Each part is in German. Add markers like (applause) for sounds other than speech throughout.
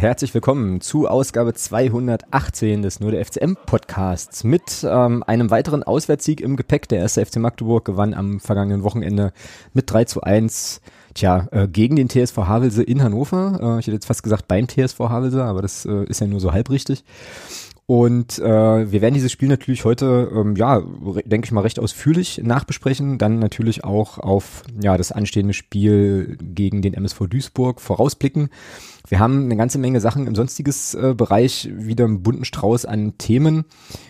herzlich willkommen zu Ausgabe 218 des Nur der FCM Podcasts mit ähm, einem weiteren Auswärtssieg im Gepäck. Der erste FC Magdeburg gewann am vergangenen Wochenende mit 3 zu 1 Tja, äh, gegen den TSV Havelse in Hannover. Äh, ich hätte jetzt fast gesagt beim TSV Havelse, aber das äh, ist ja nur so halb richtig. Und äh, wir werden dieses Spiel natürlich heute, ähm, ja, denke ich mal, recht ausführlich nachbesprechen. Dann natürlich auch auf ja das anstehende Spiel gegen den MSV Duisburg vorausblicken. Wir haben eine ganze Menge Sachen im sonstiges äh, Bereich, wieder einen bunten Strauß an Themen,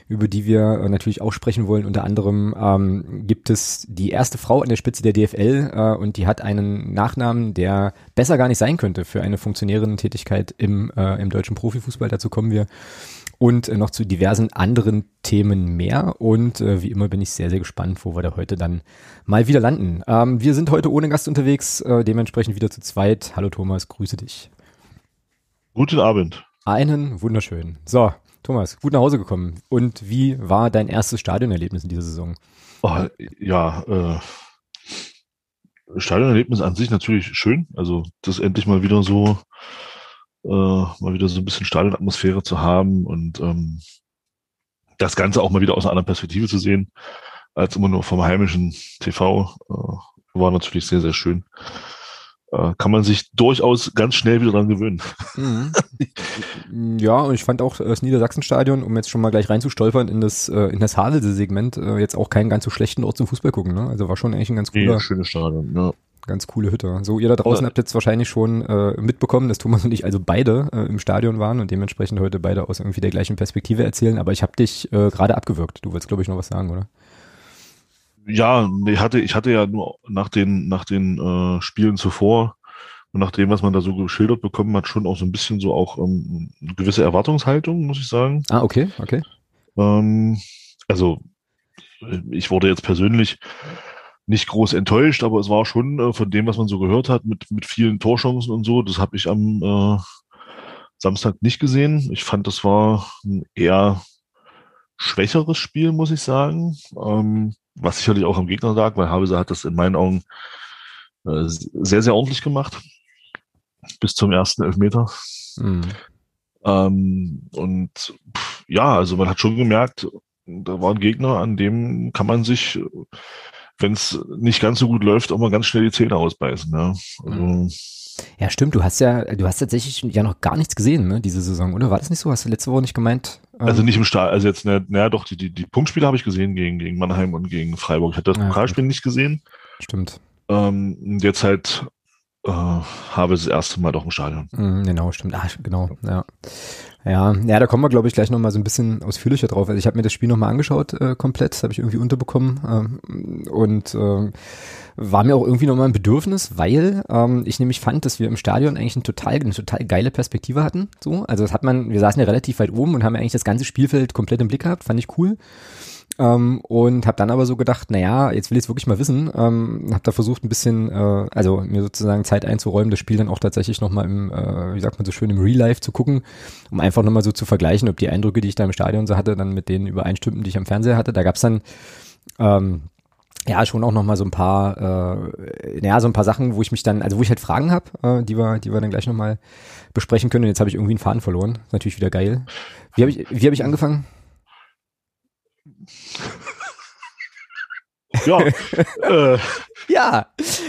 über die wir äh, natürlich auch sprechen wollen. Unter anderem ähm, gibt es die erste Frau an der Spitze der DFL äh, und die hat einen Nachnamen, der besser gar nicht sein könnte für eine Funktionärin-Tätigkeit im, äh, im deutschen Profifußball. Dazu kommen wir und äh, noch zu diversen anderen Themen mehr. Und äh, wie immer bin ich sehr, sehr gespannt, wo wir da heute dann mal wieder landen. Ähm, wir sind heute ohne Gast unterwegs, äh, dementsprechend wieder zu zweit. Hallo Thomas, grüße dich. Guten Abend. Einen wunderschönen. So, Thomas, gut nach Hause gekommen. Und wie war dein erstes Stadionerlebnis in dieser Saison? Oh, ja, äh, Stadionerlebnis an sich natürlich schön. Also das endlich mal wieder so äh, mal wieder so ein bisschen Stadionatmosphäre zu haben und ähm, das Ganze auch mal wieder aus einer anderen Perspektive zu sehen, als immer nur vom heimischen TV, äh, war natürlich sehr, sehr schön. Äh, kann man sich durchaus ganz schnell wieder dran gewöhnen. Mhm. (laughs) ja, und ich fand auch das Niedersachsenstadion, um jetzt schon mal gleich reinzustolpern in das, äh, in das Havelse-Segment, äh, jetzt auch keinen ganz so schlechten Ort zum Fußball gucken. Ne? Also war schon eigentlich ein ganz cooler. Nee, schönes Stadion, ja. Ganz coole Hütte. So, ihr da draußen ja. habt jetzt wahrscheinlich schon äh, mitbekommen, dass Thomas und ich also beide äh, im Stadion waren und dementsprechend heute beide aus irgendwie der gleichen Perspektive erzählen. Aber ich habe dich äh, gerade abgewürgt. Du wolltest, glaube ich, noch was sagen, oder? Ja, ich hatte, ich hatte ja nur nach den, nach den äh, Spielen zuvor und nach dem, was man da so geschildert bekommen hat, schon auch so ein bisschen so auch ähm, eine gewisse Erwartungshaltung, muss ich sagen. Ah, okay, okay. Ähm, also ich wurde jetzt persönlich nicht groß enttäuscht, aber es war schon äh, von dem, was man so gehört hat, mit, mit vielen Torchancen und so, das habe ich am äh, Samstag nicht gesehen. Ich fand, das war ein eher schwächeres Spiel, muss ich sagen. Ähm, was sicherlich auch am Gegner lag, weil Havese hat das in meinen Augen äh, sehr, sehr ordentlich gemacht. Bis zum ersten Elfmeter. Mhm. Ähm, und pff, ja, also man hat schon gemerkt, da war ein Gegner, an dem kann man sich wenn es nicht ganz so gut läuft, auch mal ganz schnell die Zähne ausbeißen. Ja. Also, mhm. ja, stimmt. Du hast ja, du hast tatsächlich ja noch gar nichts gesehen, ne, diese Saison, oder? War das nicht so? Hast du letzte Woche nicht gemeint? Ähm also nicht im Start, also jetzt, naja, na, doch, die, die, die Punktspiele habe ich gesehen gegen, gegen Mannheim und gegen Freiburg. Ich hatte das ja, Pokalspiel nicht gesehen. Stimmt. Ähm, jetzt halt äh, habe das erste Mal doch im Stadion. Mhm, genau, stimmt. Ah, genau, ja. Ja, ja, da kommen wir, glaube ich, gleich nochmal so ein bisschen ausführlicher drauf. Also ich habe mir das Spiel nochmal angeschaut, äh, komplett, das habe ich irgendwie unterbekommen. Ähm, und äh, war mir auch irgendwie nochmal ein Bedürfnis, weil ähm, ich nämlich fand, dass wir im Stadion eigentlich eine total, eine total geile Perspektive hatten. So, also das hat man, wir saßen ja relativ weit oben und haben eigentlich das ganze Spielfeld komplett im Blick gehabt, fand ich cool. Ähm, und habe dann aber so gedacht, naja, jetzt will ich es wirklich mal wissen. Ähm, habe da versucht ein bisschen, äh, also mir sozusagen Zeit einzuräumen, das Spiel dann auch tatsächlich nochmal im, äh, wie sagt man so schön, im Real Life zu gucken, um einfach nochmal so zu vergleichen, ob die Eindrücke, die ich da im Stadion so hatte, dann mit denen übereinstimmten, die ich am Fernseher hatte. Da gab's dann ähm, ja schon auch noch mal so ein paar äh, naja so ein paar Sachen wo ich mich dann also wo ich halt Fragen habe äh, die wir die wir dann gleich noch mal besprechen können und jetzt habe ich irgendwie einen Faden verloren ist natürlich wieder geil wie habe ich wie habe ich angefangen (laughs) ja. äh, ja.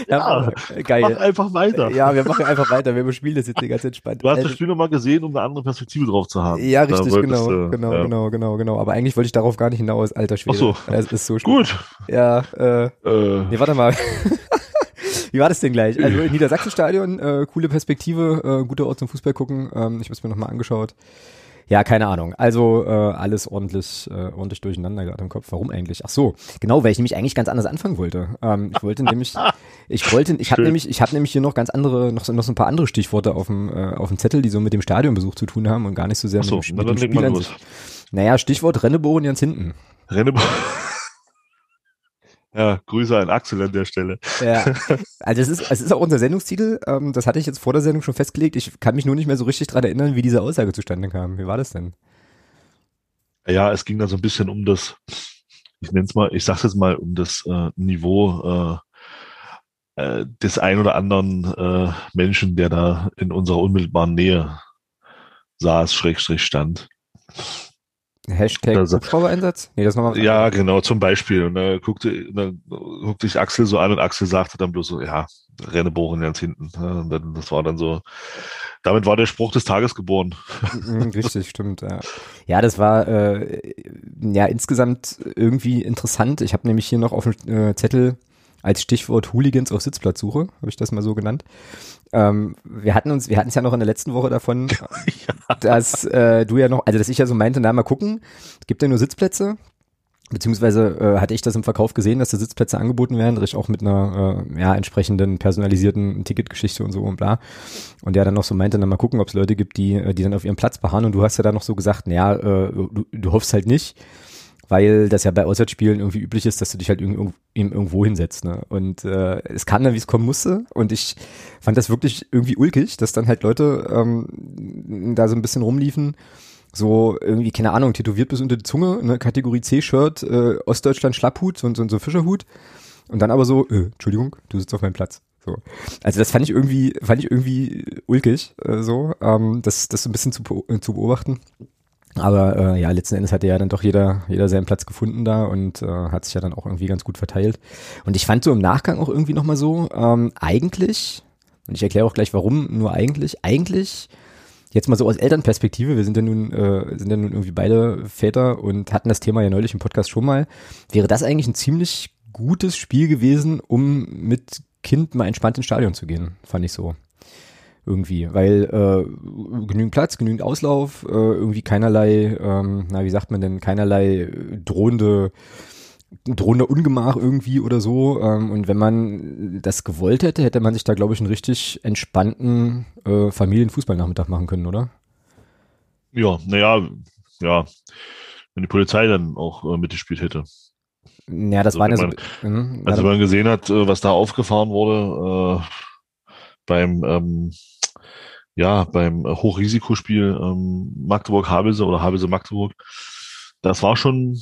ja. Geil. Mach einfach weiter. Ja, wir machen einfach weiter. Wir überspielen das jetzt hier ganz entspannt. Du hast das also Spiel nochmal gesehen, um eine andere Perspektive drauf zu haben. Ja, richtig, genau, äh, genau, ja. genau, genau, genau. Aber eigentlich wollte ich darauf gar nicht hinaus, alter Schwede. Ach so. Es ist so schlimm. Gut. Ja, äh, äh. Nee, warte mal. (laughs) Wie war das denn gleich? Also Niedersachsenstadion, äh, coole Perspektive, äh, guter Ort zum Fußball gucken. Ähm, ich habe es mir nochmal angeschaut. Ja, keine Ahnung. Also äh, alles ordentlich, äh, ordentlich durcheinander gerade im Kopf. Warum eigentlich? Ach so, genau, weil ich nämlich eigentlich ganz anders anfangen wollte. Ähm, ich wollte nämlich, (laughs) ich wollte, ich habe nämlich, ich habe nämlich hier noch ganz andere, noch, noch so ein paar andere Stichworte auf dem, äh, auf dem Zettel, die so mit dem Stadionbesuch zu tun haben und gar nicht so sehr so, mit, dem, mit dem Spiel an sich. Naja, Stichwort Rennebohren ganz hinten. Rennebohren. (laughs) Ja, Grüße an Axel an der Stelle. Ja, (laughs) also es ist, es ist auch unser Sendungstitel. Ähm, das hatte ich jetzt vor der Sendung schon festgelegt. Ich kann mich nur nicht mehr so richtig dran erinnern, wie diese Aussage zustande kam. Wie war das denn? Ja, es ging da so ein bisschen um das, ich nenne es mal, ich sag's jetzt mal, um das äh, Niveau äh, äh, des ein oder anderen äh, Menschen, der da in unserer unmittelbaren Nähe saß, Schrägstrich stand. Hashtag Also- Hubschrauber-Einsatz? Nee, das nochmal. Ja, genau, zum Beispiel. Und da guckte, dann guckte ich Axel so an und Axel sagte dann bloß so, ja, Rennebohren ganz hinten. Ja, und dann, das war dann so, damit war der Spruch des Tages geboren. Mhm, Richtig, stimmt. Ja, ja das war äh, ja insgesamt irgendwie interessant. Ich habe nämlich hier noch auf dem äh, Zettel als Stichwort Hooligans auf Sitzplatzsuche, habe ich das mal so genannt. Ähm, wir hatten uns, wir hatten es ja noch in der letzten Woche davon, (laughs) dass äh, du ja noch, also dass ich ja so meinte, na mal gucken, es gibt ja nur Sitzplätze. Beziehungsweise äh, hatte ich das im Verkauf gesehen, dass da Sitzplätze angeboten werden, richtig auch mit einer äh, ja, entsprechenden personalisierten Ticketgeschichte und so und bla. Und der dann noch so meinte, na mal gucken, ob es Leute gibt, die, äh, die dann auf ihrem Platz beharren. Und du hast ja dann noch so gesagt, naja, äh, du, du hoffst halt nicht, weil das ja bei Auswärtsspielen irgendwie üblich ist, dass du dich halt irgendwo, eben irgendwo hinsetzt. Ne? Und äh, es kam dann, wie es kommen musste. Und ich fand das wirklich irgendwie ulkig, dass dann halt Leute ähm, da so ein bisschen rumliefen. So irgendwie, keine Ahnung, tätowiert bis unter die Zunge, ne, Kategorie C-Shirt, äh, Ostdeutschland Schlapphut, so, so, so Fischerhut. Und dann aber so, äh, Entschuldigung, du sitzt auf meinem Platz. So. Also das fand ich irgendwie, fand ich irgendwie ulkig, äh, so, ähm, das, das so ein bisschen zu, äh, zu beobachten. Aber äh, ja, letzten Endes hatte ja dann doch jeder, jeder seinen Platz gefunden da und äh, hat sich ja dann auch irgendwie ganz gut verteilt. Und ich fand so im Nachgang auch irgendwie nochmal so, ähm, eigentlich, und ich erkläre auch gleich warum, nur eigentlich, eigentlich, jetzt mal so aus Elternperspektive, wir sind ja nun, äh, sind ja nun irgendwie beide Väter und hatten das Thema ja neulich im Podcast schon mal, wäre das eigentlich ein ziemlich gutes Spiel gewesen, um mit Kind mal entspannt ins Stadion zu gehen, fand ich so irgendwie, weil äh, genügend Platz, genügend Auslauf, äh, irgendwie keinerlei, ähm, na wie sagt man denn, keinerlei drohende drohender Ungemach irgendwie oder so. Ähm, und wenn man das gewollt hätte, hätte man sich da, glaube ich, einen richtig entspannten äh, Familienfußballnachmittag machen können, oder? Ja, naja, ja, wenn die Polizei dann auch äh, mitgespielt hätte. Ja, das Also waren ja so. wenn Mhm, Also wenn man gesehen hat, äh, was da aufgefahren wurde äh, beim ähm, ja beim äh, Hochrisikospiel ähm, Magdeburg-Havelse oder Havelse-Magdeburg, das war schon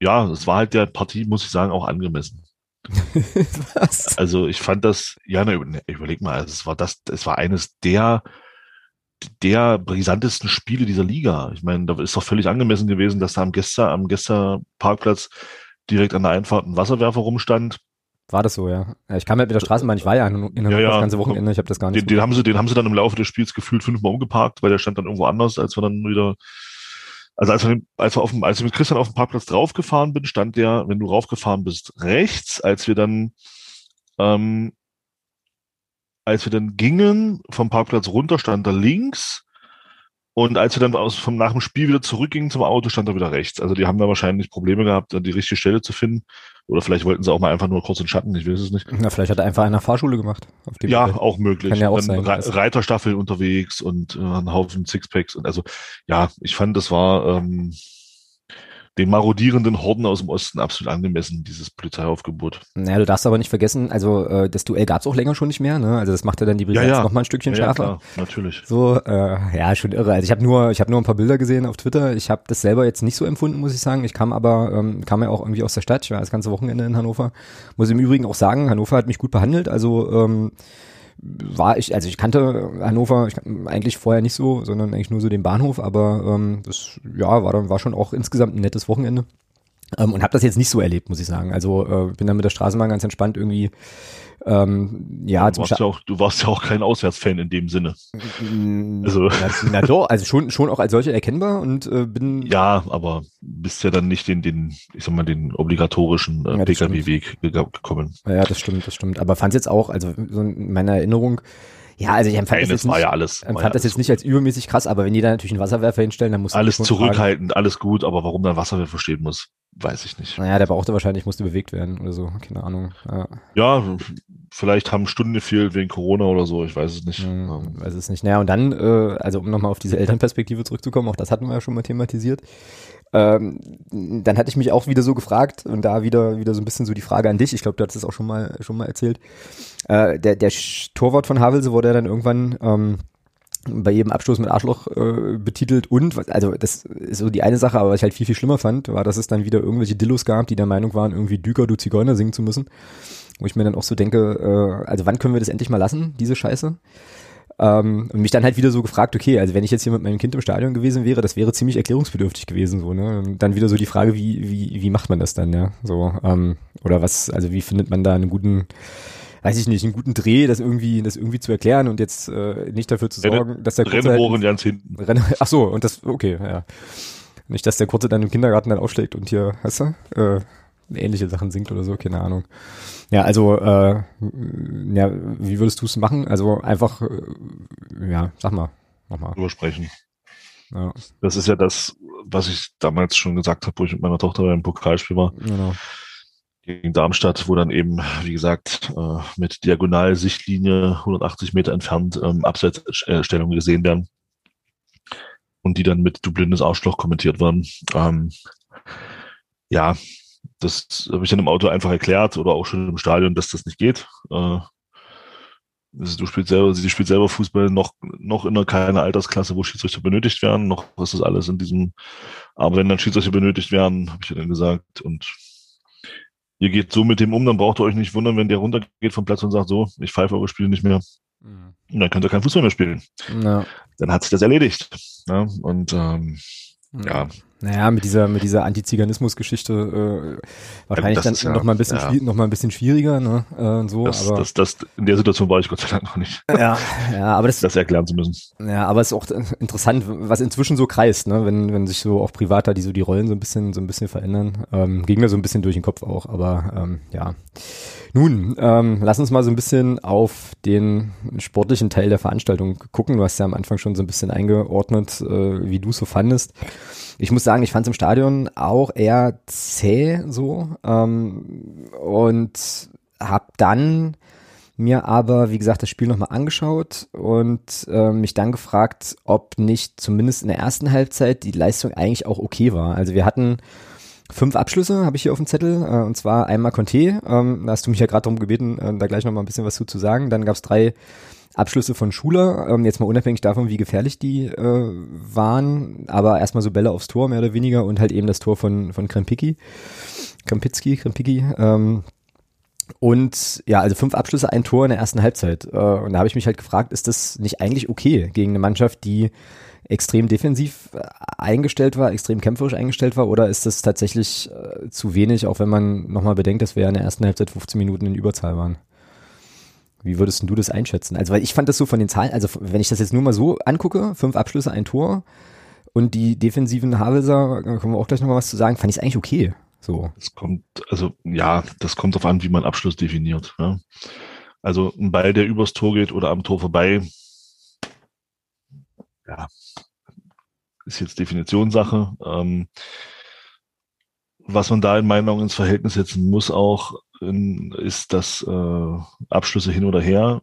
ja, das war halt der Partie, muss ich sagen, auch angemessen. (laughs) was? Also ich fand das, ja, ne, überleg mal, also es war das, es war eines der der brisantesten Spiele dieser Liga. Ich meine, da ist doch völlig angemessen gewesen, dass da am Gäster, am Gästerparkplatz direkt an der Einfahrt ein Wasserwerfer rumstand. War das so, ja. ich kam halt mit der Straßenbahn, ich war ja in, in Ja, ja. das ganze Wochenende, ich habe das gar nicht. Den, den haben sie, den haben sie dann im Laufe des Spiels gefühlt fünfmal umgeparkt, weil der stand dann irgendwo anders, als wir dann wieder, also als wir, als wir auf dem, als ich mit Christian auf dem Parkplatz draufgefahren bin, stand der, wenn du raufgefahren bist, rechts, als wir dann, ähm, als wir dann gingen vom Parkplatz runter, stand er links. Und als wir dann aus, vom, nach dem Spiel wieder zurückgingen zum Auto, stand er wieder rechts. Also die haben da wahrscheinlich Probleme gehabt, die richtige Stelle zu finden. Oder vielleicht wollten sie auch mal einfach nur kurz in Schatten, ich weiß es nicht. Na, vielleicht hat er einfach einer Fahrschule gemacht. Auf dem Ja, Modell. auch möglich. Kann ja auch sein, Re. Reiterstaffel unterwegs und äh, ein Haufen Sixpacks und also ja, ich fand, das war ähm, den marodierenden Horden aus dem Osten absolut angemessen, dieses Polizeiaufgebot. Naja, du darfst aber nicht vergessen, also äh, das Duell gab's auch länger schon nicht mehr, ne? Also das macht ja dann die Brisanz Ja, ja. noch mal ein Stückchen Ja, ja, schärfer. klar, natürlich. So, äh, ja, schon irre. Also ich habe nur, ich habe nur ein paar Bilder gesehen auf Twitter. Ich habe das selber jetzt nicht so empfunden, muss ich sagen. Ich kam aber, ähm, kam ja auch irgendwie aus der Stadt. Ich war das ganze Wochenende in Hannover. Muss im Übrigen auch sagen, Hannover hat mich gut behandelt. Also ähm, war ich, also ich kannte Hannover ich, eigentlich vorher nicht so, sondern eigentlich nur so den Bahnhof. Aber ähm, das, ja, war dann war schon auch insgesamt ein nettes Wochenende. Ähm, und habe das jetzt nicht so erlebt, muss ich sagen. Also äh, bin dann mit der Straßenbahn ganz entspannt irgendwie. Ähm, ja, du, warst ja auch, du warst ja auch kein Auswärtsfan in dem Sinne. Also- na, na doch, also schon, schon auch als solche erkennbar und äh, bin Ja, aber bist ja dann nicht den, den, ich sag mal, den obligatorischen äh, Ja, Pkw-Weg ge gekommen. Ja, das stimmt, das stimmt. Aber fand jetzt auch, also so in meiner Erinnerung, ja, also ich empfand Nein, das jetzt nicht, ja alles. empfand ja das jetzt nicht als übermäßig krass, aber wenn die da natürlich einen Wasserwerfer hinstellen, dann muss alles zurückhaltend, alles gut, aber warum dann Wasserwerfer stehen muss, weiß ich nicht. Naja, der brauchte wahrscheinlich, musste bewegt werden oder so, keine Ahnung. Ja, Ja, vielleicht haben Stunden gefehlt wegen Corona oder so, ich weiß es nicht. hm, Ähm, weiß es nicht. Naja, und dann, äh, also um nochmal auf diese Elternperspektive zurückzukommen, auch das hatten wir ja schon mal thematisiert. Ähm, dann hatte ich mich auch wieder so gefragt und da wieder wieder so ein bisschen so die Frage an dich. Ich glaube, du hattest es auch schon mal schon mal erzählt. Äh, der der Torwart von Havelse wurde ja dann irgendwann ähm, bei jedem Abstoß mit Arschloch äh, betitelt und also das ist so die eine Sache, aber was ich halt viel viel schlimmer fand, war, dass es dann wieder irgendwelche Dillos gab, die der Meinung waren, irgendwie Düker du Zigeuner singen zu müssen. Wo ich mir dann auch so denke, äh, also wann können wir das endlich mal lassen, diese Scheiße? Ähm, und mich dann halt wieder so gefragt, okay, also wenn ich jetzt hier mit meinem Kind im Stadion gewesen wäre, das wäre ziemlich erklärungsbedürftig gewesen, so, ne? Und dann wieder so die Frage, wie, wie, wie macht man das dann, ja? So, ähm, oder was, also wie findet man da einen guten, weiß ich nicht, einen guten Dreh, das irgendwie, das irgendwie zu erklären und jetzt äh, nicht dafür zu sorgen, dass der Kurze Rennrohren halt, ganz hinten. Renn, (laughs) ach so, und das, okay, ja. Nicht, dass der Kurze dann im Kindergarten dann aufschlägt und hier, weißt du, äh, ähnliche Sachen singt oder so, keine Ahnung. Ja, also, äh, ja, wie würdest du es machen? Also einfach, äh, ja, sag mal, mach mal. Übersprechen. Ja. Das ist ja das, was ich damals schon gesagt habe, wo ich mit meiner Tochter beim Pokalspiel war. Genau. Gegen Darmstadt, wo dann eben, wie gesagt, äh, mit Diagonalsichtlinie 180 Meter entfernt ähm, Abseitsstellungen gesehen werden. Und die dann mit du blindes Arschloch kommentiert werden. Ähm, ja, das habe ich dann im Auto einfach erklärt oder auch schon im Stadion, dass das nicht geht. Äh, du spielst selber, sie spielt selber Fußball noch, noch in einer keiner Altersklasse, wo Schiedsrichter benötigt werden. Noch ist das alles in diesem, aber wenn dann Schiedsrichter benötigt werden, habe ich dann gesagt. Und ihr geht so mit dem um, dann braucht ihr euch nicht wundern, wenn der runtergeht vom Platz und sagt, so, ich pfeife eure Spiele nicht mehr. Mhm. Und dann könnt ihr kein Fußball mehr spielen. Ja. Dann hat sich das erledigt. Ja? Und ähm, ja, naja, mit dieser, mit dieser Antiziganismus-Geschichte äh, wahrscheinlich dann ja, noch, mal ein bisschen ja. noch mal ein bisschen schwieriger, ne? Äh, so, das, aber, das, das, in der Situation war ich Gott sei Dank noch nicht. Ja, ja, aber das, (laughs) das erklären zu müssen. Ja, aber es ist auch interessant, was inzwischen so kreist, ne? Wenn, wenn sich so auch privater die so die Rollen so ein bisschen, so ein bisschen verändern. Ähm, ging mir so ein bisschen durch den Kopf auch, aber ähm, ja. Nun, ähm, lass uns mal so ein bisschen auf den sportlichen Teil der Veranstaltung gucken. Du hast ja am Anfang schon so ein bisschen eingeordnet, äh, wie du es so fandest. Ich muss sagen, ich fand es im Stadion auch eher zäh so ähm, und habe dann mir aber, wie gesagt, das Spiel nochmal angeschaut und äh, mich dann gefragt, ob nicht zumindest in der ersten Halbzeit die Leistung eigentlich auch okay war. Also wir hatten fünf Abschlüsse, habe ich hier auf dem Zettel, äh, und zwar einmal Conte, ähm, da hast du mich ja gerade darum gebeten, äh, da gleich nochmal ein bisschen was zu, zu sagen. Dann gab es drei Abschlüsse von Schuler, ähm, jetzt mal unabhängig davon, wie gefährlich die äh, waren, aber erstmal so Bälle aufs Tor, mehr oder weniger, und halt eben das Tor von, von Krempicki, Krempicki, Krempicki, ähm, und ja, also fünf Abschlüsse, ein Tor in der ersten Halbzeit. Äh, und da habe ich mich halt gefragt, ist das nicht eigentlich okay gegen eine Mannschaft, die extrem defensiv äh, eingestellt war, extrem kämpferisch eingestellt war, oder ist das tatsächlich äh, zu wenig, auch wenn man nochmal bedenkt, dass wir ja in der ersten Halbzeit 15 Minuten in Überzahl waren? Wie würdest du das einschätzen? Also, weil ich fand das so von den Zahlen, also wenn ich das jetzt nur mal so angucke, fünf Abschlüsse, ein Tor und die defensiven Havelser, können wir auch gleich nochmal was zu sagen, fand ich eigentlich okay. So. Es kommt, also ja, das kommt darauf an, wie man Abschluss definiert. Ja. Also ein Ball, der übers Tor geht oder am Tor vorbei, ja, ist jetzt Definitionssache. Ähm, was man da in meinen Augen ins Verhältnis setzen muss auch, in, ist, dass äh, Abschlüsse hin oder her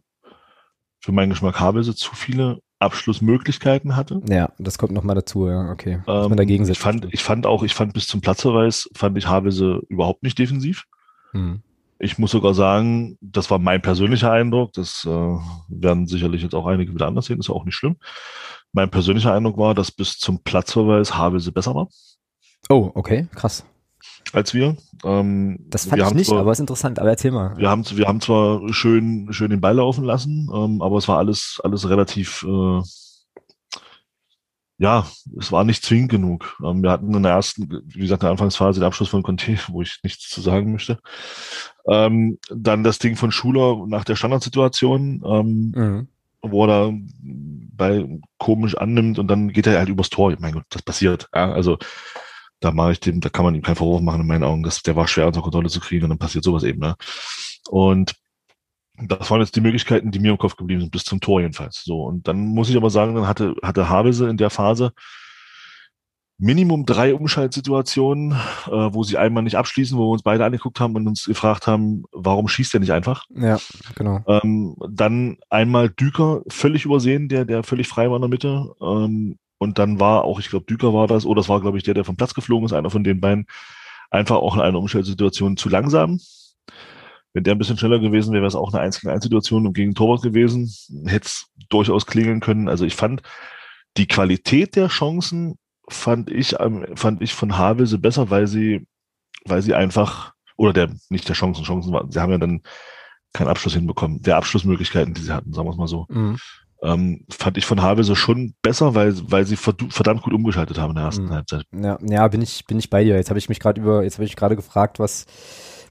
für meinen Geschmack Habelse zu viele Abschlussmöglichkeiten hatte. Ja, das kommt nochmal dazu, ja, okay. Ähm, man dagegen ich fand, ich fand auch, ich fand bis zum Platzverweis, fand ich Habelse überhaupt nicht defensiv. Hm. Ich muss sogar sagen, das war mein persönlicher Eindruck. Das äh, werden sicherlich jetzt auch einige wieder anders sehen, ist auch nicht schlimm. Mein persönlicher Eindruck war, dass bis zum Platzverweis Havelse besser war. Oh, okay, krass. Als wir. Ähm, das fand wir ich nicht, zwar, aber ist interessant, aber erzähl mal. Wir haben, wir haben zwar schön, schön den Ball laufen lassen, ähm, aber es war alles, alles relativ, äh, ja, es war nicht zwingend genug. Ähm, wir hatten in der ersten, wie gesagt, in der Anfangsphase den Abschluss von Conte, wo ich nichts zu sagen möchte. Ähm, dann das Ding von Schuler nach der Standardsituation. Ähm, mhm wo er da bei komisch annimmt und dann geht er halt übers Tor. Mein Gott, das passiert. Ja, also da mache ich dem, da kann man ihm keinen Vorwurf machen in meinen Augen. Das, der war schwer unter Kontrolle zu kriegen und dann passiert sowas eben. Ne? Und das waren jetzt die Möglichkeiten, die mir im Kopf geblieben sind, bis zum Tor jedenfalls. So, und dann muss ich aber sagen, dann hatte, hatte Havese in der Phase Minimum drei Umschaltsituationen, äh, wo sie einmal nicht abschließen, wo wir uns beide angeguckt haben und uns gefragt haben, warum schießt er nicht einfach? Ja, genau. Ähm, dann einmal Düker völlig übersehen, der, der völlig frei war in der Mitte. Ähm, und dann war auch, ich glaube, Düker war das, oder es war, glaube ich, der, der vom Platz geflogen ist, einer von den beiden, einfach auch in einer Umschaltsituation zu langsam. Wenn der ein bisschen schneller gewesen wäre, wäre es auch eine 1 gegen 1 Situation und gegen Torwart gewesen. Hätte es durchaus klingeln können. Also ich fand die Qualität der Chancen fand ich, fand ich von Havelse besser, weil sie, weil sie einfach, oder der, nicht der Chancen, Chancen waren, sie haben ja dann keinen Abschluss hinbekommen, der Abschlussmöglichkeiten, die sie hatten, sagen wir es mal so. Mhm. ähm, fand ich von Havelse schon besser, weil, weil sie verdammt gut umgeschaltet haben in der ersten mhm. Halbzeit. Ja, ja, bin ich, bin ich bei dir. Jetzt habe ich mich gerade über, jetzt habe ich gerade gefragt, was,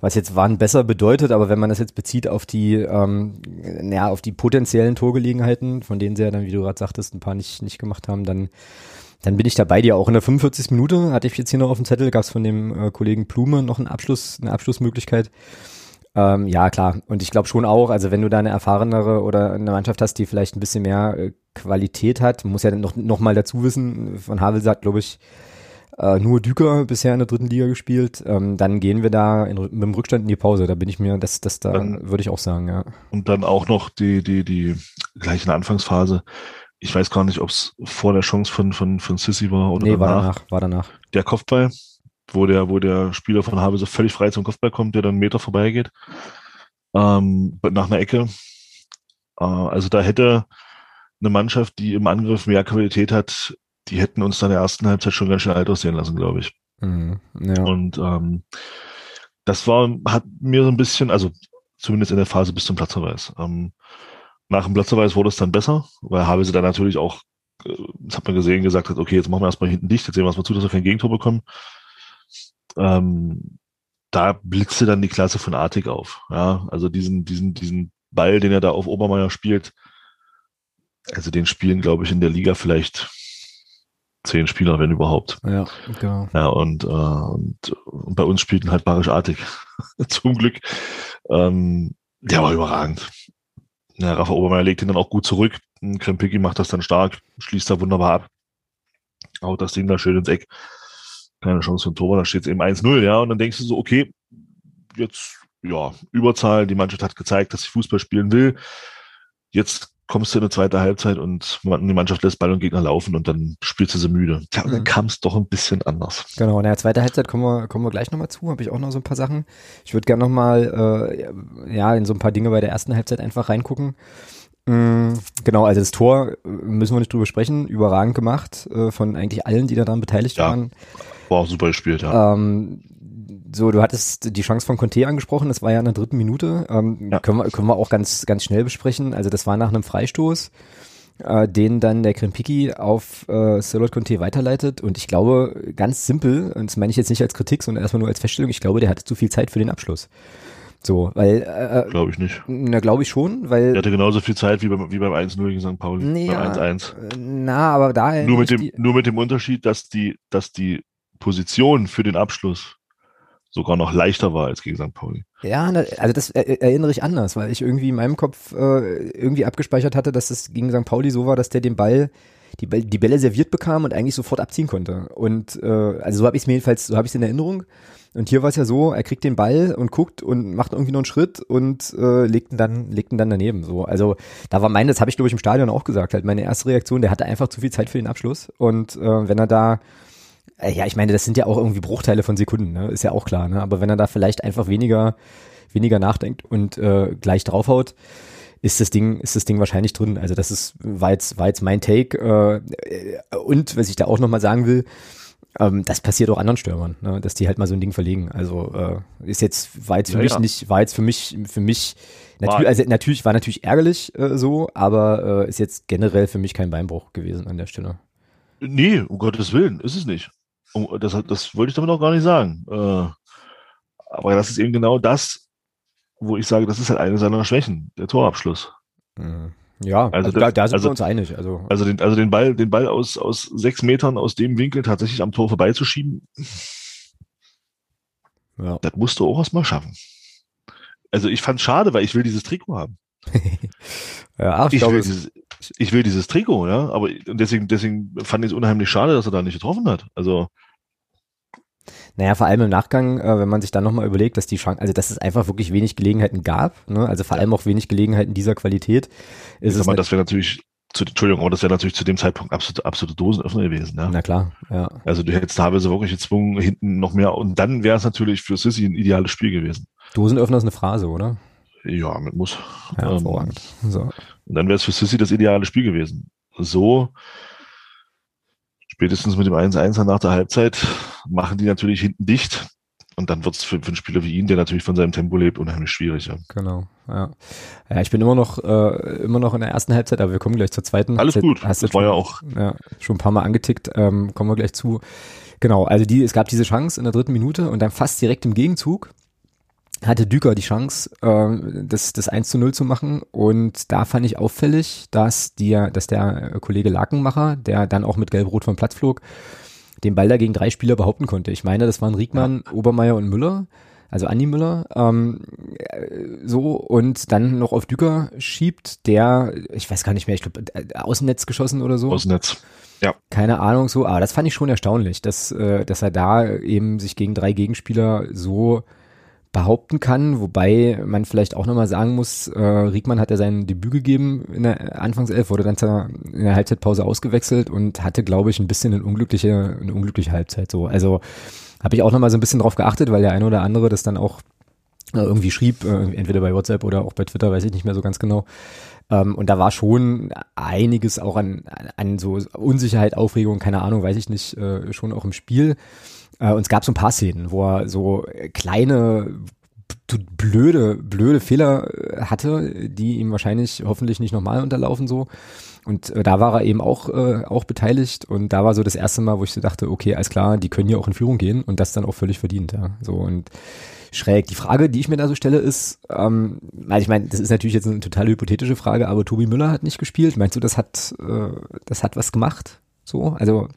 was jetzt wann besser bedeutet, aber wenn man das jetzt bezieht auf die, ähm, ja, auf die potenziellen Torgelegenheiten, von denen sie ja dann, wie du gerade sagtest, ein paar nicht, nicht gemacht haben, dann, dann bin ich da bei dir. Auch in der 45. Minute hatte ich jetzt hier noch auf dem Zettel, gab es von dem äh, Kollegen Blume noch einen Abschluss, eine Abschlussmöglichkeit. Ähm, ja, klar. Und ich glaube schon auch, also wenn du da eine erfahrenere oder eine Mannschaft hast, die vielleicht ein bisschen mehr äh, Qualität hat, muss ja noch, noch mal dazu wissen, von Havel sagt, glaube ich, äh, nur Düker bisher in der dritten Liga gespielt, ähm, dann gehen wir da in, mit dem Rückstand in die Pause. Da bin ich mir, das, das da würde ich auch sagen, ja. Und dann auch noch die, die, die gleich in der Anfangsphase. Ich weiß gar nicht, ob es vor der Chance von, von, von Sissy war oder nee, danach. war danach. War danach. Der Kopfball, wo der, wo der Spieler von Habe so völlig frei zum Kopfball kommt, der dann einen Meter vorbeigeht, ähm, nach einer Ecke. Äh, also da hätte eine Mannschaft, die im Angriff mehr Qualität hat, die hätten uns dann in der ersten Halbzeit schon ganz schön alt aussehen lassen, glaube ich. Mhm, ja. Und ähm, das war, hat mir so ein bisschen, also zumindest in der Phase bis zum Platzverweis. Ähm, nach dem Platzverweis wurde es dann besser, weil Habe sie dann natürlich auch, äh, das hat man gesehen, gesagt hat, okay, jetzt machen wir erstmal hinten dicht, jetzt sehen wir erstmal zu, dass wir kein Gegentor bekommen ähm, da blitzte dann die Klasse von Artig auf. Ja, also diesen, diesen, diesen Ball, den er da auf Obermeier spielt, also den spielen, glaube ich, in der Liga vielleicht zehn Spieler, wenn überhaupt. Ja, genau. Ja, und, äh, und, und bei uns spielten halt Barisch Artig. (laughs) Zum Glück. Ähm, der war überragend. Ja, Rafa Obermeier legt ihn dann auch gut zurück. Krempicki macht das dann stark, schließt da wunderbar ab. Haut das Ding da schön ins Eck keine Chance für ein Tor, da steht es eben 1-0, ja, und dann denkst du so, okay, jetzt, ja, Überzahl, die Mannschaft hat gezeigt, dass sie Fußball spielen will, jetzt kommst du in eine zweite Halbzeit und die Mannschaft lässt Ball und Gegner laufen und dann spielst du sie müde. Ja, und dann mhm. kam es doch ein bisschen anders. Genau, in der zweiten Halbzeit kommen wir, kommen wir gleich nochmal zu, habe ich auch noch so ein paar Sachen. Ich würde gerne nochmal, äh, ja, in so ein paar Dinge bei der ersten Halbzeit einfach reingucken. Mm, genau, also das Tor äh, müssen wir nicht drüber sprechen, überragend gemacht äh, von eigentlich allen, die daran beteiligt ja. waren. War auch super gespielt, ja. Ähm, so, du hattest die Chance von Conte angesprochen, das war ja in der dritten Minute. Ähm, ja. können, wir, können wir auch ganz, ganz schnell besprechen. Also das war nach einem Freistoß, äh, den dann der Krempiki auf äh, Solot Conte weiterleitet. Und ich glaube, ganz simpel, und das meine ich jetzt nicht als Kritik, sondern erstmal nur als Feststellung, ich glaube, der hatte zu viel Zeit für den Abschluss. So, weil. Äh, äh glaube ich nicht. Na, glaube ich schon, weil. Er hatte genauso viel Zeit wie beim, wie beim 1-0 gegen St. Pauli. Nee, beim 1-1. Na, aber da. Nur mit dem, nur mit dem Unterschied, dass die, dass die Position für den Abschluss sogar noch leichter war als gegen St. Pauli. Ja, also das erinnere ich anders, weil ich irgendwie in meinem Kopf äh, irgendwie abgespeichert hatte, dass es gegen St. Pauli so war, dass der den Ball die, die Bälle serviert bekam und eigentlich sofort abziehen konnte. Und äh, also so habe ich es mir jedenfalls, so habe ich es in Erinnerung. Und hier war es ja so, er kriegt den Ball und guckt und macht irgendwie noch einen Schritt und äh, legt ihn dann, legt ihn dann daneben. So, also da war meine, das habe ich glaube ich im Stadion auch gesagt, halt meine erste Reaktion, der hatte einfach zu viel Zeit für den Abschluss. Und äh, wenn er da ja, ich meine, das sind ja auch irgendwie Bruchteile von Sekunden, ne? ist ja auch klar. Ne? Aber wenn er da vielleicht einfach weniger, weniger nachdenkt und äh, gleich draufhaut, ist das Ding, ist das Ding wahrscheinlich drin. Also das ist war jetzt, war jetzt mein Take. Äh, und was ich da auch nochmal sagen will, ähm, das passiert auch anderen Stürmern, ne? dass die halt mal so ein Ding verlegen. Also äh, ist jetzt war jetzt für ja, mich ja. nicht, war jetzt für mich für mich natürlich, also natürlich war natürlich ärgerlich äh, so, aber äh, ist jetzt generell für mich kein Beinbruch gewesen an der Stelle. Nee, um Gottes Willen, ist es nicht. Das, das wollte ich damit auch gar nicht sagen. Äh, aber das ist eben genau das, wo ich sage, das ist halt eine seiner Schwächen, der Torabschluss. Mhm. Ja, also, also da, da, sind also, wir uns einig. Also, also, den, also den Ball, den Ball aus, aus sechs Metern aus dem Winkel tatsächlich am Tor vorbeizuschieben, ja. das musst du auch erstmal schaffen. Also ich fand es schade, weil ich will dieses Trikot haben. (laughs) ja, ach, ich, ich, will dieses, ich will dieses Trikot, ja, aber deswegen, deswegen fand ich es unheimlich schade, dass er da nicht getroffen hat. Also naja, vor allem im Nachgang, äh, wenn man sich dann nochmal überlegt, dass die Chance, also dass es einfach wirklich wenig Gelegenheiten gab, ne? also vor allem auch wenig Gelegenheiten dieser Qualität. Ist es mal, das wäre natürlich, zu, Entschuldigung, aber das wäre natürlich zu dem Zeitpunkt absolute, absolute Dosenöffner gewesen. Ja? Na klar, ja. Also du hättest teilweise wirklich gezwungen, hinten noch mehr und dann wäre es natürlich für Sissy ein ideales Spiel gewesen. Dosenöffner ist eine Phrase, oder? Ja, mit muss. Ja, ähm. So. Und dann wäre es für Sissy das ideale Spiel gewesen. So spätestens mit dem 1-1 nach der Halbzeit machen die natürlich hinten dicht. Und dann wird es für, für einen Spieler wie ihn, der natürlich von seinem Tempo lebt, unheimlich schwierig. Ja. Genau, ja. Ja, ich bin immer noch, äh, immer noch in der ersten Halbzeit, aber wir kommen gleich zur zweiten. Alles Halbzeit. gut, Hast das du war schon, ja auch, ja, schon ein paar Mal angetickt, ähm, kommen wir gleich zu. Genau, also die, es gab diese Chance in der dritten Minute und dann fast direkt im Gegenzug hatte Düker die Chance, äh, das, das 1 zu 0 zu machen. Und da fand ich auffällig, dass, die, dass der Kollege Lakenmacher, der dann auch mit Gelb-Rot vom Platz flog, den Ball da gegen drei Spieler behaupten konnte. Ich meine, das waren Riegmann, Obermeier und Müller, also Andi Müller, ähm, so und dann noch auf Düker schiebt, der, ich weiß gar nicht mehr, ich glaube, Außennetz geschossen oder so. Außennetz. Ja. Keine Ahnung, so, aber das fand ich schon erstaunlich, dass, äh, dass er da eben sich gegen drei Gegenspieler so behaupten kann, wobei man vielleicht auch nochmal sagen muss, äh, Riegmann hat ja sein Debüt gegeben in der Anfangself, wurde dann in der Halbzeitpause ausgewechselt und hatte, glaube ich, ein bisschen eine unglückliche, eine unglückliche Halbzeit so. Also habe ich auch nochmal so ein bisschen drauf geachtet, weil der eine oder andere das dann auch äh, irgendwie schrieb, äh, entweder bei WhatsApp oder auch bei Twitter, weiß ich nicht mehr so ganz genau. Ähm, und da war schon einiges auch an, an so Unsicherheit, Aufregung, keine Ahnung, weiß ich nicht, äh, schon auch im Spiel. Äh, und es gab so ein paar Szenen, wo er so kleine blöde, blöde Fehler äh, hatte, die ihm wahrscheinlich hoffentlich nicht nochmal unterlaufen so. Und äh, da war er eben auch, äh, auch beteiligt und da war so das erste Mal, wo ich so dachte, okay, alles klar, die können hier auch in Führung gehen und das dann auch völlig verdient, ja. So und schräg. Die Frage, die ich mir da so stelle, ist, ähm, also ich meine, das ist natürlich jetzt eine total hypothetische Frage, aber Tobi Müller hat nicht gespielt. Meinst du, das hat, äh, das hat was gemacht? So, also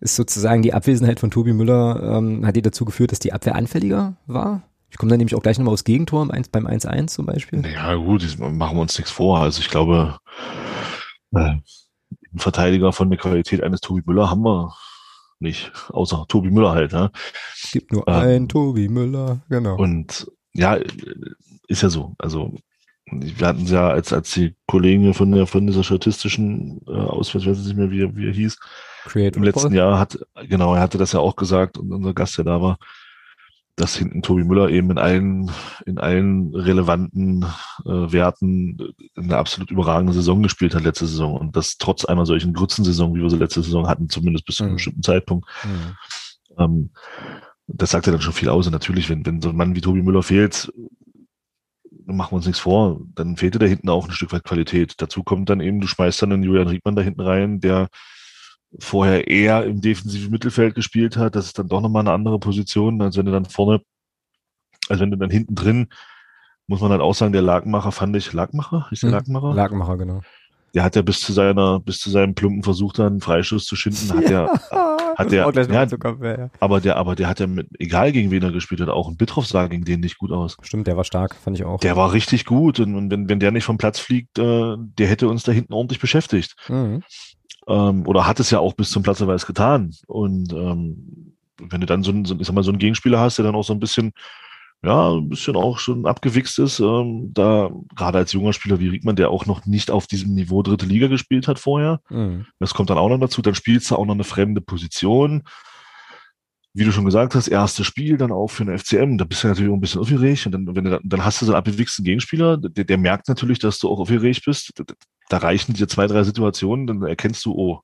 ist sozusagen die Abwesenheit von Tobi Müller, ähm, hat die dazu geführt, dass die Abwehr anfälliger war? Ich komme dann nämlich auch gleich nochmal aufs Gegentor beim 1-1 zum Beispiel. Ja gut, machen wir uns nichts vor. Also ich glaube, äh, einen Verteidiger von der Qualität eines Tobi Müller haben wir nicht, außer Tobi Müller halt. Ne? Es gibt nur ähm, einen Tobi Müller, genau. Und ja, ist ja so. Also wir hatten es ja als, als die Kollegen von der von dieser statistischen äh, Auswahl, ich weiß nicht mehr, wie, wie er hieß, Create im letzten Jahr hat, genau, er hatte das ja auch gesagt und unser Gast, der da war, dass hinten Tobi Müller eben in allen, in allen relevanten äh, Werten eine absolut überragende Saison gespielt hat letzte Saison und das trotz einer solchen Grützensaison, wie wir sie letzte Saison hatten, zumindest bis zu einem mhm. bestimmten Zeitpunkt. Mhm. Ähm, das sagt ja dann schon viel aus. Und natürlich, wenn, wenn so ein Mann wie Tobi Müller fehlt, machen wir uns nichts vor, dann fehlte da hinten auch ein Stück weit Qualität. Dazu kommt dann eben, du schmeißt dann einen Julian Riedmann da hinten rein, der vorher eher im defensiven Mittelfeld gespielt hat, das ist dann doch nochmal eine andere Position, als wenn du dann vorne, als wenn du dann hinten drin, muss man halt auch sagen, der Lagmacher fand ich, Lagmacher? Ist der hm, Lagmacher? Lagmacher, genau. Der hat ja bis zu seiner, bis zu seinem plumpen Versuch dann einen Freischuss zu schinden, hat ja, (laughs) (laughs) hat der, ja, Kopf, ja, aber der, aber der hat ja mit, egal gegen wen er gespielt hat, auch ein Bitroff sah gegen den nicht gut aus. Stimmt, der war stark, fand ich auch. Der war richtig gut und, und wenn, wenn der nicht vom Platz fliegt, äh, der hätte uns da hinten ordentlich beschäftigt. Mhm ähm, oder hat es ja auch bis zum Platzverweis getan. Und ähm, wenn du dann so, ein, so, ich sag mal, so einen Gegenspieler hast, der dann auch so ein bisschen, ja, ein bisschen auch schon abgewichst ist, ähm, da gerade als junger Spieler wie Riegmann, der auch noch nicht auf diesem Niveau dritte Liga gespielt hat vorher, mhm. das kommt dann auch noch dazu, dann spielst du auch noch eine fremde Position wie du schon gesagt hast, erstes Spiel dann auch für eine FCM, da bist du natürlich auch ein bisschen aufgeregt und dann, wenn du, dann hast du so einen abgewichsten Gegenspieler, der, der merkt natürlich, dass du auch aufgeregt bist. Da, reichen dir zwei, drei Situationen, dann erkennst du, oh,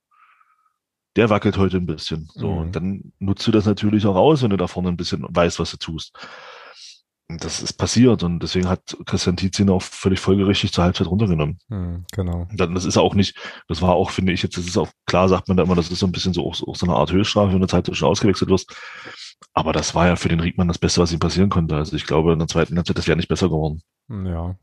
der wackelt heute ein bisschen. So, mhm. und dann nutzt du das natürlich auch aus, wenn du da vorne ein bisschen weißt, was du tust das ist passiert und deswegen hat Christian Tizin auch völlig folgerichtig zur Halbzeit runtergenommen. Hm, genau. Dann, das ist auch nicht, das war auch, finde ich, jetzt, das ist auch klar, sagt man da immer, das ist so ein bisschen so auch, auch so eine Art Höchststrafe, wenn du Zeit schon ausgewechselt wirst. Aber das war ja für den Riegmann das Beste, was ihm passieren konnte. Also ich glaube, in der zweiten Halbzeit, das wäre nicht besser geworden. Ja.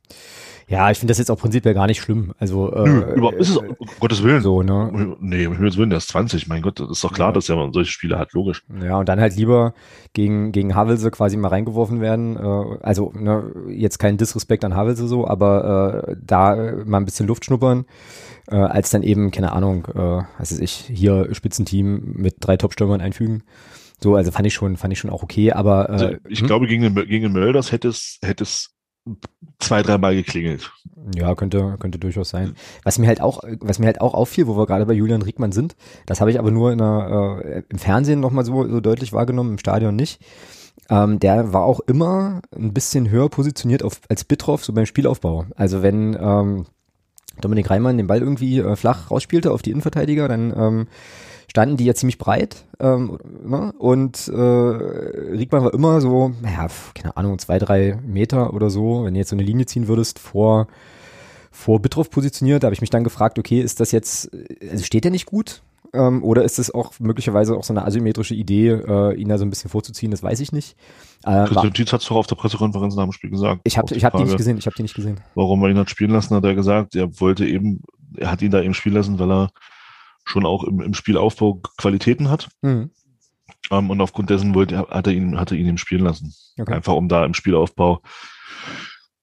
Ja, ich finde das jetzt auch prinzipiell gar nicht schlimm. Also äh, Nö, überhaupt ist es um Gottes Willen. So, ne? Nee, um Himmels Willen, der ist 20, mein Gott, das ist doch klar, ja. dass er solche Spiele hat, logisch. Ja, und dann halt lieber gegen, gegen Havelse quasi mal reingeworfen werden. Äh, also, ne, jetzt kein Disrespekt an Havelse so, aber äh, da mal ein bisschen Luft schnuppern, äh, als dann eben, keine Ahnung, äh, was weiß ich, hier Spitzenteam mit drei Topstürmern einfügen. So, also fand ich schon, fand ich schon auch okay, aber äh, also ich hm? glaube, gegen den, gegen den Mölders hätte es, hätte es zwei, dreimal geklingelt. Ja, könnte, könnte durchaus sein. Was mir halt auch, was mir halt auch auffiel, wo wir gerade bei Julian Riegmann sind, das habe ich aber nur in der, äh, im Fernsehen nochmal so, so deutlich wahrgenommen, im Stadion nicht. Ähm, der war auch immer ein bisschen höher positioniert auf, als Bitroff, so beim Spielaufbau. Also wenn ähm, Dominik Reimann den Ball irgendwie äh, flach rausspielte auf die Innenverteidiger, dann ähm, standen die ja ziemlich breit ähm, ne? und äh, Riegmann war immer so, naja, keine Ahnung, zwei, drei Meter oder so, wenn du jetzt so eine Linie ziehen würdest vor vor Bitroff positioniert, da habe ich mich dann gefragt, okay, ist das jetzt, also steht der nicht gut? Ähm, oder ist es auch möglicherweise auch so eine asymmetrische Idee, äh, ihn da so ein bisschen vorzuziehen? Das weiß ich nicht. Äh, Christian Tietz hat es doch auf der Pressekonferenz nach dem Spiel gesagt. Ich habe ich hab die nicht gesehen. Ich habe die nicht gesehen. Warum er ihn hat spielen lassen, hat er gesagt, er wollte eben, er hat ihn da eben spielen lassen, weil er schon auch im, im Spielaufbau Qualitäten hat. Mhm. Ähm, und aufgrund dessen wollte, hat er ihn, hat er ihn eben spielen lassen. Okay. Einfach um da im Spielaufbau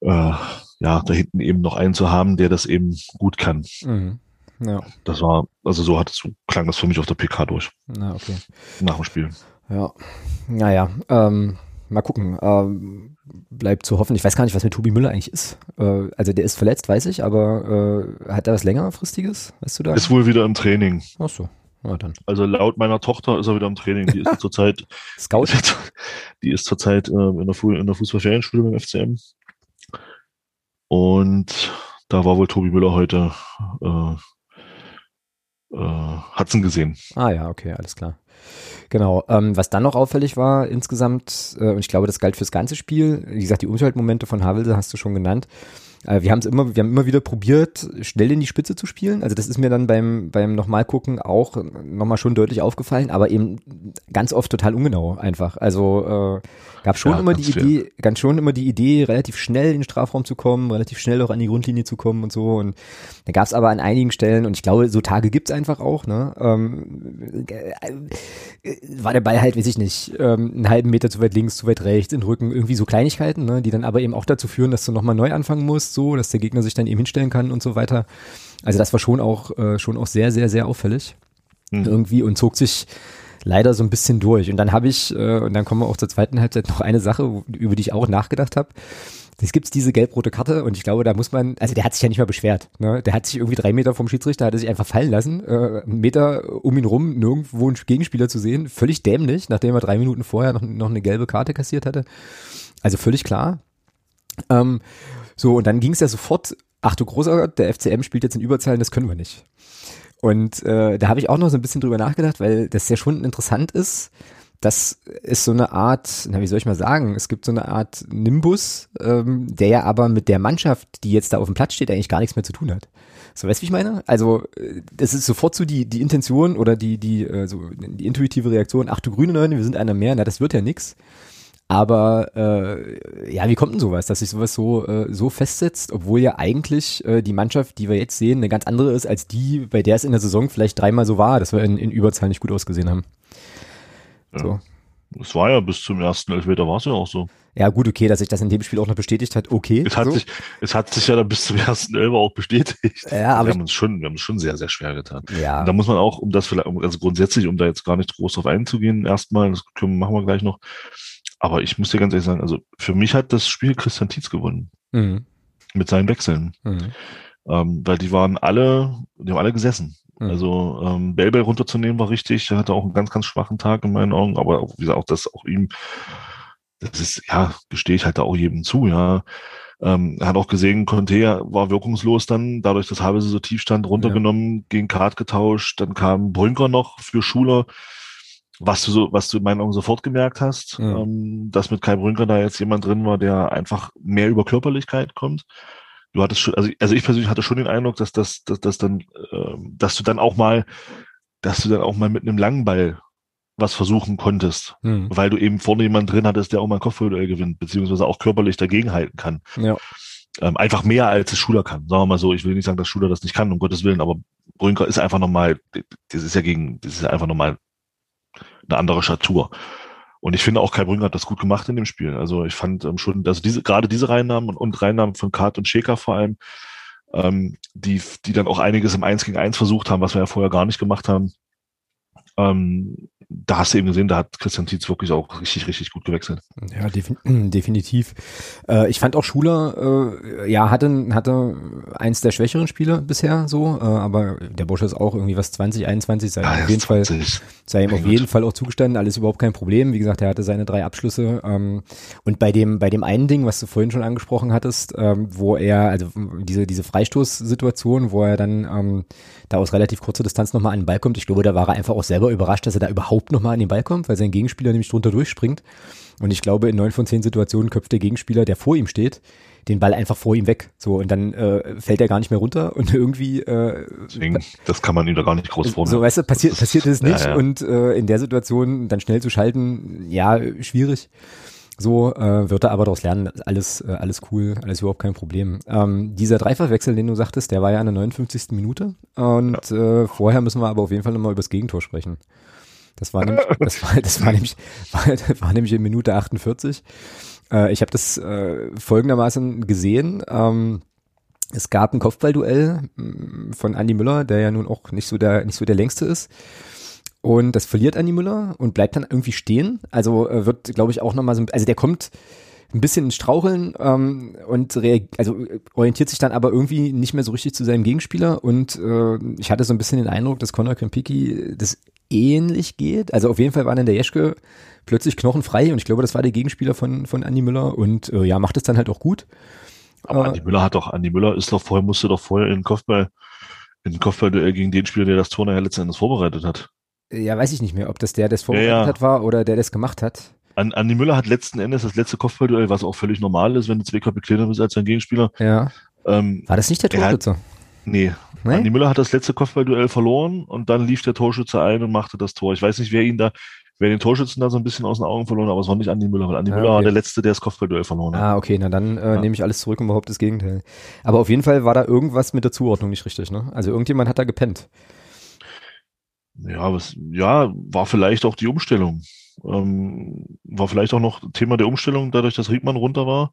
äh, ja, da hinten eben noch einen zu haben, der das eben gut kann. Mhm. Ja. Das war, also so hat es, so klang das für mich auf der PK durch. Na, okay. Nach dem Spiel. Ja. Naja, ähm, mal gucken. Ähm, bleibt zu hoffen. Ich weiß gar nicht, was mit Tobi Müller eigentlich ist. Äh, also der ist verletzt, weiß ich, aber äh, hat er was längerfristiges? Weißt du da? Ist wohl wieder im Training. Ach so. Ja, dann. Also laut meiner Tochter ist er wieder im Training. Die ist (laughs) zurzeit Scout. (laughs) Die ist zurzeit äh, in der, Fu in der Fußballferienschule beim FCM. Und da war wohl Tobi Müller heute äh, äh, ihn gesehen. Ah ja, okay, alles klar. Genau. Ähm, was dann noch auffällig war insgesamt, äh, und ich glaube, das galt fürs ganze Spiel, wie gesagt, die Umschaltmomente von Havelse hast du schon genannt. Äh, wir haben es immer, wir haben immer wieder probiert, schnell in die Spitze zu spielen. Also das ist mir dann beim, beim nochmal gucken auch nochmal schon deutlich aufgefallen, aber eben ganz oft total ungenau einfach. Also äh, gab schon ja, immer die Idee, fair. ganz schon immer die Idee, relativ schnell in den Strafraum zu kommen, relativ schnell auch an die Grundlinie zu kommen und so. Und da gab es aber an einigen Stellen, und ich glaube, so Tage gibt's einfach auch, ne? Ähm, äh, war der Ball halt, weiß ich nicht, ähm, einen halben Meter zu weit links, zu weit rechts, in den Rücken, irgendwie so Kleinigkeiten, ne, die dann aber eben auch dazu führen, dass du nochmal neu anfangen musst so, dass der Gegner sich dann eben hinstellen kann und so weiter. Also das war schon auch, äh, schon auch sehr, sehr, sehr auffällig. Mhm. Irgendwie und zog sich leider so ein bisschen durch. Und dann habe ich, äh, und dann kommen wir auch zur zweiten Halbzeit, noch eine Sache, über die ich auch nachgedacht habe. Es gibt diese gelb-rote Karte und ich glaube, da muss man, also der hat sich ja nicht mal beschwert. Ne? Der hat sich irgendwie drei Meter vom Schiedsrichter, hat er sich einfach fallen lassen, äh, einen Meter um ihn rum, nirgendwo einen Gegenspieler zu sehen. Völlig dämlich, nachdem er drei Minuten vorher noch, noch eine gelbe Karte kassiert hatte. Also völlig klar. Ähm, so, und dann ging es ja sofort, ach du großer der FCM spielt jetzt in Überzahlen, das können wir nicht. Und äh, da habe ich auch noch so ein bisschen drüber nachgedacht, weil das ja schon interessant ist. Das ist so eine Art, na wie soll ich mal sagen, es gibt so eine Art Nimbus, ähm, der ja aber mit der Mannschaft, die jetzt da auf dem Platz steht, eigentlich gar nichts mehr zu tun hat. So, weißt du, wie ich meine? Also, äh, das ist sofort so die, die Intention oder die, die, äh, so, die intuitive Reaktion, ach du grüne Neune, wir sind einer mehr, na, das wird ja nix. Aber äh, ja, wie kommt denn sowas, dass sich sowas so, äh, so festsetzt, obwohl ja eigentlich äh, die Mannschaft, die wir jetzt sehen, eine ganz andere ist als die, bei der es in der Saison vielleicht dreimal so war, dass wir in, in Überzahl nicht gut ausgesehen haben. Ja. So. Es war ja bis zum ersten Elfmeter war es ja auch so. Ja, gut, okay, dass sich das in dem Spiel auch noch bestätigt hat, okay. Es hat, so. sich, es hat sich ja dann bis zum ersten Elfer auch bestätigt. Ja, aber wir haben uns schon, wir haben uns schon sehr, sehr schwer getan. Ja. Und da muss man auch, um das vielleicht, also grundsätzlich, um da jetzt gar nicht groß drauf einzugehen, erstmal, das können, machen wir gleich noch, aber ich muss dir ganz ehrlich sagen, also für mich hat das Spiel Christian Tietz gewonnen. Mhm. Mit seinen Wechseln. Mhm. Ähm, weil die waren alle, die haben alle gesessen. Mhm. Also ähm, Belbel runterzunehmen war richtig. Er hatte auch einen ganz, ganz schwachen Tag in meinen Augen. Aber auch, wie gesagt, auch das auch ihm, das ist, ja, gestehe ich halt da auch jedem zu, ja. Ähm, er hat auch gesehen, Conte war wirkungslos dann, dadurch, dass Havelse so tief stand, runtergenommen, ja. gegen Kart getauscht. Dann kam Brünker noch für Schuler was du so, was du in meinen Augen sofort gemerkt hast, ja. ähm, dass mit Kai Brünker da jetzt jemand drin war, der einfach mehr über Körperlichkeit kommt. Du hattest schon, also, also ich persönlich hatte schon den Eindruck, dass das, dass, dass dann, äh, dass du dann auch mal, dass du dann auch mal mit einem langen Ball was versuchen konntest, mhm. weil du eben vorne jemand drin hattest, der auch mal ein Kopfballduell gewinnt, beziehungsweise auch körperlich dagegenhalten kann. Ja. Ähm, einfach mehr als es Schuler kann. Sagen wir mal so, ich will nicht sagen, dass Schuler das nicht kann, um Gottes Willen, aber Brünker ist einfach nochmal, das ist ja gegen, das ist ja einfach nochmal eine andere Statur. Und ich finde auch Kai Brünger hat das gut gemacht in dem Spiel. Also ich fand ähm, schon, also diese, gerade diese Reinnahmen und, und Reinnahmen von Kart und Schäker vor allem, ähm, die, die dann auch einiges im Eins gegen Eins versucht haben, was wir ja vorher gar nicht gemacht haben. Ähm, da hast du eben gesehen, da hat Christian Tietz wirklich auch richtig, richtig gut gewechselt. Ja, defin (clears throat) definitiv. Äh, ich fand auch Schuler, äh, ja, hatte, hatte eins der schwächeren Spiele bisher so, äh, aber der Bursche ist auch irgendwie was 20, 21, sei, ja, auf jeden 20. Fall, sei ihm auf jeden Fall auch zugestanden, alles überhaupt kein Problem. Wie gesagt, er hatte seine drei Abschlüsse. Ähm, und bei dem, bei dem einen Ding, was du vorhin schon angesprochen hattest, ähm, wo er, also diese, diese Freistoßsituation, wo er dann ähm, da aus relativ kurzer Distanz nochmal an den Ball kommt, ich glaube, da war er einfach auch selber überrascht, dass er da überhaupt nochmal an den Ball kommt, weil sein Gegenspieler nämlich drunter durchspringt. Und ich glaube, in neun von zehn Situationen köpft der Gegenspieler, der vor ihm steht, den Ball einfach vor ihm weg. So, und dann äh, fällt er gar nicht mehr runter und (laughs) irgendwie äh, Deswegen, das kann man ihm da gar nicht groß vornehmen. So, weißt du, passiert, passiert es nicht. Ja, ja. Und äh, in der Situation dann schnell zu schalten, ja, schwierig. So äh, wird er aber daraus lernen, alles, äh, alles cool, alles überhaupt kein Problem. Ähm, dieser Dreifachwechsel, den du sagtest, der war ja in der 59. Minute. Und ja. äh, vorher müssen wir aber auf jeden Fall nochmal über das Gegentor sprechen. Das war nämlich, (laughs) das war, das war nämlich, war, war nämlich in Minute 48. Äh, ich habe das äh, folgendermaßen gesehen. Ähm, es gab ein Kopfballduell mm, von Andy Müller, der ja nun auch nicht so der, nicht so der längste ist. Und das verliert Andy Müller und bleibt dann irgendwie stehen. Also äh, wird, glaube ich, auch nochmal so, also der kommt ein bisschen ins Straucheln ähm, und also orientiert sich dann aber irgendwie nicht mehr so richtig zu seinem Gegenspieler und äh, ich hatte so ein bisschen den Eindruck, dass Conor Krempiki das ähnlich geht. Also auf jeden Fall war dann der Jeschke plötzlich knochenfrei und ich glaube, das war der Gegenspieler von, von Andy Müller und äh, ja, macht es dann halt auch gut. Aber äh, Andi Müller hat doch, Andi Müller ist doch vorher, musste doch vorher in den Kopfball, in den Kopfballduell gegen den Spieler, der das Tor nachher letzten Endes vorbereitet hat. Ja, weiß ich nicht mehr, ob das der, der das vorbereitet ja, ja. hat, war oder der das gemacht hat. Andi Müller hat letzten Endes das letzte Kopfballduell, was auch völlig normal ist, wenn du zwei Köpfe kleiner bist als dein Gegenspieler. Ja. Ähm, war das nicht der Torschütze? Nee. nee. Andi Müller hat das letzte Kopfballduell verloren und dann lief der Torschütze ein und machte das Tor. Ich weiß nicht, wer ihn da, wer den Torschützen da so ein bisschen aus den Augen verloren, aber es war nicht Andi Müller, weil Andi ah, Müller okay. war der Letzte, der das Kopfballduell verloren hat. Ah, okay, na dann äh, ja. nehme ich alles zurück und behaupte das Gegenteil. Aber auf jeden Fall war da irgendwas mit der Zuordnung nicht richtig, ne? Also irgendjemand hat da gepennt. Ja, was, ja, war vielleicht auch die Umstellung. Ähm, war vielleicht auch noch Thema der Umstellung, dadurch, dass Riedmann runter war.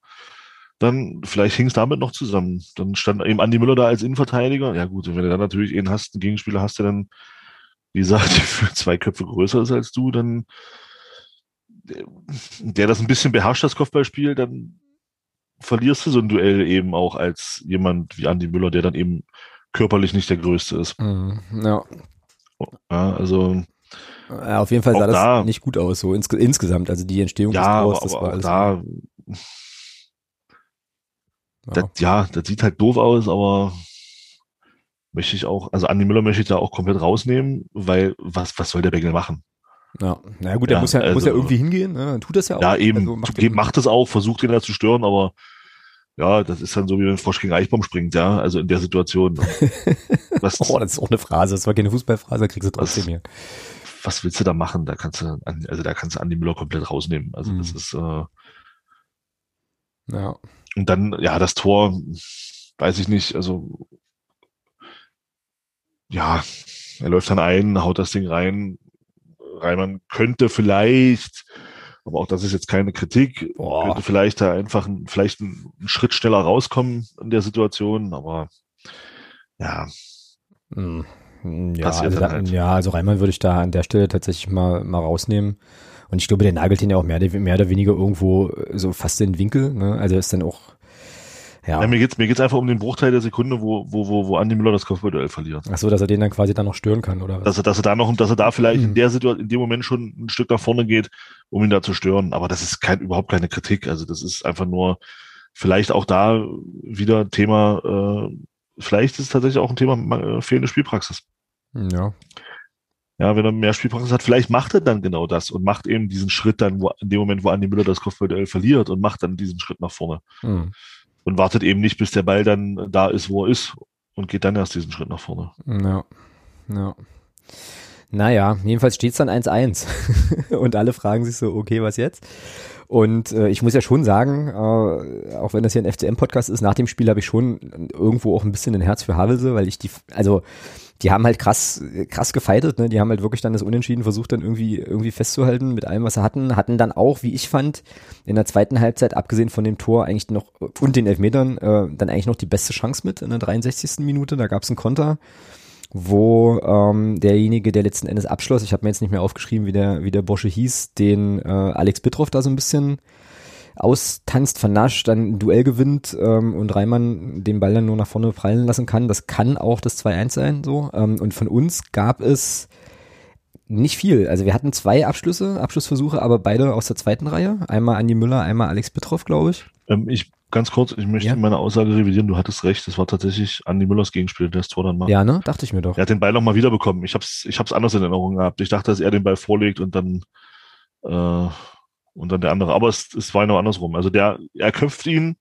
Dann, vielleicht hing es damit noch zusammen. Dann stand eben Andi Müller da als Innenverteidiger. Ja gut, wenn du dann natürlich einen hast, einen Gegenspieler hast, der dann wie gesagt, (laughs) für zwei Köpfe größer ist als du, dann der das ein bisschen beherrscht, das Kopfballspiel, dann verlierst du so ein Duell eben auch als jemand wie Andy Müller, der dann eben körperlich nicht der Größte ist. Mm, ja. ja. Also ja, auf jeden Fall sah das da, nicht gut aus, so ins, insgesamt. Also die Entstehung ja, des Tors, das war alles. Da. Das, ja, das sieht halt doof aus, aber möchte ich auch, also Andi Müller möchte ich da auch komplett rausnehmen, weil was, was soll der Bengel machen? Ja, naja gut, der ja, muss, ja, also, muss ja irgendwie hingehen, ne? tut das ja auch. Ja, eben, also macht, macht das auch, versucht ihn da zu stören, aber ja, das ist dann so, wie wenn Frosch gegen Eichbaum springt, ja, also in der Situation. (laughs) was, oh, das ist auch eine Phrase, das war keine Fußballphrase, kriegst du trotzdem hier. Was willst du da machen? Da kannst du, also da kannst du Andi Müller komplett rausnehmen. Also mhm. das ist, äh, ja. Und dann, ja, das Tor, weiß ich nicht, also ja, er läuft dann ein, haut das Ding rein. Reimann könnte vielleicht, aber auch das ist jetzt keine Kritik, Boah. könnte vielleicht da einfach ein, vielleicht einen Schritt schneller rauskommen in der Situation, aber ja. Hm. Ja, also da, halt. ja, also Reimann würde ich da an der Stelle tatsächlich mal, mal rausnehmen. Und ich glaube, der nagelt ihn ja auch mehr, mehr oder weniger irgendwo so fast in den Winkel. Ne? Also ist dann auch ja. ja mir geht's mir geht's einfach um den Bruchteil der Sekunde, wo, wo, wo, wo Andi Müller das Kopfballduell verliert. Ach so, dass er den dann quasi dann noch stören kann, oder was? Dass er, dass er da noch, dass er da vielleicht mhm. in der Situation, in dem Moment schon ein Stück nach vorne geht, um ihn da zu stören. Aber das ist kein, überhaupt keine Kritik. Also das ist einfach nur vielleicht auch da wieder Thema, äh, vielleicht ist es tatsächlich auch ein Thema äh, fehlende Spielpraxis. Ja. Ja, wenn er mehr Spielpraxis hat, vielleicht macht er dann genau das und macht eben diesen Schritt dann, wo, in dem Moment, wo Andi Müller das Kopfballduell verliert und macht dann diesen Schritt nach vorne. Mhm und wartet eben nicht, bis der Ball dann da ist, wo er ist und geht dann erst diesen Schritt nach vorne. Ja, ja. Naja, jedenfalls steht es dann 1-1 (laughs) und alle fragen sich so, okay, was jetzt? Und äh, ich muss ja schon sagen, äh, auch wenn das hier ein FCM-Podcast ist, nach dem Spiel habe ich schon irgendwo auch ein bisschen ein Herz für Havelse, weil ich die, also die haben halt krass, krass gefeitet, ne? Die haben halt wirklich dann das Unentschieden versucht, dann irgendwie, irgendwie festzuhalten mit allem, was sie hatten. Hatten dann auch, wie ich fand, in der zweiten Halbzeit, abgesehen von dem Tor, eigentlich noch, und den Elfmetern, äh, dann eigentlich noch die beste Chance mit in der 63. Minute. Da gab es einen Konter. wo ähm, derjenige, der letzten Endes abschloss, ich habe mir jetzt nicht mehr aufgeschrieben, wie der, wie der Bursche hieß, den äh, Alex Bittroff da so ein bisschen austanzt, vernascht, dann ein Duell gewinnt ähm, und Reimann den Ball dann nur nach vorne prallen lassen kann. Das kann auch das 2-1 sein, so. Ähm, und von uns gab es nicht viel. Also wir hatten zwei Abschlüsse, Abschlussversuche, aber beide aus der zweiten Reihe. Einmal Andi Müller, einmal Alex Petrov, glaube ich. Ähm, ich ganz kurz, ich möchte Ja. meine Aussage revidieren. Du hattest recht, das war tatsächlich Andi Müllers Gegenspiel, der das Tor dann macht. Ja, ne? Dachte ich mir doch. Er hat den Ball nochmal wiederbekommen. Ich hab's, ich hab's anders in Erinnerung gehabt. Ich dachte, dass er den Ball vorlegt und dann äh, und dann der andere. Aber es, es war genau andersrum. Also der, er köpft ihn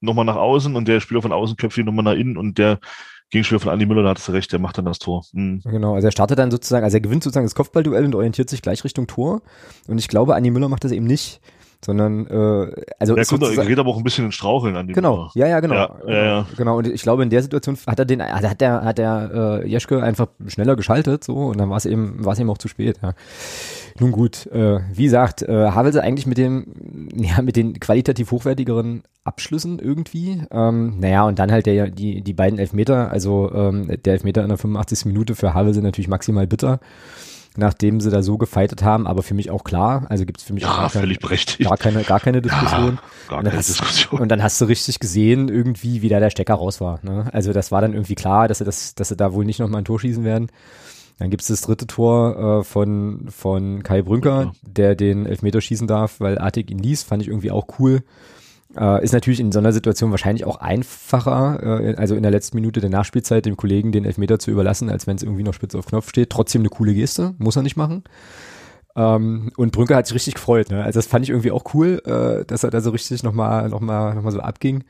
nochmal nach außen und der Spieler von außen köpft ihn nochmal nach innen und der Gegenspieler von Andi Müller, da hattest du recht, der macht dann das Tor. Hm. Genau, also er startet dann sozusagen, also er gewinnt sozusagen das Kopfballduell und orientiert sich gleich Richtung Tor. Und ich glaube, Andi Müller macht das eben nicht, sondern äh, also Der ist kommt, geht aber auch ein bisschen in Straucheln an die Genau, Müller. ja, ja, genau. Ja, ja, ja. Genau, und ich glaube, in der Situation hat er den, also hat der, hat der äh, Jeschke einfach schneller geschaltet, so, und dann war es eben, war es eben auch zu spät, ja. Nun gut, äh, wie gesagt, äh, Havelse eigentlich mit dem, (laughs) ja, mit den qualitativ hochwertigeren Abschlüssen irgendwie. Ähm, naja, und dann halt der, die, die beiden Elfmeter, also ähm, der Elfmeter in der 85. Minute für Havelse natürlich maximal bitter, nachdem sie da so gefeitet haben, aber für mich auch klar, also gibt's für mich auch Ja, gar, kein, völlig berechtigt. gar keine, gar keine Diskussion. Gar Und dann keine hast- Diskussion. Und dann hast du richtig gesehen, irgendwie, wie da der Stecker raus war. Ne? Also das war dann irgendwie klar, dass sie, das, dass sie da wohl nicht nochmal ein Tor schießen werden. Dann gibt's das dritte Tor äh, von, von Kai Brünker, Ja. der den Elfmeter schießen darf, weil Artig ihn ließ. Fand ich irgendwie auch cool. Äh, ist natürlich in so einer Situation wahrscheinlich auch einfacher, äh, also in der letzten Minute der Nachspielzeit dem Kollegen den Elfmeter zu überlassen, als wenn es irgendwie noch spitze auf Knopf steht. Trotzdem eine coole Geste, muss er nicht machen. Ähm, und Brünker hat sich richtig gefreut. Ne? Also das fand ich irgendwie auch cool, äh, dass er da so richtig nochmal noch mal, noch mal so abging.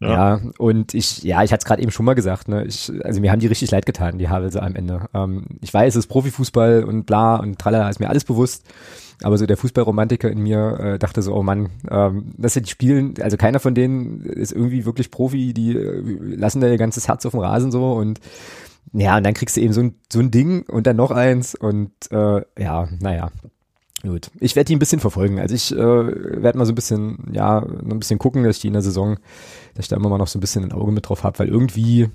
Ja. Ja. und ich, ja, ich hatte es gerade eben schon mal gesagt, ne? Ich, also mir haben die richtig leid getan, die Havelse am Ende. Ähm, ich weiß, es ist Profifußball und bla und tralala, ist mir alles bewusst. Aber so der Fußballromantiker in mir äh, dachte so, oh Mann, ähm, dass sie die spielen, also keiner von denen ist irgendwie wirklich Profi, die äh, lassen da ihr ganzes Herz auf dem Rasen so und ja, und dann kriegst du eben so ein, so ein Ding und dann noch eins und äh, ja, naja. Gut. Ich werde die ein bisschen verfolgen. Also ich äh, werde mal so ein bisschen, ja, ein bisschen gucken, dass ich die in der Saison, dass ich da immer mal noch so ein bisschen ein Auge mit drauf habe, weil irgendwie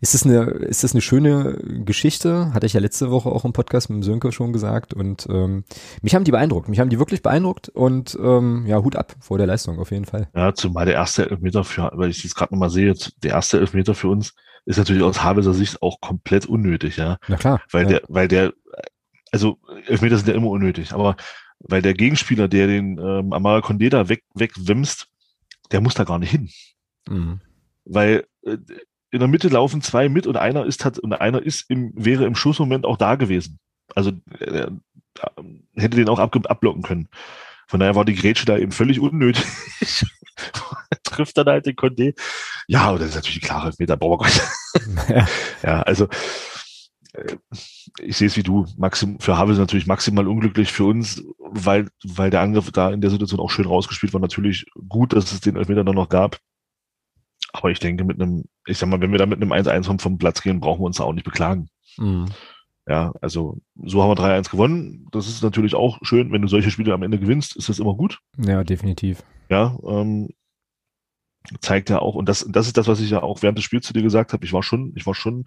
ist es eine, ist das eine schöne Geschichte, hatte ich ja letzte Woche auch im Podcast mit dem Sönke schon gesagt und ähm, mich haben die beeindruckt, mich haben die wirklich beeindruckt und ähm, ja, Hut ab vor der Leistung auf jeden Fall. Ja, zumal der erste Elfmeter für, weil ich jetzt gerade nochmal sehe, der erste Elfmeter für uns ist natürlich aus Havelser Sicht auch komplett unnötig, ja. Na klar. Weil ja. der, weil der, also Elfmeter sind ja immer unnötig, aber weil der Gegenspieler, der den ähm, Amara Condé da weg, wegwimst, der muss da gar nicht hin. Mhm. Weil äh, in der Mitte laufen zwei mit und einer ist hat und einer ist im, wäre im Schussmoment auch da gewesen. Also äh, äh, hätte den auch abge abblocken können. Von daher war die Grätsche da eben völlig unnötig. (laughs) Trifft dann halt den Condé. Ja, und das ist natürlich ein klarer Elfmeter, brauchen wir ja. (laughs) Ja, also äh, ich sehe es wie du. Maxim, für Havels natürlich maximal unglücklich für uns, weil, weil der Angriff da in der Situation auch schön rausgespielt war. Natürlich gut, dass es den Elfmeter dann noch gab. Aber ich denke, mit einem, ich sag mal, wenn wir da mit einem 1-1 vom, vom Platz gehen, brauchen wir uns da auch nicht beklagen. Mhm. Ja, also so haben wir 3-1 gewonnen. Das ist natürlich auch schön, wenn du solche Spiele am Ende gewinnst, ist das immer gut. ja, definitiv. Ja, ähm, zeigt ja auch, und das, das ist das, was ich ja auch während des Spiels zu dir gesagt habe. Ich war schon, ich war schon,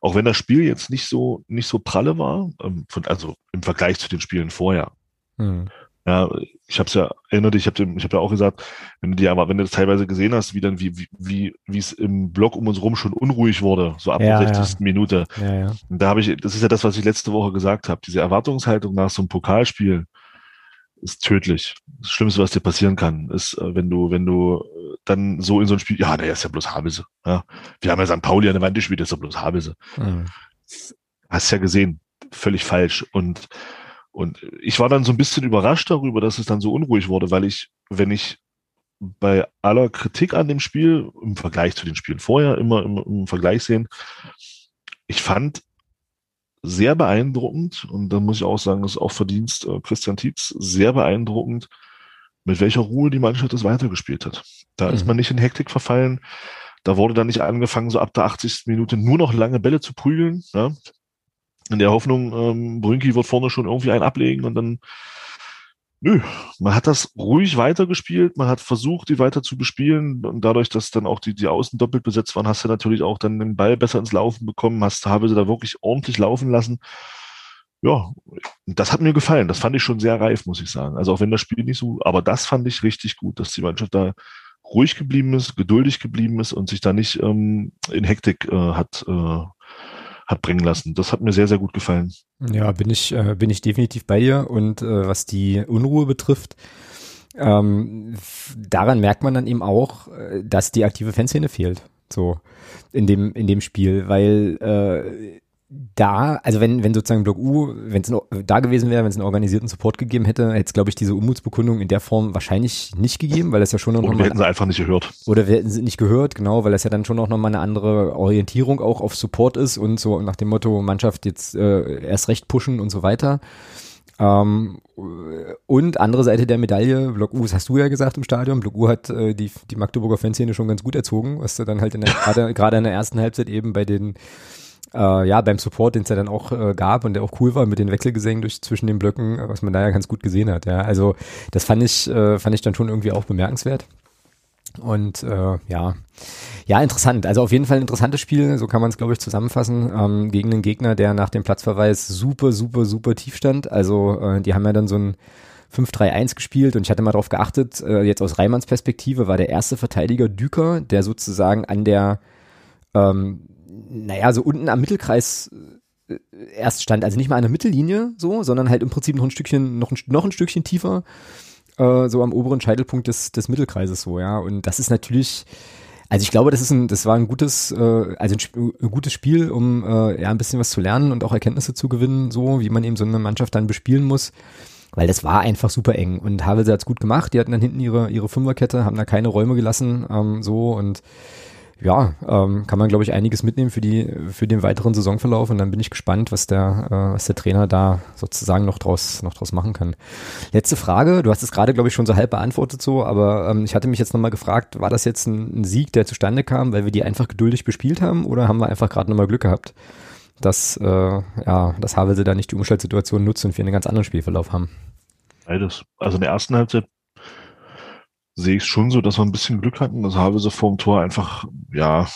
auch wenn das Spiel jetzt nicht so, nicht so pralle war, ähm, von, also im Vergleich zu den Spielen vorher. Mhm. Ja, ich habe es ja erinnert, ich habe ich hab ja auch gesagt, wenn du dir aber, wenn du das teilweise gesehen hast, wie dann wie wie wie wie es im Block um uns rum schon unruhig wurde, so ab Ja, der ja. 60. Minute. Ja, ja. Und da habe ich, das ist ja das, was ich letzte Woche gesagt habe. Diese Erwartungshaltung nach so einem Pokalspiel ist tödlich. Das Schlimmste, was dir passieren kann, ist, äh, wenn du, wenn du äh, dann so in so ein Spiel, ja, der ist ja bloß Habelse. Ja. Wir haben ja St. Pauli an der Wand gespielt, das ist ja bloß Habelse. Mhm. Hast ja gesehen, völlig falsch. Und, und ich war dann so ein bisschen überrascht darüber, dass es dann so unruhig wurde, weil ich, wenn ich bei aller Kritik an dem Spiel im Vergleich zu den Spielen vorher immer im, im Vergleich sehen, ich fand sehr beeindruckend und da muss ich auch sagen, das ist auch Verdienst äh, Christian Tietz, sehr beeindruckend, mit welcher Ruhe die Mannschaft das weitergespielt hat. Da ist Mhm. man nicht in Hektik verfallen. Da wurde dann nicht angefangen, so ab der 80. Minute nur noch lange Bälle zu prügeln. Ja? In der Hoffnung, ähm, Brünki wird vorne schon irgendwie einen ablegen und dann Nö, man hat das ruhig weitergespielt, man hat versucht, die weiter zu bespielen und dadurch, dass dann auch die, die Außen doppelt besetzt waren, hast du natürlich auch dann den Ball besser ins Laufen bekommen, hast, habe sie da wirklich ordentlich laufen lassen. Ja, das hat mir gefallen. Das fand ich schon sehr reif, muss ich sagen. Also auch wenn das Spiel nicht so, aber das fand ich richtig gut, dass die Mannschaft da ruhig geblieben ist, geduldig geblieben ist und sich da nicht ähm, in Hektik äh, hat äh, hat bringen lassen. Das hat mir sehr, sehr gut gefallen. Ja, bin ich, äh, bin ich definitiv bei dir. Und äh, was die Unruhe betrifft, ähm, daran merkt man dann eben auch, äh, dass die aktive Fanszene fehlt. So in dem, in dem Spiel, weil äh, da, also wenn, wenn sozusagen Block U, wenn es da gewesen wäre, wenn es einen organisierten Support gegeben hätte, hätte es, glaube ich, diese Unmutsbekundung in der Form wahrscheinlich nicht gegeben, weil das ja schon noch Oder wir hätten sie einfach nicht gehört. Oder wir hätten sie nicht gehört, genau, weil das ja dann schon auch nochmal eine andere Orientierung auch auf Support ist und so nach dem Motto, Mannschaft jetzt äh, erst recht pushen und so weiter. Ähm, und andere Seite der Medaille, Block U, das hast du ja gesagt im Stadion, Block U hat äh, die, die Magdeburger Fanszene schon ganz gut erzogen, was du dann halt in der, (laughs) gerade, gerade in der ersten Halbzeit eben bei den äh, ja, beim Support, den es ja dann auch äh, gab und der auch cool war mit den Wechselgesängen durch zwischen den Blöcken, was man da ja ganz gut gesehen hat. Ja, also das fand ich, äh, fand ich dann schon irgendwie auch bemerkenswert. Und äh, ja, ja, interessant. Also auf jeden Fall ein interessantes Spiel, so kann man es, glaube ich, zusammenfassen, ähm, gegen einen Gegner, der nach dem Platzverweis super, super, super tief stand. Also äh, die haben ja dann so ein 5-3-1 gespielt und ich hatte mal darauf geachtet, äh, jetzt aus Reimanns Perspektive war der erste Verteidiger Düker, der sozusagen an der ähm, naja, so unten am Mittelkreis äh, erst stand, also nicht mal an der Mittellinie so, sondern halt im Prinzip noch ein Stückchen, noch ein, noch ein Stückchen tiefer, äh, so am oberen Scheitelpunkt des, des Mittelkreises so, ja. Und das ist natürlich, also ich glaube, das ist ein, das war ein gutes, äh, also ein, ein gutes Spiel, um äh, ja ein bisschen was zu lernen und auch Erkenntnisse zu gewinnen, so wie man eben so eine Mannschaft dann bespielen muss. Weil das war einfach super eng und Havelse hat's gut gemacht. Die hatten dann hinten ihre, ihre Fünferkette, haben da keine Räume gelassen, ähm, so und ja, ähm, kann man, glaube ich, einiges mitnehmen für die, für den weiteren Saisonverlauf und dann bin ich gespannt, was der, äh, was der Trainer da sozusagen noch draus, noch draus machen kann. Letzte Frage, du hast es gerade, glaube ich, schon so halb beantwortet so, aber ähm, ich hatte mich jetzt nochmal gefragt, war das jetzt ein, ein, Sieg, der zustande kam, weil wir die einfach geduldig bespielt haben oder haben wir einfach gerade nochmal Glück gehabt, dass, äh, ja, dass Havelse da nicht die Umschaltsituation nutzt und wir einen ganz anderen Spielverlauf haben? Beides. Also in der ersten Halbzeit sehe ich schon so, dass wir ein bisschen Glück hatten, dass Havelse vorm Tor einfach, ja,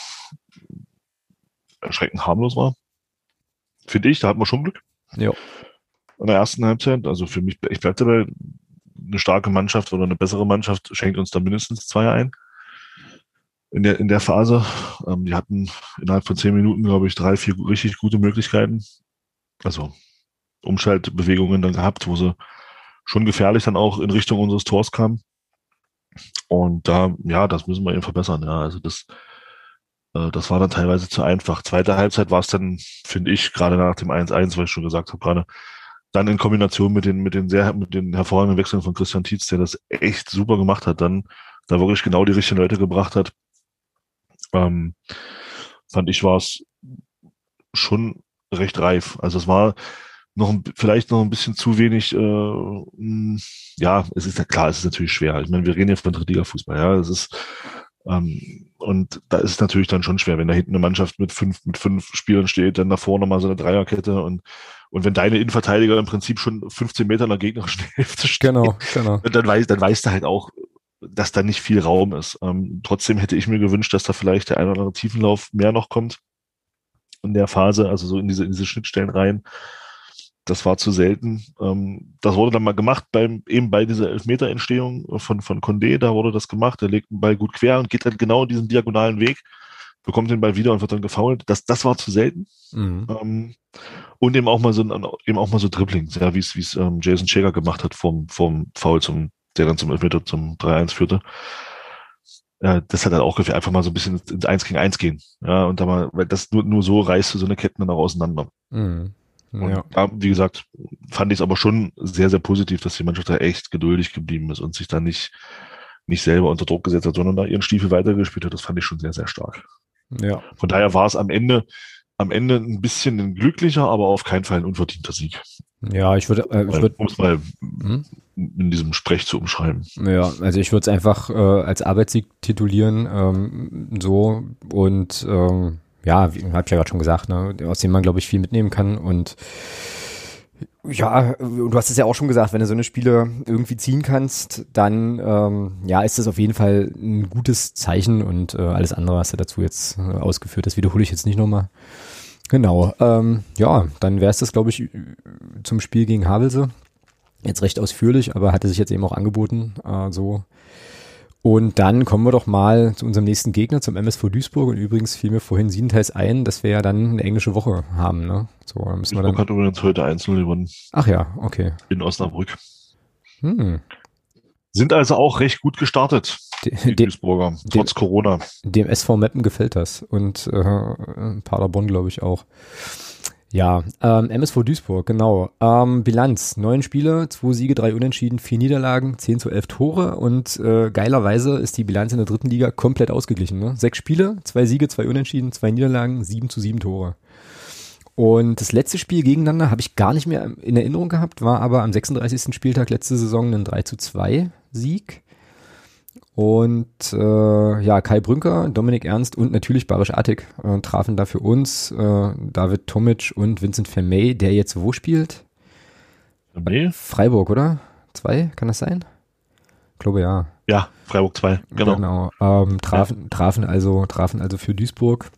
erschreckend harmlos war. Finde ich, da hatten wir schon Glück. Ja. In der ersten Halbzeit, also für mich, ich bleibe dabei, eine starke Mannschaft oder eine bessere Mannschaft schenkt uns da mindestens zwei ein. In der, in der Phase. Ähm, die hatten innerhalb von zehn Minuten, glaube ich, drei, vier richtig gute Möglichkeiten. Also Umschaltbewegungen dann gehabt, wo sie schon gefährlich dann auch in Richtung unseres Tors kamen. Und da, ja, das müssen wir eben verbessern. Ja, also das, äh, das war dann teilweise zu einfach. Zweite Halbzeit war es dann, finde ich, gerade nach dem 1-1, was ich schon gesagt habe, gerade dann in Kombination mit den, mit den sehr, mit den hervorragenden Wechseln von Christian Tietz, der das echt super gemacht hat, dann da wirklich genau die richtigen Leute gebracht hat, ähm, fand ich, war es schon recht reif. Also es war, noch vielleicht noch ein bisschen zu wenig, äh, hm, ja, es ist ja klar, es ist natürlich schwer. Ich meine, wir reden ja von Drittliga-Fußball, ja, es ist, ähm, und da ist es natürlich dann schon schwer, wenn da hinten eine Mannschaft mit fünf, mit fünf Spielern steht, dann davor nochmal so eine Dreierkette und, und wenn deine Innenverteidiger im Prinzip schon 15 Meter in der gegnerischen (laughs) Hälfte stehen, genau, genau. dann weißt, dann weißt du halt auch, dass da nicht viel Raum ist. Ähm, trotzdem hätte ich mir gewünscht, dass da vielleicht der ein oder andere Tiefenlauf mehr noch kommt in der Phase, also so in diese, in diese Schnittstellen rein. Das war zu selten. Ähm, das wurde dann mal gemacht beim, eben bei dieser Elfmeter-Entstehung von, von Condé. Da wurde das gemacht. Er legt den Ball gut quer und geht dann genau diesen diagonalen Weg, bekommt den Ball wieder und wird dann gefoult. Das, das war zu selten. Mhm. Ähm, und eben auch mal so, eben auch mal so Dribblings, ja, wie es, wie es ähm, Jason Schäger gemacht hat vom, vom Foul zum, der dann zum Elfmeter zum 3-1 führte. Ja, das hat dann auch gefällt, einfach mal so ein bisschen ins 1 gegen 1 gehen. Ja, und da mal, weil das nur, nur so reißt du so eine Kette dann auch auseinander. Mhm. Und ja. da, wie gesagt, fand ich es aber schon sehr, sehr positiv, dass die Mannschaft da echt geduldig geblieben ist und sich da nicht, nicht selber unter Druck gesetzt hat, sondern da ihren Stiefel weitergespielt hat. Das fand ich schon sehr, sehr stark. Ja. Von daher war es am Ende, am Ende ein bisschen ein glücklicher, aber auf keinen Fall ein unverdienter Sieg. Ja, ich würde, äh, ich würde, um es mal hm? in diesem Sprech zu umschreiben. Ja, also ich würde es einfach äh, als Arbeitssieg titulieren, ähm, so und ähm, ja, habe ich ja gerade schon gesagt, ne, aus dem man, glaube ich, viel mitnehmen kann. Und Ja, du hast es ja auch schon gesagt, wenn du so eine Spiele irgendwie ziehen kannst, dann ähm, ja, ist das auf jeden Fall ein gutes Zeichen und äh, alles andere, was du dazu jetzt äh, ausgeführt hast, wiederhole ich jetzt nicht nochmal. Genau, ähm, ja, dann wäre es das, glaube ich, zum Spiel gegen Havelse. Jetzt recht ausführlich, aber hatte sich jetzt eben auch angeboten, äh, so und dann kommen wir doch mal zu unserem nächsten Gegner, zum MSV Duisburg. Und übrigens fiel mir vorhin siebenteils ein, dass wir ja dann eine englische Woche haben. Ne? So, dann müssen Duisburg wir dann hat übrigens heute einzeln gewonnen. Ach ja, okay. In Osnabrück. Hm. Sind also auch recht gut gestartet, die, die Duisburger, trotz dem, Corona. Dem SV Meppen gefällt das und äh, Paderborn glaube ich auch. Ja, ähm, MSV Duisburg, genau. Ähm, Bilanz, neun Spiele, zwei Siege, drei Unentschieden, vier Niederlagen, zehn zu elf Tore und äh, geilerweise ist die Bilanz in der dritten Liga komplett ausgeglichen. Ne? Sechs Spiele, zwei Siege, zwei Unentschieden, zwei Niederlagen, sieben zu sieben Tore. Und das letzte Spiel gegeneinander habe ich gar nicht mehr in Erinnerung gehabt, war aber am 36. Spieltag letzte Saison ein 3 zu 2 Sieg. Und äh, ja, Kai Brünker, Dominik Ernst und natürlich Barisch Attik äh, trafen da für uns. Äh, David Tomic und Vincent Vermey, der jetzt wo spielt? Vermey? Freiburg, oder? Zwei, kann das sein? Ich glaube ja. Ja, Freiburg 2, genau. Genau. Ähm, trafen, ja. trafen, also, trafen also für Duisburg.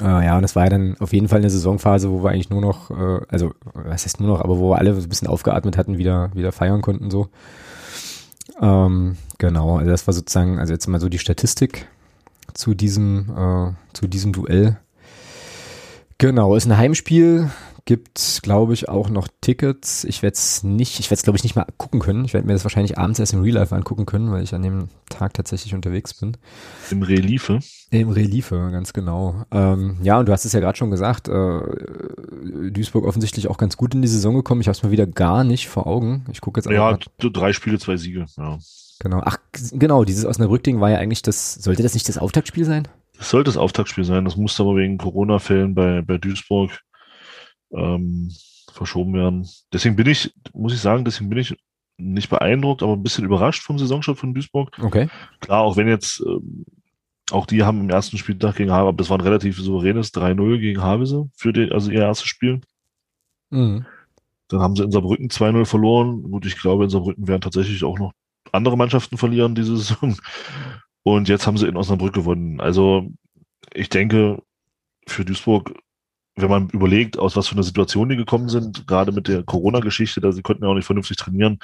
Äh, ja, und das war ja dann auf jeden Fall eine Saisonphase, wo wir eigentlich nur noch, äh, also was heißt nur noch, aber wo wir alle so ein bisschen aufgeatmet hatten, wieder, wieder feiern konnten so. Ähm, genau, also das war sozusagen, also jetzt mal so die Statistik zu diesem, äh, zu diesem Duell. Genau, ist ein Heimspiel, gibt, glaube ich, auch noch Tickets. Ich werde es nicht, ich werde es, glaube ich, nicht mal gucken können. Ich werde mir das wahrscheinlich abends erst im Real Life angucken können, weil ich an dem Tag tatsächlich unterwegs bin. Im Reliefe? Im Reliefe, ganz genau. Ähm, ja, und du hast es ja gerade schon gesagt, äh, Duisburg offensichtlich auch ganz gut in die Saison gekommen. Ich habe es mal wieder gar nicht vor Augen. Ich gucke jetzt. Ja, drei Spiele, zwei Siege, ja. Genau. Ach, genau, dieses Osnabrück-Ding war ja eigentlich das, sollte das nicht das Auftaktspiel sein? Das sollte das Auftaktspiel sein. Das musste aber wegen Corona-Fällen bei, bei Duisburg ähm, verschoben werden. Deswegen bin ich, muss ich sagen, deswegen bin ich nicht beeindruckt, aber ein bisschen überrascht vom Saisonstart von Duisburg. Okay. Klar, auch wenn jetzt, ähm, auch die haben im ersten Spieltag gegen Havelse, das war ein relativ souveränes 3-0 gegen Havelse für die, also ihr erstes Spiel. Mhm. Dann haben sie in Saarbrücken 2-0 verloren. Gut, ich glaube, in Saarbrücken werden tatsächlich auch noch andere Mannschaften verlieren diese Saison. Und jetzt haben sie in Osnabrück gewonnen. Also ich denke, für Duisburg wenn man überlegt, aus was für einer Situation die gekommen sind, gerade mit der Corona-Geschichte, da sie konnten ja auch nicht vernünftig trainieren.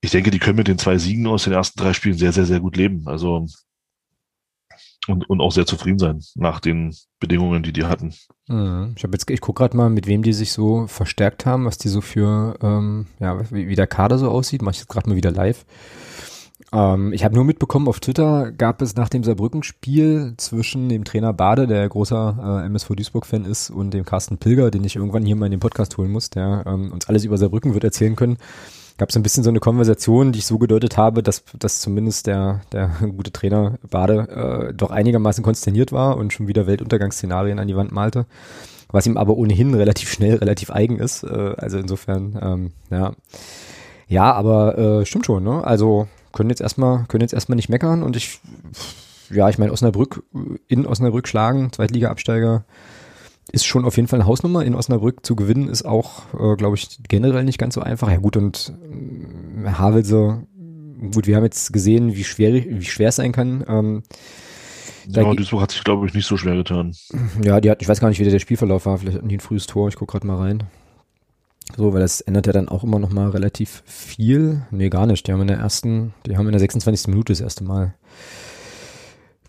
Ich denke, die können mit den zwei Siegen aus den ersten drei Spielen sehr, sehr, sehr gut leben. Also und, und auch sehr zufrieden sein nach den Bedingungen, die die hatten. Mhm. Ich habe jetzt, ich gucke gerade mal, mit wem die sich so verstärkt haben, was die so für, ähm, ja, wie, wie der Kader so aussieht. Mache ich jetzt gerade mal wieder live. Ähm, ich habe nur mitbekommen, auf Twitter gab es nach dem Saarbrücken-Spiel zwischen dem Trainer Bade, der großer äh, MSV Duisburg-Fan ist, und dem Carsten Pilger, den ich irgendwann hier mal in den Podcast holen muss, der ähm, uns alles über Saarbrücken wird erzählen können, gab es ein bisschen so eine Konversation, die ich so gedeutet habe, dass, dass zumindest der, der (laughs) gute Trainer Bade äh, doch einigermaßen konsterniert war und schon wieder Weltuntergangsszenarien an die Wand malte, was ihm aber ohnehin relativ schnell, relativ eigen ist. Äh, also insofern, ähm, ja. Ja, aber äh, stimmt schon, ne? Also können jetzt erstmal, können jetzt erstmal nicht meckern und ich, ja, ich meine, Osnabrück, in Osnabrück schlagen, Zweitliga-Absteiger, ist schon auf jeden Fall eine Hausnummer. In Osnabrück zu gewinnen ist auch, äh, glaube ich, generell nicht ganz so einfach. Ja gut, und äh, Havelse, gut, wir haben jetzt gesehen, wie schwer, wie schwer es sein kann. Ähm, ja, Duisburg hat sich, glaube ich, nicht so schwer getan. Ja, die hat, ich weiß gar nicht, wie der Spielverlauf war. Vielleicht hatten die ein frühes Tor. Ich gucke gerade mal rein. So, weil das ändert ja dann auch immer noch mal relativ viel. Nee, gar nicht. Die haben in der ersten, die haben in der 26. Minute das erste Mal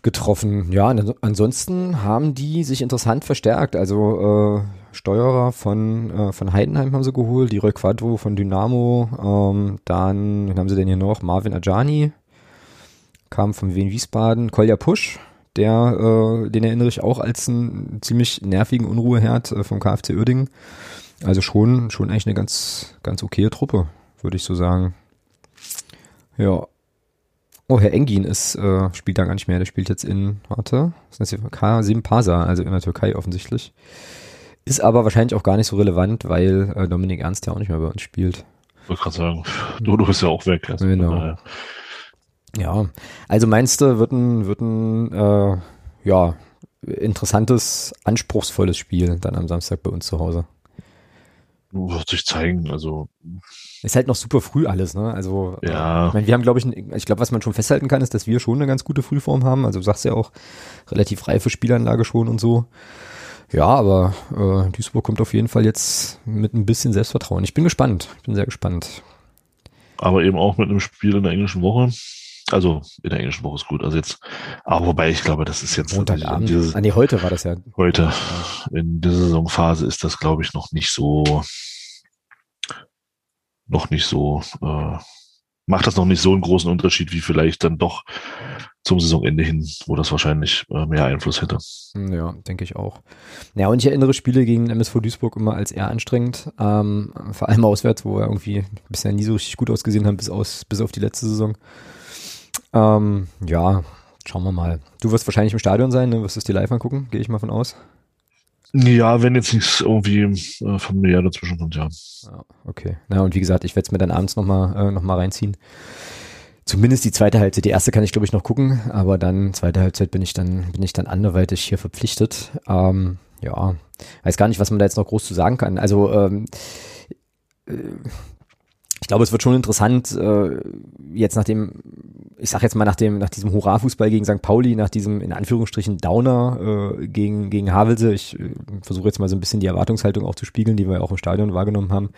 getroffen. Ja, ansonsten haben die sich interessant verstärkt. Also äh, Steuerer von, äh, von Heidenheim haben sie geholt, die Quadro von Dynamo, ähm, dann, wen haben sie denn hier noch? Marvin Ajani kam von Wien Wiesbaden, Kolja Pusch, der, äh, den erinnere ich auch als einen ziemlich nervigen Unruheherd äh, vom KfC Uerdingen. Also schon, schon eigentlich eine ganz, ganz okaye Truppe, würde ich so sagen. Ja. Oh, Herr Engin ist, äh, spielt da gar nicht mehr. Der spielt jetzt in, warte, was ist das hier? K7 Pasa, also in der Türkei offensichtlich. Ist aber wahrscheinlich auch gar nicht so relevant, weil äh, Dominik Ernst ja auch nicht mehr bei uns spielt. Ich wollte gerade sagen, (laughs) Dodo ist ja auch weg. Also genau. Ja, also meinst du, wird ein, wird ein äh, ja, interessantes, anspruchsvolles Spiel dann am Samstag bei uns zu Hause? Wird sich zeigen. Also ist halt noch super früh alles, ne? Also ja. Äh, ich meine, wir haben, glaube ich, ich glaube, was man schon festhalten kann, ist, dass wir schon eine ganz gute Frühform haben. Also du sagst ja auch relativ reife Spielanlage schon und so. Ja, aber äh, Duisburg kommt auf jeden Fall jetzt mit ein bisschen Selbstvertrauen. Ich bin gespannt. Ich bin sehr gespannt. Aber eben auch mit einem Spiel in der englischen Woche. Also in der englischen Woche ist gut. Also jetzt, aber wobei ich glaube, das ist jetzt Montagabend. Dieses, ah, nee, heute war das ja. Heute. In dieser Saisonphase ist das, glaube ich, noch nicht so, noch nicht so, äh, macht das noch nicht so einen großen Unterschied wie vielleicht dann doch zum Saisonende hin, wo das wahrscheinlich äh, mehr Einfluss hätte. Ja, denke ich auch. Ja, und ich erinnere Spiele gegen MSV Duisburg immer als eher anstrengend, ähm, vor allem auswärts, wo wir irgendwie bisher nie so richtig gut ausgesehen haben, bis, aus, bis auf die letzte Saison. Ähm, ja, schauen wir mal. Du wirst wahrscheinlich im Stadion sein, ne? wirst du es dir live angucken, gehe ich mal von aus. Ja, wenn jetzt nichts irgendwie äh, familiär dazwischen kommt, ja. Okay. Na, und wie gesagt, ich werde es mir dann abends nochmal äh, noch reinziehen. Zumindest die zweite Halbzeit. Die erste kann ich, glaube ich, noch gucken, aber dann, zweite Halbzeit bin ich dann, bin ich dann anderweitig hier verpflichtet. Ähm, ja, weiß gar nicht, was man da jetzt noch groß zu sagen kann. Also, ähm, äh, ich glaube, es wird schon interessant, äh, jetzt nach dem, ich sag jetzt mal nach dem, nach diesem Hurra-Fußball gegen St. Pauli, nach diesem in Anführungsstrichen Downer äh, gegen, gegen Havelse. Ich äh, versuche jetzt mal so ein bisschen die Erwartungshaltung auch zu spiegeln, die wir auch im Stadion wahrgenommen haben.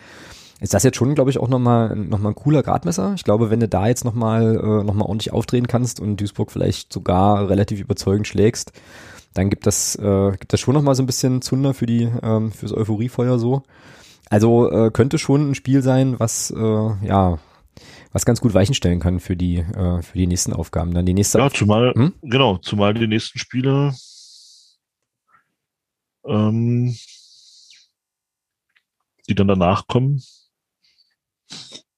Ist das jetzt schon, glaube ich, auch nochmal noch mal ein cooler Gradmesser? Ich glaube, wenn du da jetzt nochmal äh, noch ordentlich aufdrehen kannst und Duisburg vielleicht sogar relativ überzeugend schlägst, dann gibt das, äh, gibt das schon nochmal so ein bisschen Zunder für die, ähm, fürs Euphoriefeuer so. Also äh, könnte schon ein Spiel sein, was äh, ja was ganz gut Weichen stellen kann für die äh, für die nächsten Aufgaben. Dann die nächste. Ja, zumal hm? genau, zumal die nächsten Spiele ähm, die dann danach kommen,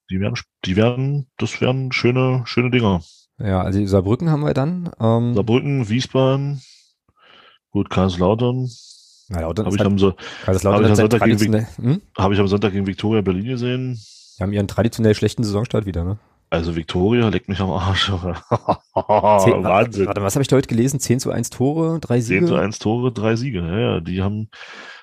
die werden, die werden, das werden schöne, schöne Dinger. Ja, also Saarbrücken haben wir dann. Ähm, Saarbrücken, Wiesbaden, gut, Kaiserslautern, na, Lautern habe ich, am, so, hab ich, am Sonntag gegen, hm? hab ich am Sonntag gegen Viktoria Berlin gesehen. Die haben ihren traditionell schlechten Saisonstart wieder, ne? Also Viktoria leckt mich am Arsch. Zehn, (laughs) Wahnsinn. Warte, was habe ich da heute gelesen? 10 zu 1 Tore, drei Siege? 10 zu 1 Tore, drei Siege. Ja, ja, die haben,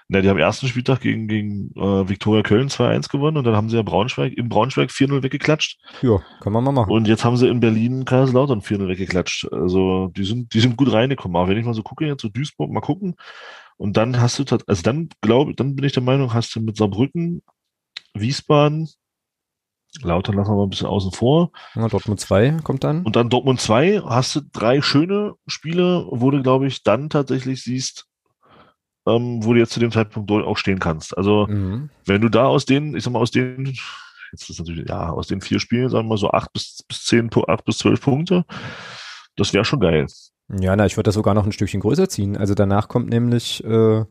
na, die haben ersten Spieltag gegen, gegen äh, Viktoria Köln 2-1 gewonnen und dann haben sie ja Braunschweig, in Braunschweig 4-0 weggeklatscht. Ja, kann man mal machen. Und jetzt haben sie in Berlin Kaiserslautern 4-0 weggeklatscht. Also die sind, die sind gut reingekommen. Aber wenn ich mal so gucke, jetzt so Duisburg, mal gucken, und dann hast du, also dann glaube, dann bin ich der Meinung, hast du mit Saarbrücken, Wiesbaden, Lautern lassen wir mal ein bisschen außen vor. Ja, Dortmund 2 kommt dann. Und dann Dortmund 2 hast du drei schöne Spiele, wo du, glaube ich, dann tatsächlich siehst, ähm, wo du jetzt zu dem Zeitpunkt auch stehen kannst. Also, mhm. wenn du da aus den, ich sag mal, aus den, jetzt ist natürlich, ja, aus den vier Spielen, sagen wir mal so acht bis, bis zehn, acht bis zwölf Punkte, das wäre schon geil. Ja, na, ich würde das sogar noch ein Stückchen größer ziehen. Also danach kommt nämlich, äh, also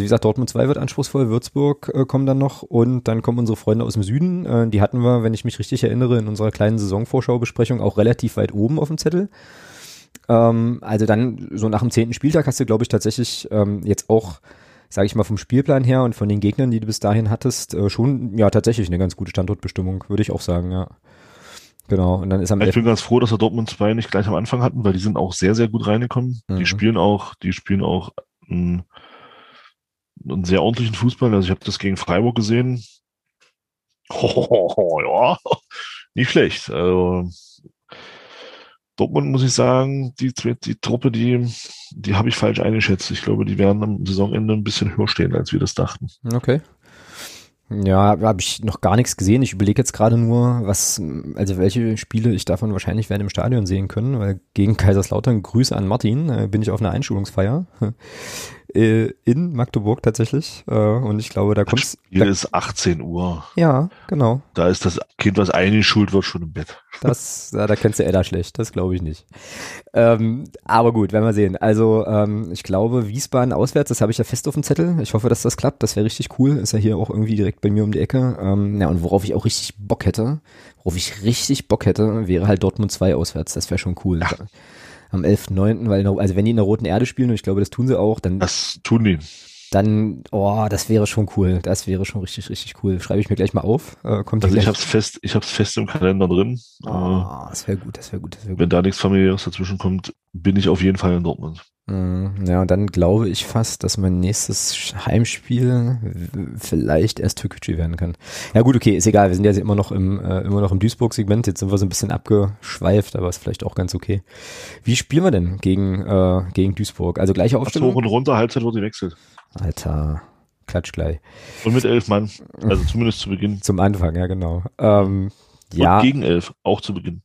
wie gesagt, Dortmund 2 wird anspruchsvoll, Würzburg äh, kommen dann noch und dann kommen unsere Freunde aus dem Süden. Äh, die hatten wir, wenn ich mich richtig erinnere, in unserer kleinen Saisonvorschaubesprechung auch relativ weit oben auf dem Zettel. Ähm, also dann so nach dem zehnten Spieltag hast du, glaube ich, tatsächlich ähm, jetzt auch, sage ich mal, vom Spielplan her und von den Gegnern, die du bis dahin hattest, äh, schon ja tatsächlich eine ganz gute Standortbestimmung, würde ich auch sagen, ja. Genau, und dann ist am Ich bin ganz froh, dass wir Dortmund 2 nicht gleich am Anfang hatten, weil die sind auch sehr, sehr gut reingekommen. Mhm. Die spielen auch, die spielen auch einen, einen sehr ordentlichen Fußball. Also ich habe das gegen Freiburg gesehen. Oh, (laughs) ja, nicht schlecht. Also Dortmund muss ich sagen, die, die Truppe, die, die habe ich falsch eingeschätzt. Ich glaube, die werden am Saisonende ein bisschen höher stehen, als wir das dachten. Okay. Ja, habe ich noch gar nichts gesehen. Ich überlege jetzt gerade nur, was, also welche Spiele ich davon wahrscheinlich werde im Stadion sehen können, weil gegen Kaiserslautern Grüße an Martin, äh, bin ich auf einer Einschulungsfeier in Magdeburg tatsächlich. Äh, und ich glaube, da kommt Spiel da, ist 18 Uhr. Ja, genau. Da ist das Kind, was eingeschult wird, schon im Bett. Das, (laughs) ja, da kennst du Edda schlecht, das glaube ich nicht. Ähm, aber gut, werden wir sehen. Also ähm, ich glaube, Wiesbaden auswärts, das habe ich ja fest auf dem Zettel. Ich hoffe, dass das klappt. Das wäre richtig cool. Ist ja hier auch irgendwie direkt bei mir um die Ecke. Ähm, ja, und worauf ich auch richtig Bock hätte, worauf ich richtig Bock hätte, wäre halt Dortmund 2 auswärts. Das wäre schon cool. Ja. Am 11.9., weil, also wenn die in der Roten Erde spielen, und ich glaube, das tun sie auch, dann. Das tun die dann, oh, das wäre schon cool. Das wäre schon richtig, richtig cool. Schreibe ich mir gleich mal auf. Äh, kommt also ich hab's fest, ich hab's fest im Kalender drin. Oh, das wäre gut, das wäre gut, das wäre gut. Wenn da nichts familiäres dazwischen kommt, bin ich auf jeden Fall in Dortmund. Mm, Ja, und dann glaube ich fast, dass mein nächstes Heimspiel vielleicht erst Türkgücü werden kann. Ja gut, okay, ist egal. Wir sind jetzt immer noch im äh, immer noch im Duisburg-Segment. Jetzt sind wir so ein bisschen abgeschweift, aber ist vielleicht auch ganz okay. Wie spielen wir denn gegen äh, gegen Duisburg? Also gleiche Hoch Aufstellung. und runter, Halbzeit wird gewechselt. Alter, klatsch gleich. Und mit elf Mann. Also zumindest zu Beginn. Zum Anfang, ja genau. Ähm, ja. Und gegen elf, auch zu Beginn.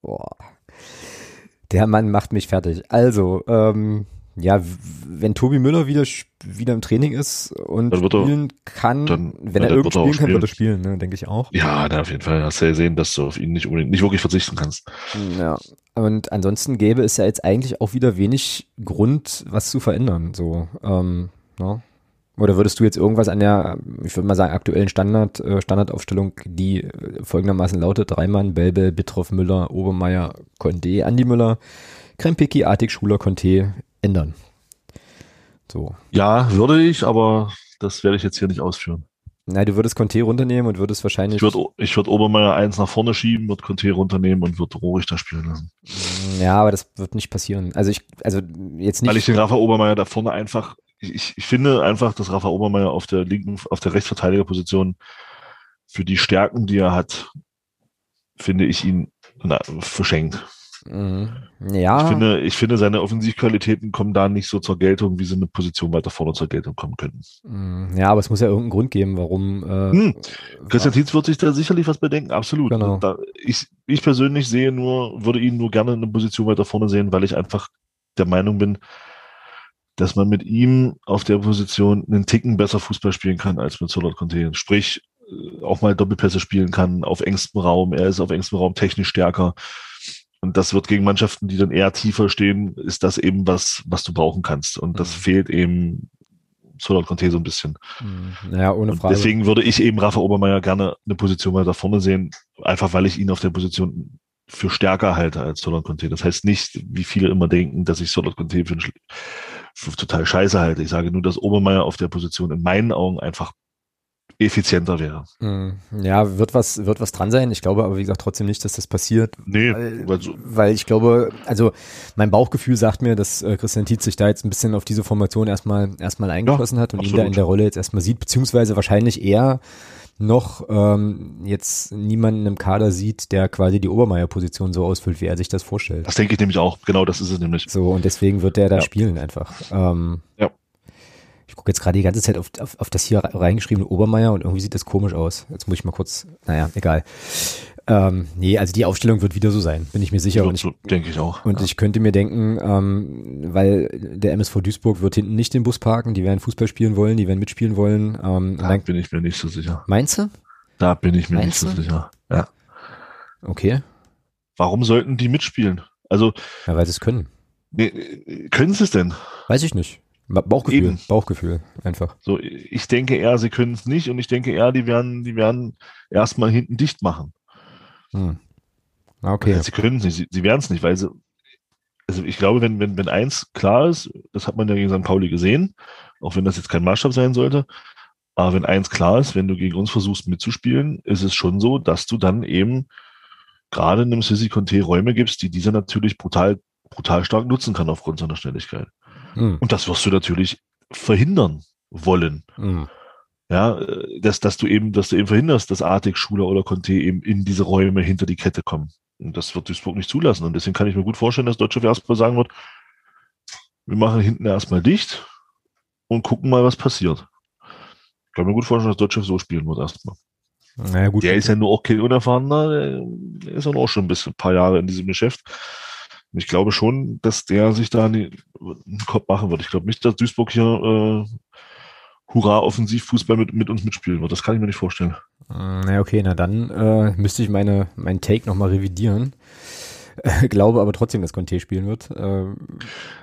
Boah. Der Mann macht mich fertig. Also, ähm, ja, wenn Tobi Müller wieder, wieder im Training ist und wird er- spielen kann, dann- wenn ja, er dann irgend wird auch spielen kann, spielen. wird er spielen, ne, denke ich auch. Ja, na, auf jeden Fall. Hast du ja gesehen, dass du auf ihn nicht unbedingt, nicht wirklich verzichten kannst. Ja. Und ansonsten gäbe es ja jetzt eigentlich auch wieder wenig Grund, was zu verändern. So, ähm, ne? Oder würdest du jetzt irgendwas an der, ich würde mal sagen, aktuellen Standard, äh, Standardaufstellung, die äh, folgendermaßen lautet, Reimann, Belbel, Bittroff, Müller, Obermeier, Condé, Andi Müller, Krempicki, Artig, Schuler, Conte ändern? So. Ja, würde ich, aber das werde ich jetzt hier nicht ausführen. Na, du würdest Conte runternehmen und würdest wahrscheinlich. Ich würde ich würd Obermeier eins nach vorne schieben, würde Conte runternehmen und würde Rohrig da spielen lassen. ja, aber das wird nicht passieren. Also ich, also jetzt nicht. Weil ich den Rafa Obermeier da vorne einfach, ich, ich finde einfach, dass Rafa Obermeier auf der linken, auf der Rechtsverteidigerposition für die Stärken, die er hat, finde ich ihn na, verschenkt. Mhm. Ja. Ich finde, ich finde, seine Offensivqualitäten kommen da nicht so zur Geltung, wie sie eine Position weiter vorne zur Geltung kommen könnten. Mm, Ja, aber es muss ja irgendeinen Grund geben, warum. Äh, Hm, Christian Tietz wird sich da sicherlich was bedenken, absolut. Genau. Da, ich, ich persönlich sehe nur, würde ihn nur gerne in eine Position weiter vorne sehen, weil ich einfach der Meinung bin, dass man mit ihm auf der Position einen Ticken besser Fußball spielen kann als mit Solot Conte. Sprich, äh, auch mal Doppelpässe spielen kann auf engstem Raum. Er ist auf engstem Raum technisch stärker. Und das wird gegen Mannschaften, die dann eher tiefer stehen, ist das eben was, was du brauchen kannst. Und das Mhm. fehlt eben Solot Conte so ein bisschen. Naja, ohne Und Frage. deswegen würde ich eben Rafa Obermeier gerne eine Position weiter vorne sehen, einfach weil ich ihn auf der Position für stärker halte als Solot Conte. Das heißt nicht, wie viele immer denken, dass ich Solot Conte für, einen total scheiße halte. Ich sage nur, dass Obermeier auf der Position in meinen Augen einfach effizienter wäre. Mm, Ja, wird was, wird was dran sein. Ich glaube aber, wie gesagt, trotzdem nicht, dass das passiert. Nee, Weil, weil so, weil ich glaube, also mein Bauchgefühl sagt mir, dass äh, Christian Tietz sich da jetzt ein bisschen auf diese Formation erstmal erstmal eingeschossen hat und ihn da absolut. in der Rolle jetzt erstmal sieht, beziehungsweise wahrscheinlich eher noch ähm, jetzt niemanden im Kader sieht, der quasi die Obermeier-Position so ausfüllt, wie er sich das vorstellt. das denke ich nämlich auch. Genau, das ist es nämlich. So, und deswegen wird der da Ja. spielen einfach. Ähm, Ja. Ich gucke jetzt gerade die ganze Zeit auf, auf, auf das hier reingeschriebene Obermeier und irgendwie sieht das komisch aus. Jetzt muss ich mal kurz, naja, egal. Ähm, nee, also die Aufstellung wird wieder so sein, bin ich mir sicher. Und ich, so denke ich auch. und ja. ich könnte mir denken, ähm, weil der MSV Duisburg wird hinten nicht den Bus parken, die werden Fußball spielen wollen, die werden mitspielen wollen. Ähm, da dann, bin ich mir nicht so sicher. meinst du? Da bin ich mir Meinst nicht so du? sicher. Ja. Okay, Warum sollten die mitspielen? Also, ja, weil sie es können. nee, können sie es denn? Weiß ich nicht. Ba- Bauchgefühl, Eben. Bauchgefühl, einfach. So, ich denke eher, sie können es nicht und ich denke eher, die werden, die werden erstmal hinten dicht machen. Hm. Ah, Okay. Sie können es nicht, sie, sie werden es nicht, weil sie, also ich glaube, wenn, wenn, wenn eins klar ist, das hat man ja gegen St. Pauli gesehen, auch wenn das jetzt kein Maßstab sein sollte, aber wenn eins klar ist, wenn du gegen uns versuchst mitzuspielen, ist es schon so, dass du dann eben gerade in einem Sissi Conte Räume gibst, die dieser natürlich brutal, brutal stark nutzen kann aufgrund seiner Schnelligkeit. Hm. Und das wirst du natürlich verhindern wollen. Hm. Ja, äh, dass, dass du eben, dass du eben verhinderst, dass Artig, Schuler oder Conte eben in diese Räume hinter die Kette kommen. Und das wird Duisburg nicht zulassen. Und deswegen kann ich mir gut vorstellen, dass Deutsche erstmal sagen wird, wir machen hinten erstmal dicht und gucken mal, was passiert. Ich kann mir gut vorstellen, dass Deutsche so spielen wird erstmal. Naja, gut. Der ist ja nur auch kein Unerfahrener, der ist ja auch schon ein bisschen ein paar Jahre in diesem Geschäft. Und ich glaube schon, dass der sich da einen Kopf machen wird. Ich glaube nicht, dass Duisburg hier äh, hurra Offensivfußball mit, mit uns mitspielen wird. Das kann ich mir nicht vorstellen. Na okay, na dann äh, müsste ich meine mein Take nochmal revidieren. Äh, (laughs) glaube aber trotzdem, dass Conte spielen wird. Äh,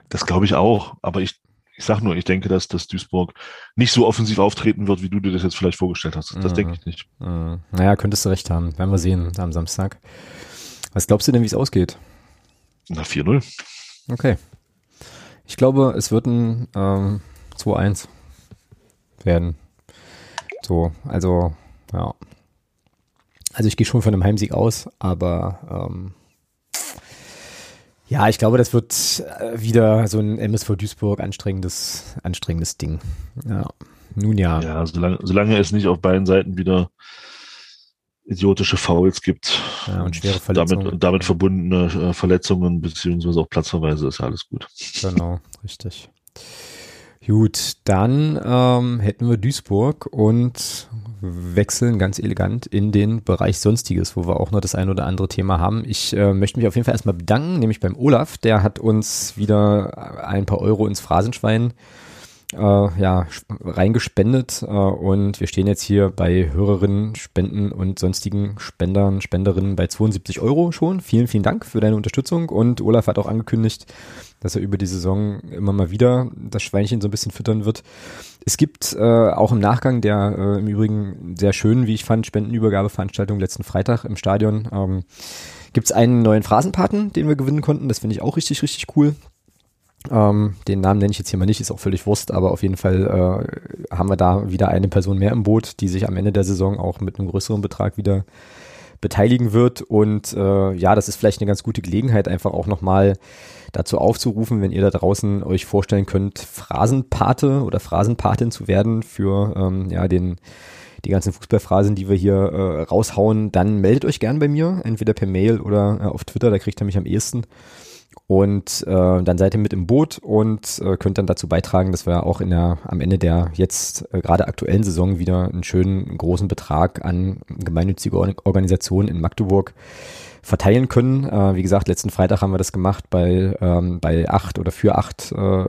Das glaube ich auch. Aber ich, ich sag nur, ich denke, dass, dass Duisburg nicht so offensiv auftreten wird, wie du dir das jetzt vielleicht vorgestellt hast. Das Mhm. denke ich nicht. äh, naja, könntest du recht haben. Werden wir sehen am Samstag. Was glaubst du denn, wie es ausgeht? Na, 4-0. Okay. Ich glaube, es wird ein ähm, 2-1 werden. So, also, ja. Also ich gehe schon von einem Heimsieg aus, aber ähm, Ja, ich glaube, das wird äh, wieder so ein MSV Duisburg anstrengendes, anstrengendes Ding. Ja. Nun ja. Ja, solange, solange es nicht auf beiden Seiten wieder idiotische Fouls gibt ja, und schwere Verletzungen. Damit, und damit verbundene äh, Verletzungen beziehungsweise auch Platzverweise ist ja alles gut. Genau, richtig. Gut, dann ähm, hätten wir Duisburg und wechseln ganz elegant in den Bereich Sonstiges, wo wir auch noch das ein oder andere Thema haben. Ich äh, möchte mich auf jeden Fall erstmal bedanken, nämlich beim Olaf, der hat uns wieder ein paar Euro ins Phrasenschwein äh, ja, reingespendet äh, und wir stehen jetzt hier bei Hörerinnen, Spenden und sonstigen Spendern, Spenderinnen bei 72 Euro schon. Vielen, vielen Dank für deine Unterstützung und Olaf hat auch angekündigt, dass er über die Saison immer mal wieder das Schweinchen so ein bisschen füttern wird. Es gibt äh, auch im Nachgang der äh, im Übrigen sehr schönen, wie ich fand, Spendenübergabeveranstaltung letzten Freitag im Stadion ähm, gibt es einen neuen Phrasenpaten, den wir gewinnen konnten. Das finde ich auch richtig, richtig cool. Ähm, den Namen nenne ich jetzt hier mal nicht, ist auch völlig Wurst, aber auf jeden Fall äh, haben wir da wieder eine Person mehr im Boot, die sich am Ende der Saison auch mit einem größeren Betrag wieder beteiligen wird. Und äh, ja, das ist vielleicht eine ganz gute Gelegenheit, einfach auch nochmal dazu aufzurufen, wenn ihr da draußen euch vorstellen könnt, Phrasenpate oder Phrasenpatin zu werden für ähm, ja den die ganzen Fußballphrasen, die wir hier äh, raushauen, dann meldet euch gern bei mir, entweder per Mail oder äh, auf Twitter, da kriegt ihr mich am ehesten. Und äh, dann seid ihr mit im Boot und äh, könnt dann dazu beitragen, dass wir auch in der, am Ende der jetzt äh, gerade aktuellen Saison wieder einen schönen großen Betrag an gemeinnützige Organisationen in Magdeburg verteilen können. Äh, wie gesagt, letzten Freitag haben wir das gemacht bei, ähm, bei acht oder für acht äh,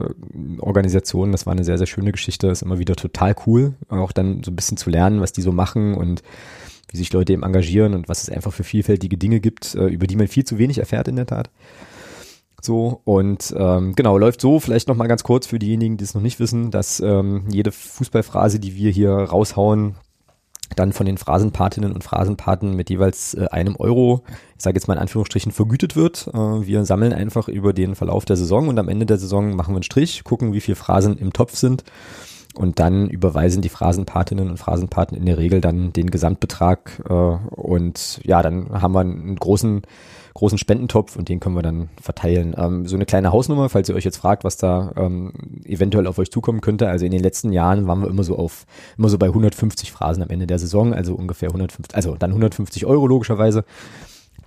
Organisationen. Das war eine sehr, sehr schöne Geschichte. Ist immer wieder total cool, auch dann so ein bisschen zu lernen, was die so machen und wie sich Leute eben engagieren und was es einfach für vielfältige Dinge gibt, äh, über die man viel zu wenig erfährt in der Tat. So, und ähm, genau, läuft so, vielleicht nochmal ganz kurz für diejenigen, die es noch nicht wissen, dass ähm, jede Fußballphrase, die wir hier raushauen, dann von den Phrasenpatinnen und Phrasenpaten mit jeweils äh, einem Euro, ich sage jetzt mal in Anführungsstrichen, vergütet wird. Äh, wir sammeln einfach über den Verlauf der Saison und am Ende der Saison machen wir einen Strich, gucken, wie viele Phrasen im Topf sind und dann überweisen die Phrasenpatinnen und Phrasenpaten in der Regel dann den Gesamtbetrag äh, und ja, dann haben wir einen großen großen Spendentopf und den können wir dann verteilen. Ähm, so eine kleine Hausnummer, falls ihr euch jetzt fragt, was da ähm, eventuell auf euch zukommen könnte. Also in den letzten Jahren waren wir immer so auf, immer so bei 150 Phrasen am Ende der Saison, also ungefähr 150, also dann 150 Euro logischerweise,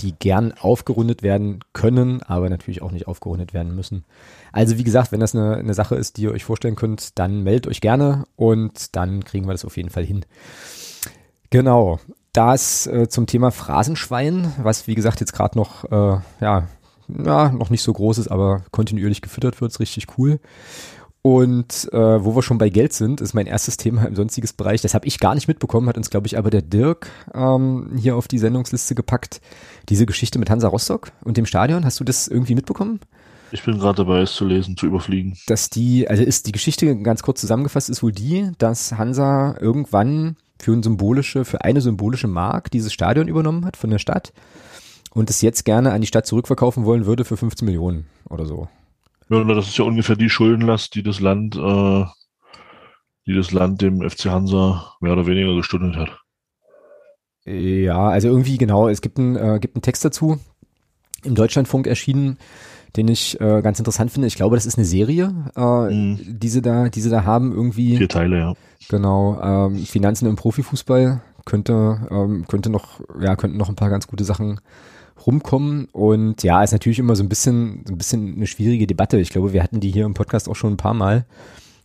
die gern aufgerundet werden können, aber natürlich auch nicht aufgerundet werden müssen. Also wie gesagt, wenn das eine, eine Sache ist, die ihr euch vorstellen könnt, dann meldet euch gerne und dann kriegen wir das auf jeden Fall hin. Genau das äh, zum Thema Phrasenschwein, was wie gesagt jetzt gerade noch, äh, ja, ja, noch nicht so groß ist, aber kontinuierlich gefüttert wird, ist richtig cool. Und äh, wo wir schon bei Geld sind, ist mein erstes Thema im sonstiges Bereich. Das habe ich gar nicht mitbekommen, hat uns, glaube ich, aber der Dirk ähm, hier auf die Sendungsliste gepackt. Diese Geschichte mit Hansa Rostock und dem Stadion. Hast du das irgendwie mitbekommen? Ich bin gerade dabei, es zu lesen, zu überfliegen. Dass die, also ist die Geschichte ganz kurz zusammengefasst, ist wohl die, dass Hansa irgendwann für ein symbolische, für eine symbolische Mark dieses Stadion übernommen hat von der Stadt und es jetzt gerne an die Stadt zurückverkaufen wollen würde für 15 Millionen oder so. Ja, das ist ja ungefähr die Schuldenlast, die das Land, äh, die das Land dem FC Hansa mehr oder weniger gestundet hat. Ja, also irgendwie genau, es gibt einen, äh, gibt einen Text dazu, im Deutschlandfunk erschienen, den ich äh, ganz interessant finde. Ich glaube, das ist eine Serie, äh, mhm. die, sie da, die sie da haben, irgendwie. Vier Teile, ja. Genau, ähm, Finanzen im Profifußball könnte, ähm, könnte noch, ja, könnten noch ein paar ganz gute Sachen rumkommen. Und ja, ist natürlich immer so ein bisschen, so ein bisschen eine schwierige Debatte. Ich glaube, wir hatten die hier im Podcast auch schon ein paar Mal.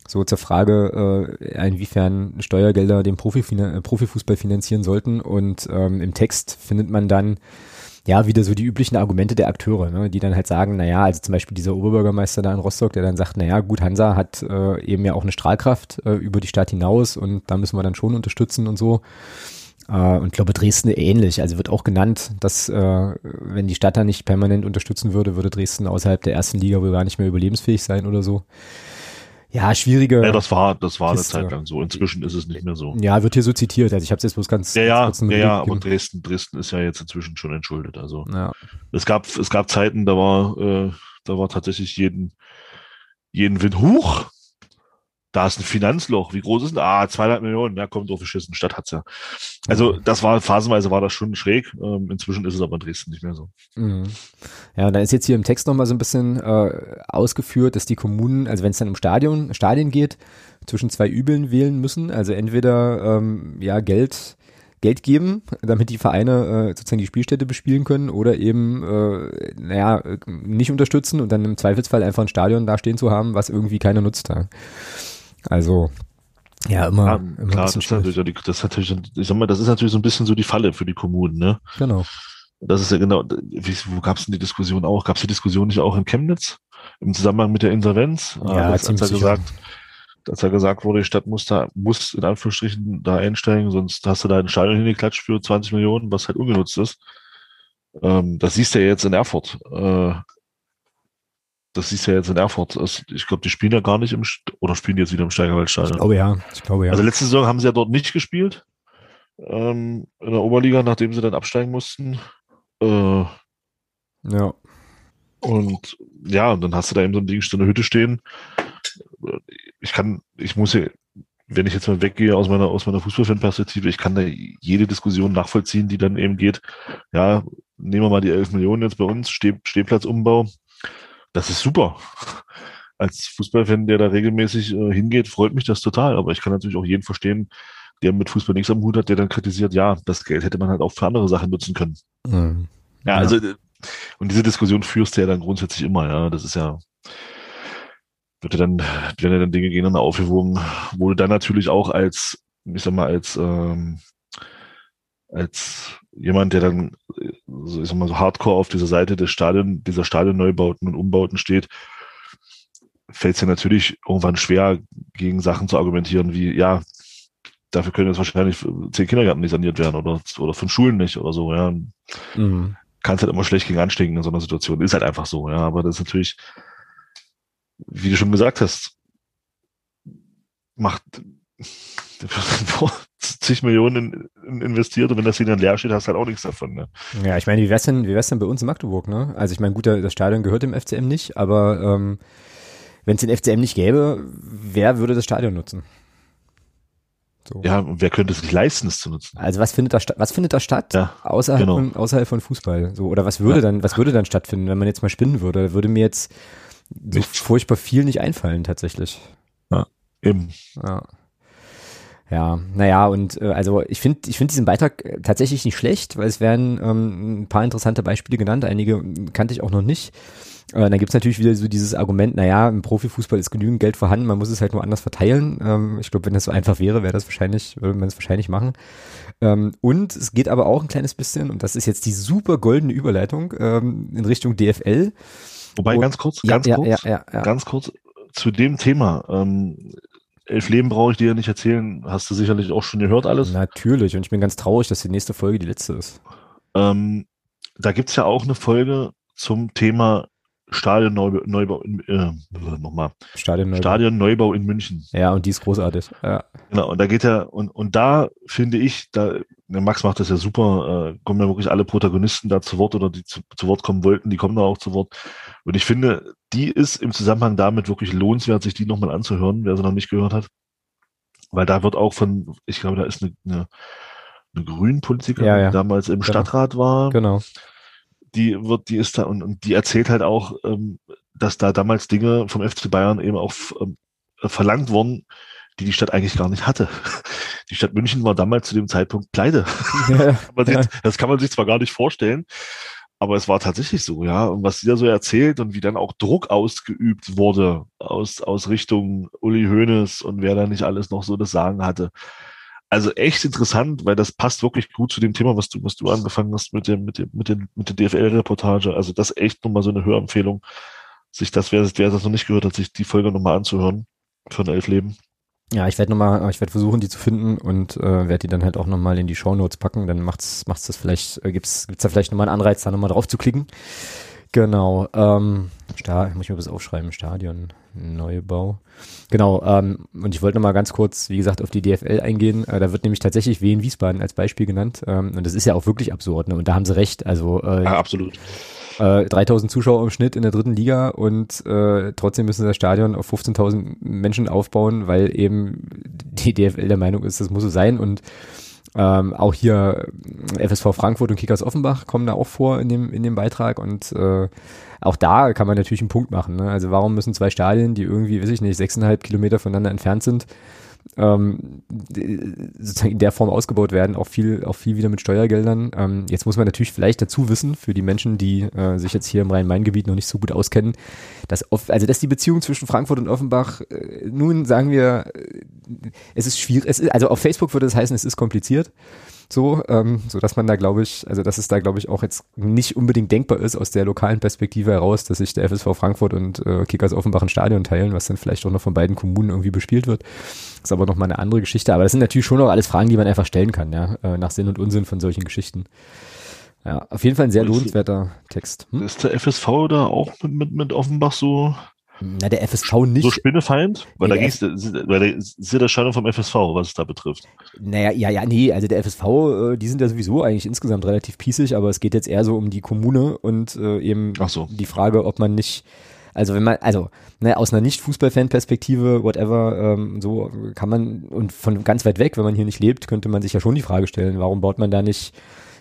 So zur Frage, äh, inwiefern Steuergelder den Profifußball Profifußball finanzieren sollten. Und ähm, im Text findet man dann ja, wieder so die üblichen Argumente der Akteure, ne, die dann halt sagen, naja, also zum Beispiel dieser Oberbürgermeister da in Rostock, der dann sagt, naja, gut, Hansa hat äh, eben ja auch eine Strahlkraft äh, über die Stadt hinaus und da müssen wir dann schon unterstützen und so. Äh, und ich glaube, Dresden ähnlich. Also wird auch genannt, dass äh, wenn die Stadt da nicht permanent unterstützen würde, würde Dresden außerhalb der ersten Liga wohl gar nicht mehr überlebensfähig sein oder so. Ja, schwierige. Ja, das war, das war Kiste. eine Zeit lang so. Inzwischen ist es nicht mehr so. Ja, wird hier so zitiert. Also ich habe es jetzt bloß ganz. Ja, ja, ja, ja, aber Dresden, Dresden ist ja jetzt inzwischen schon entschuldet. Also ja. es gab, es gab Zeiten, da war, äh, da war tatsächlich jeden, jeden Wind hoch. Da ist ein Finanzloch. Wie groß ist denn? Ah, 200 Millionen. Ja, kommt drauf geschissen. Stadt hat's ja. Also das war phasenweise war das schon schräg. Ähm, inzwischen ist es aber in Dresden nicht mehr so. Mhm. Ja, da ist jetzt hier im Text nochmal so ein bisschen äh, ausgeführt, dass die Kommunen, also wenn es dann um Stadion, Stadien geht, zwischen zwei Übeln wählen müssen. Also entweder ähm, ja Geld Geld geben, damit die Vereine äh, sozusagen die Spielstätte bespielen können oder eben, äh, naja, nicht unterstützen und dann im Zweifelsfall einfach ein Stadion da stehen zu haben, was irgendwie keiner nutzt. Ja. Also, ja, immer, ja, immer klar, das ist, natürlich, das ist natürlich, ich sag mal, das ist natürlich so ein bisschen so die Falle für die Kommunen, ne? Genau. Das ist ja genau, wie, wo gab es denn die Diskussion auch? Gab es die Diskussion nicht auch in Chemnitz im Zusammenhang mit der Insolvenz? Ja, das, ziemlich hat er gesagt, dass er gesagt wurde, die Stadt muss da, muss in Anführungsstrichen da einsteigen, sonst hast du da einen Stadion hingeklatscht für 20 Millionen, was halt ungenutzt ist. Ähm, das siehst du ja jetzt in Erfurt. Äh, das du ja jetzt in Erfurt. Also ich glaube, die spielen ja gar nicht im, St oder spielen die jetzt wieder im Steigerwaldstadion? Ich glaube ja, ich glaube ja. Also letzte Saison haben sie ja dort nicht gespielt, ähm, in der Oberliga, nachdem sie dann absteigen mussten. Äh, ja. Und ja, und dann hast du da eben so ein Ding in der Hütte stehen ich kann, ich muss ja, wenn ich jetzt mal weggehe aus meiner, aus meiner Fußballfan-Perspektive, ich kann da jede Diskussion nachvollziehen, die dann eben geht, ja, nehmen wir mal die 11 Millionen jetzt bei uns, Steh, Stehplatzumbau, das ist super. Als Fußballfan, der da regelmäßig äh, hingeht, freut mich das total, aber ich kann natürlich auch jeden verstehen, der mit Fußball nichts am Hut hat, der dann kritisiert, ja, das Geld hätte man halt auch für andere Sachen nutzen können. Mhm. Ja, also, äh, und diese Diskussion führst du ja dann grundsätzlich immer, ja, das ist ja, wird dann, werden dann Dinge gegeneinander aufgewogen, wo du dann natürlich auch als, ich sag mal, als, ähm, als jemand, der dann, so, ich sag mal, so hardcore auf dieser Seite des Stadion, dieser Stadionneubauten und Umbauten steht, fällt es ja natürlich irgendwann schwer, gegen Sachen zu argumentieren, wie, ja, dafür können jetzt wahrscheinlich zehn Kindergärten nicht saniert werden oder, oder fünf Schulen nicht oder so, ja. Mhm. Kannst halt immer schlecht gegen anstecken in so einer Situation. Ist halt einfach so, ja. Aber das ist natürlich, wie du schon gesagt hast, macht (laughs) zig Millionen in, investiert und wenn das hier dann leer steht, hast du halt auch nichts davon. Ne? Ja, ich meine, wie wär's denn, wie wär's denn bei uns in Magdeburg, ne? Also ich meine, gut, das Stadion gehört dem FCM nicht, aber ähm, wenn es den FCM nicht gäbe, wer würde das Stadion nutzen? So. Ja, und wer könnte es sich leisten, es zu nutzen? Also was findet da statt? Was findet da statt ja, außerhalb, genau. von, außerhalb von Fußball? So oder was würde ja. dann, was würde dann stattfinden, wenn man jetzt mal spinnen würde? Würde mir jetzt so nicht. furchtbar viel nicht einfallen tatsächlich. Ja, eben. Ja. Ja, naja, und äh, also ich finde ich finde diesen Beitrag äh, tatsächlich nicht schlecht, weil es werden ähm, ein paar interessante Beispiele genannt, einige kannte ich auch noch nicht. Äh, dann gibt's natürlich wieder so dieses Argument, naja, im Profifußball ist genügend Geld vorhanden, man muss es halt nur anders verteilen. Ähm, ich glaube, wenn das so einfach wäre, wäre das wahrscheinlich, würde man es wahrscheinlich machen. Ähm, und es geht aber auch ein kleines bisschen, und das ist jetzt die super goldene Überleitung ähm, in Richtung DFL. Wobei, ganz kurz, ja, ganz ja, kurz, ja, ganz kurz zu dem Thema. Ähm, Elf Leben brauche ich dir ja nicht erzählen, hast du sicherlich auch schon gehört alles. Natürlich, und ich bin ganz traurig, dass die nächste Folge die letzte ist. Ähm, da gibt's ja auch eine Folge zum Thema Stadionneubau, Neubau in, äh, nochmal. Stadionneubau. Stadionneubau in München. Ja, und die ist großartig. Ja. Genau, und da geht er, und, und da finde ich, da, Max macht das ja super, äh, kommen ja wirklich alle Protagonisten da zu Wort oder die zu, zu Wort kommen wollten, die kommen da auch zu Wort. Und ich finde, die ist im Zusammenhang damit wirklich lohnenswert, sich die nochmal anzuhören, wer sie noch nicht gehört hat. Weil da wird auch von, ich glaube, da ist eine, eine, eine Grünpolitikerin, ja, ja. die damals im genau. Stadtrat war. Genau die wird, die ist da und, und die erzählt halt auch, ähm, dass da damals Dinge vom FC Bayern eben auch ähm, verlangt wurden, die die Stadt eigentlich gar nicht hatte. (laughs) Die Stadt München war damals zu dem Zeitpunkt pleite. (laughs) Ja, ja. das kann man sich zwar gar nicht vorstellen, aber es war tatsächlich so, ja. Und was sie da so erzählt und wie dann auch Druck ausgeübt wurde aus, aus Richtung Uli Hoeneß und wer da nicht alles noch so das Sagen hatte, also echt interessant, weil das passt wirklich gut zu dem Thema, was du, was du angefangen hast mit dem, mit dem, mit dem, mit der DFL-Reportage. Also das echt nochmal so eine Hörempfehlung, sich das, wer, wer das noch nicht gehört hat, sich die Folge nochmal anzuhören von Elf Leben. Ja, ich werde nochmal, ich werde versuchen, die zu finden und äh, werde die dann halt auch nochmal in die Show Notes packen. Dann macht's, macht's das vielleicht, äh, gibt's, gibt's da vielleicht nochmal einen Anreiz, da nochmal drauf zu klicken. Genau. Ähm, Sta muss ich mir was aufschreiben, Stadion, Neubau. Genau, ähm, und ich wollte noch mal ganz kurz, wie gesagt, auf die DFL eingehen. Äh, da wird nämlich tatsächlich Wien Wiesbaden als Beispiel genannt. Ähm, und das ist ja auch wirklich absurd. Ne? Und da haben sie recht. Also äh, ja, absolut. Äh, 3000 Zuschauer im Schnitt in der dritten Liga und äh, trotzdem müssen sie das Stadion auf 15.000 Menschen aufbauen, weil eben die DFL der Meinung ist, das muss so sein und ähm, auch hier FSV Frankfurt und Kickers Offenbach kommen da auch vor in dem, in dem Beitrag und äh, auch da kann man natürlich einen Punkt machen. Ne? Also warum müssen zwei Stadien, die irgendwie, weiß ich nicht, sechseinhalb Kilometer voneinander entfernt sind, ähm, sozusagen in der Form ausgebaut werden, auch viel, auch viel wieder mit Steuergeldern. Ähm, jetzt muss man natürlich vielleicht dazu wissen, für die Menschen, die äh, sich jetzt hier im Rhein-Main-Gebiet noch nicht so gut auskennen, dass, oft, also dass die Beziehung zwischen Frankfurt und Offenbach, äh, nun sagen wir, äh, es ist schwierig, es ist, also auf Facebook würde es heißen, es ist kompliziert so, ähm, so dass man da glaube ich, also dass es da glaube ich auch jetzt nicht unbedingt denkbar ist aus der lokalen Perspektive heraus, dass sich der FSV Frankfurt und äh, Kickers Offenbach ein Stadion teilen, was dann vielleicht auch noch von beiden Kommunen irgendwie bespielt wird. Das ist aber noch mal eine andere Geschichte. Aber das sind natürlich schon noch alles Fragen, die man einfach stellen kann, ja, äh, nach Sinn und Unsinn von solchen Geschichten. Ja, auf jeden Fall ein sehr lohnenswerter Text. Hm? Ist der FSV da auch mit, mit, mit Offenbach so na, der FSV nicht. So Spinnefeind? Weil nee, da ging's, weil da ist ja der Scheidung vom FSV, was es da betrifft. Naja, ja, ja, nee, also der FSV, äh, die sind ja sowieso eigentlich insgesamt relativ pießig, aber es geht jetzt eher so um die Kommune und äh, eben Ach so. die Frage, ob man nicht, also wenn man, also ne, aus einer Nicht-Fußball-Fan-Perspektive, whatever, ähm, so kann man, und von ganz weit weg, wenn man hier nicht lebt, könnte man sich ja schon die Frage stellen, warum baut man da nicht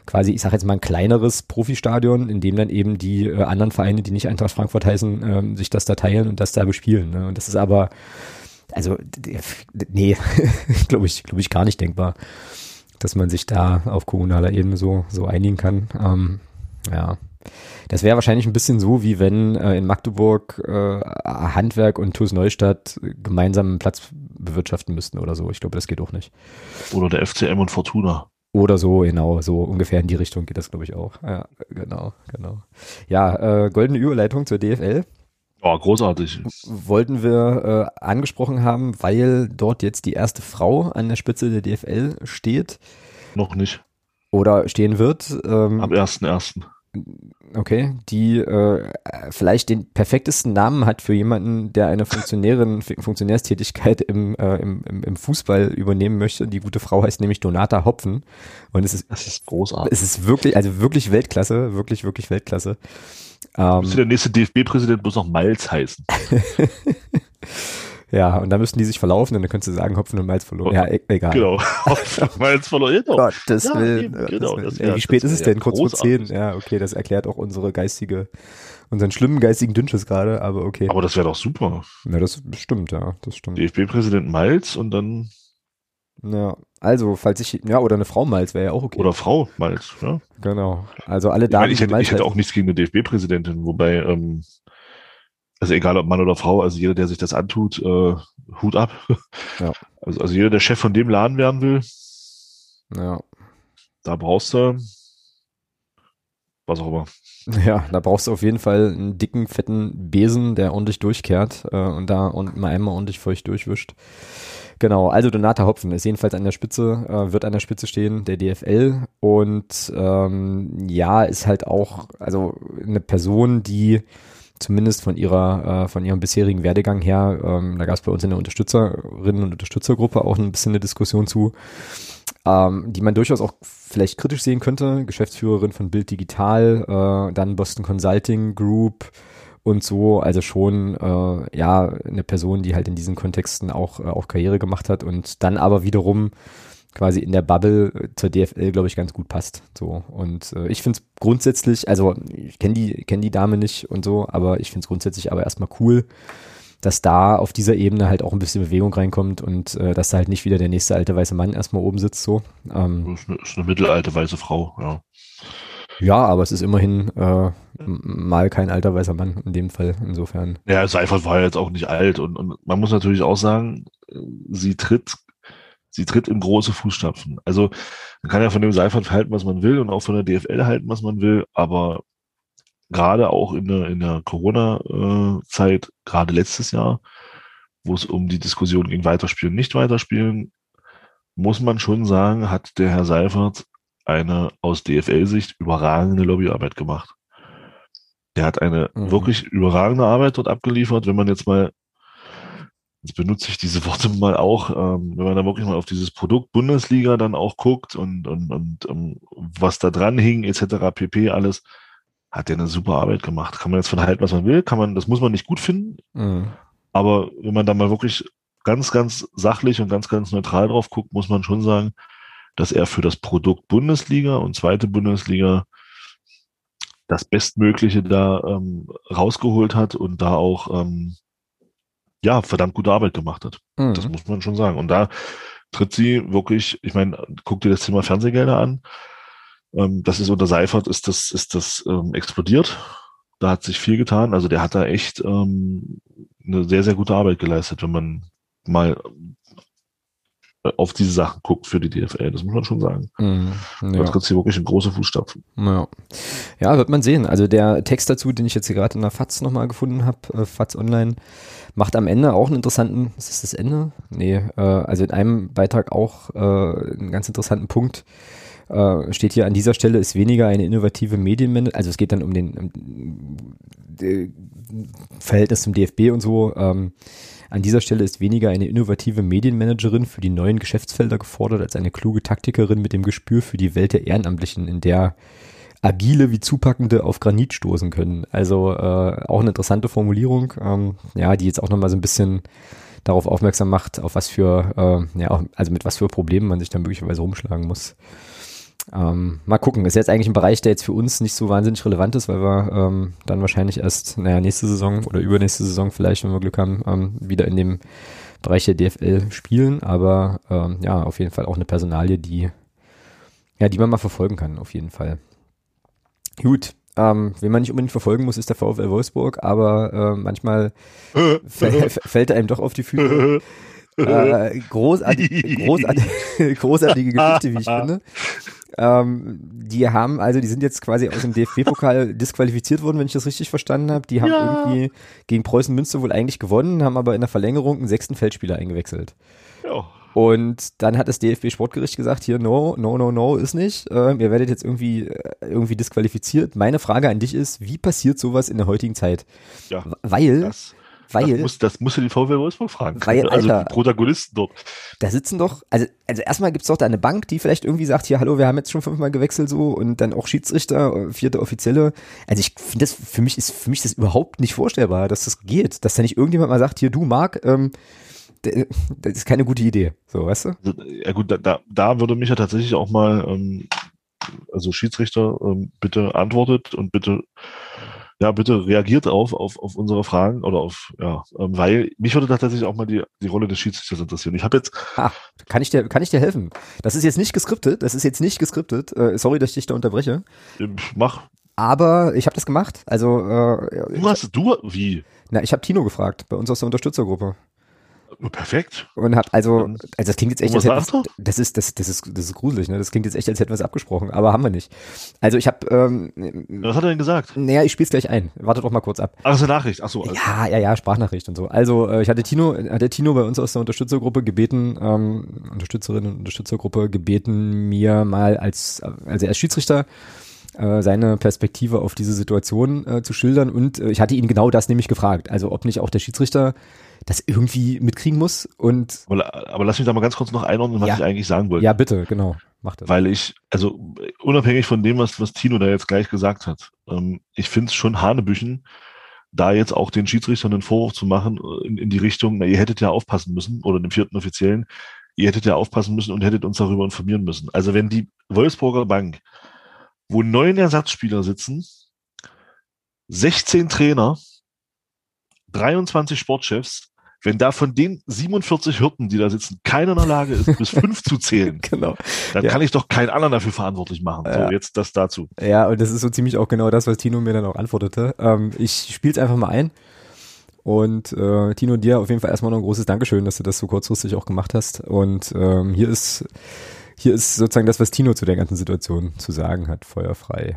quasi, ich sage jetzt mal ein kleineres Profistadion, in dem dann eben die äh, anderen Vereine, die nicht Eintracht Frankfurt heißen, ähm, sich das da teilen und das da bespielen. Ne? Und das ist aber, also nee, (laughs) glaube ich, glaube ich gar nicht denkbar, dass man sich da auf kommunaler Ebene so so einigen kann. Ähm, ja. Das wäre wahrscheinlich ein bisschen so, wie wenn äh, in Magdeburg äh, Handwerk und TuS Neustadt gemeinsam einen Platz bewirtschaften müssten oder so. Ich glaube, das geht auch nicht. Oder der FCM und Fortuna. Oder so, genau, so ungefähr in die Richtung geht das, glaube ich, auch. Ja, genau, genau. Ja, äh, goldene Überleitung zur DFL. Oh, großartig. Wollten wir äh, angesprochen haben, weil dort jetzt die erste Frau an der Spitze der DFL steht. Noch nicht. Oder stehen wird. Ähm, Am 1.1. Okay, die äh, vielleicht den perfektesten Namen hat für jemanden, der eine Funktionärin, Funktionärstätigkeit im, äh, im, im Fußball übernehmen möchte. Die gute Frau heißt nämlich Donata Hopfen. Und es ist, das ist großartig. Es ist wirklich, also wirklich Weltklasse, wirklich, wirklich Weltklasse. Ähm, Müsste der nächste DFB-Präsident bloß noch Malz heißen. (laughs) Ja, und da müssten die sich verlaufen und dann könntest du sagen, Hopfen und Malz verloren. Ja, e egal. Genau, (laughs) Hopfen und Malz verloren. Genau. Gottes ja, Willen. Eben, genau, das wär, wie spät ist es denn? Kurz vor zehn? Ja, okay, das erklärt auch unsere geistige, unseren schlimmen geistigen Dünnschiss gerade, aber okay. Aber das wäre doch super. Ja, das stimmt, ja, das stimmt. DFB-Präsident Malz und dann ja, also, falls ich, ja, oder eine Frau Malz wäre ja auch okay. Oder Frau Malz, ja. Genau. Also alle Damen. Ich, meine, ich, hätte, ich hätte auch nichts gegen eine DFB-Präsidentin, wobei ähm, also egal ob Mann oder Frau, also jeder, der sich das antut, äh, Hut ab. (laughs) Ja. Also, also jeder, der Chef von dem Laden werden will, ja. da brauchst du was auch immer. (laughs) Ja, da brauchst du auf jeden Fall einen dicken, fetten Besen, der ordentlich durchkehrt äh, und da und mal einmal ordentlich feucht durchwischt. Genau, also Donata Hopfen ist jedenfalls an der Spitze, äh, wird an der Spitze stehen, der DFL und ähm, ja, ist halt auch, also eine Person, die zumindest von ihrer, äh, von ihrem bisherigen Werdegang her, ähm, da gab es bei uns in der Unterstützerinnen und Unterstützergruppe auch ein bisschen eine Diskussion zu, ähm, die man durchaus auch vielleicht kritisch sehen könnte. Geschäftsführerin von Bild Digital, äh, dann Boston Consulting Group und so, also schon äh, ja eine Person, die halt in diesen Kontexten auch, äh, auch Karriere gemacht hat und dann aber wiederum quasi in der Bubble zur DFL, glaube ich, ganz gut passt. So. Und äh, ich finde es grundsätzlich, also ich kenne die, kenn die Dame nicht und so, aber ich finde es grundsätzlich aber erstmal cool, dass da auf dieser Ebene halt auch ein bisschen Bewegung reinkommt und äh, dass da halt nicht wieder der nächste alte weiße Mann erstmal oben sitzt. So. Ähm, ist, eine, ist eine mittelalte weiße Frau, ja. Ja, aber es ist immerhin äh, mal kein alter weißer Mann in dem Fall, insofern. Ja, Seifert war jetzt auch nicht alt und, und man muss natürlich auch sagen, sie tritt sie tritt in große Fußstapfen. Also man kann ja von dem Seifert halten, was man will und auch von der DFL halten, was man will, aber gerade auch in der, in der Corona-Zeit, gerade letztes Jahr, wo es um die Diskussion ging, weiterspielen, nicht weiterspielen, muss man schon sagen, hat der Herr Seifert eine aus DFL-Sicht überragende Lobbyarbeit gemacht. Der hat eine mhm. wirklich überragende Arbeit dort abgeliefert, wenn man jetzt mal Jetzt benutze ich diese (laughs) Worte mal auch, ähm, wenn man da wirklich mal auf dieses Produkt Bundesliga dann auch guckt und, und, und um, was da dran hing, etc. pp. alles. hat der eine super Arbeit gemacht. Kann man jetzt von halten, was man will, kann man, das muss man nicht gut finden. Mhm. Aber wenn man da mal wirklich ganz, ganz sachlich und ganz, ganz neutral drauf guckt, muss man schon sagen, dass er für das Produkt Bundesliga und zweite Bundesliga das Bestmögliche da ähm, rausgeholt hat und da auch ähm, ja verdammt gute Arbeit gemacht hat. Mhm. Das muss man schon sagen. Und da tritt sie wirklich, ich meine, guck dir das Thema Fernsehgelder an. Ähm, das ist unter Seifert, ist das, ist das ähm, explodiert. Da hat sich viel getan. Also der hat da echt ähm, eine sehr, sehr gute Arbeit geleistet, wenn man mal auf diese Sachen guckt für die DFL. Das muss man schon sagen. Mm, ja. Das hier wirklich in große Fußstapfen. Ja. ja, wird man sehen. Also der Text dazu, den ich jetzt hier gerade in der FATS nochmal gefunden habe, äh, FATS Online, macht am Ende auch einen interessanten, ist das das Ende? Nee, äh, also in einem Beitrag auch äh, einen ganz interessanten Punkt. Äh, steht hier an dieser Stelle ist weniger eine innovative Medienmanagement, also es geht dann um den um, äh, Verhältnis zum DFB und so. Ähm, an dieser Stelle ist weniger eine innovative Medienmanagerin für die neuen Geschäftsfelder gefordert, als eine kluge Taktikerin mit dem Gespür für die Welt der Ehrenamtlichen, in der agile wie zupackende auf Granit stoßen können. Also äh, auch eine interessante Formulierung, ähm, ja, die jetzt auch nochmal so ein bisschen darauf aufmerksam macht, auf was für, äh, ja, also mit was für Problemen man sich da möglicherweise rumschlagen muss. Ähm, mal gucken, ist jetzt eigentlich ein Bereich, der jetzt für uns nicht so wahnsinnig relevant ist, weil wir ähm, dann wahrscheinlich erst, naja, nächste Saison oder übernächste Saison vielleicht, wenn wir Glück haben, ähm, wieder in dem Bereich der DFL spielen. Aber ähm, ja, auf jeden Fall auch eine Personalie, die, ja, die man mal verfolgen kann, auf jeden Fall. Gut, ähm, wen man nicht unbedingt verfolgen muss, ist der VfL Wolfsburg, aber äh, manchmal (laughs) (laughs) fällt er einem doch auf die Füße. (laughs) äh, großartig, großartig, großartige Geschichte, wie ich finde. Ähm, die haben, also die sind jetzt quasi aus dem DFB-Pokal disqualifiziert worden, wenn ich das richtig verstanden habe. Die haben ja. irgendwie gegen Preußen Münster wohl eigentlich gewonnen, haben aber in der Verlängerung einen sechsten Feldspieler eingewechselt. Ja. Und dann hat das DFB-Sportgericht gesagt, hier, no, no, no, no, ist nicht. Äh, ihr werdet jetzt irgendwie, äh, irgendwie disqualifiziert. Meine Frage an dich ist, wie passiert sowas in der heutigen Zeit? Ja, Weil das weil, das, muss, das musst du die VW Wolfsburg fragen. Weil, also Alter, die Protagonisten dort. Da sitzen doch, also, also erstmal gibt's doch da eine Bank, die vielleicht irgendwie sagt, hier, hallo, wir haben jetzt schon fünfmal gewechselt so und dann auch Schiedsrichter, vierte Offizielle. Also ich finde das, für mich ist, für mich das überhaupt nicht vorstellbar, dass das geht, dass da nicht irgendjemand mal sagt, hier, du Marc, ähm, das ist keine gute Idee, so, weißt du? Ja gut, da, da würde mich ja tatsächlich auch mal, ähm, also Schiedsrichter, ähm, bitte antwortet und bitte ja, bitte reagiert auf, auf, auf unsere Fragen oder auf, ja, ähm, weil mich würde tatsächlich auch mal die, die Rolle des Schiedsrichters interessieren. Ich habe jetzt. Ah, kann ich dir, kann ich dir helfen? Das ist jetzt nicht geskriptet, das ist jetzt nicht geskriptet. Äh, sorry, dass ich dich da unterbreche. Mach. Aber ich habe das gemacht. Also äh, du hast du wie? Na, ich habe Tino gefragt bei uns aus der Unterstützergruppe. Perfekt. Und hab also, also das klingt jetzt echt, als hätten, das ist, das, das ist, das ist gruselig, ne? Das klingt jetzt echt, als hätten wir es abgesprochen, aber haben wir nicht. Also ich habe, ähm, was hat er denn gesagt? Naja, ich spiel's gleich ein. Wartet doch mal kurz ab. Ach, so Nachricht. Ach so. Also. Ja, ja, ja, Sprachnachricht und so. Also äh, ich hatte Tino, hatte Tino bei uns aus der Unterstützergruppe gebeten, ähm, Unterstützerinnen und Unterstützergruppe gebeten, mir mal als, also als Schiedsrichter äh, seine Perspektive auf diese Situation äh, zu schildern und äh, ich hatte ihn genau das nämlich gefragt, also ob nicht auch der Schiedsrichter das irgendwie mitkriegen muss und aber, aber lass mich da mal ganz kurz noch einordnen, was ja. ich eigentlich sagen wollte. Ja, bitte, genau. Mach das. Weil ich, also unabhängig von dem, was, was Tino da jetzt gleich gesagt hat, ähm, ich finde es schon Hanebüchen, da jetzt auch den Schiedsrichtern einen Vorwurf zu machen äh, in, in die Richtung, na, ihr hättet ja aufpassen müssen, oder dem vierten Offiziellen, ihr hättet ja aufpassen müssen und hättet uns darüber informieren müssen. Also wenn die Wolfsburger Bank, wo neun Ersatzspieler sitzen, 16 Trainer, 23 Sportchefs, wenn da von den 47 Hirten, die da sitzen, keiner in der Lage ist, bis fünf zu zählen, (laughs) genau. dann ja. kann ich doch keinen anderen dafür verantwortlich machen. Ja. So, jetzt das dazu. Ja, und das ist so ziemlich auch genau das, was Tino mir dann auch antwortete. Ähm, ich spiele es einfach mal ein. Und äh, Tino, dir auf jeden Fall erstmal noch ein großes Dankeschön, dass du das so kurzfristig auch gemacht hast. Und ähm, hier ist hier ist sozusagen das, was Tino zu der ganzen Situation zu sagen hat, feuerfrei.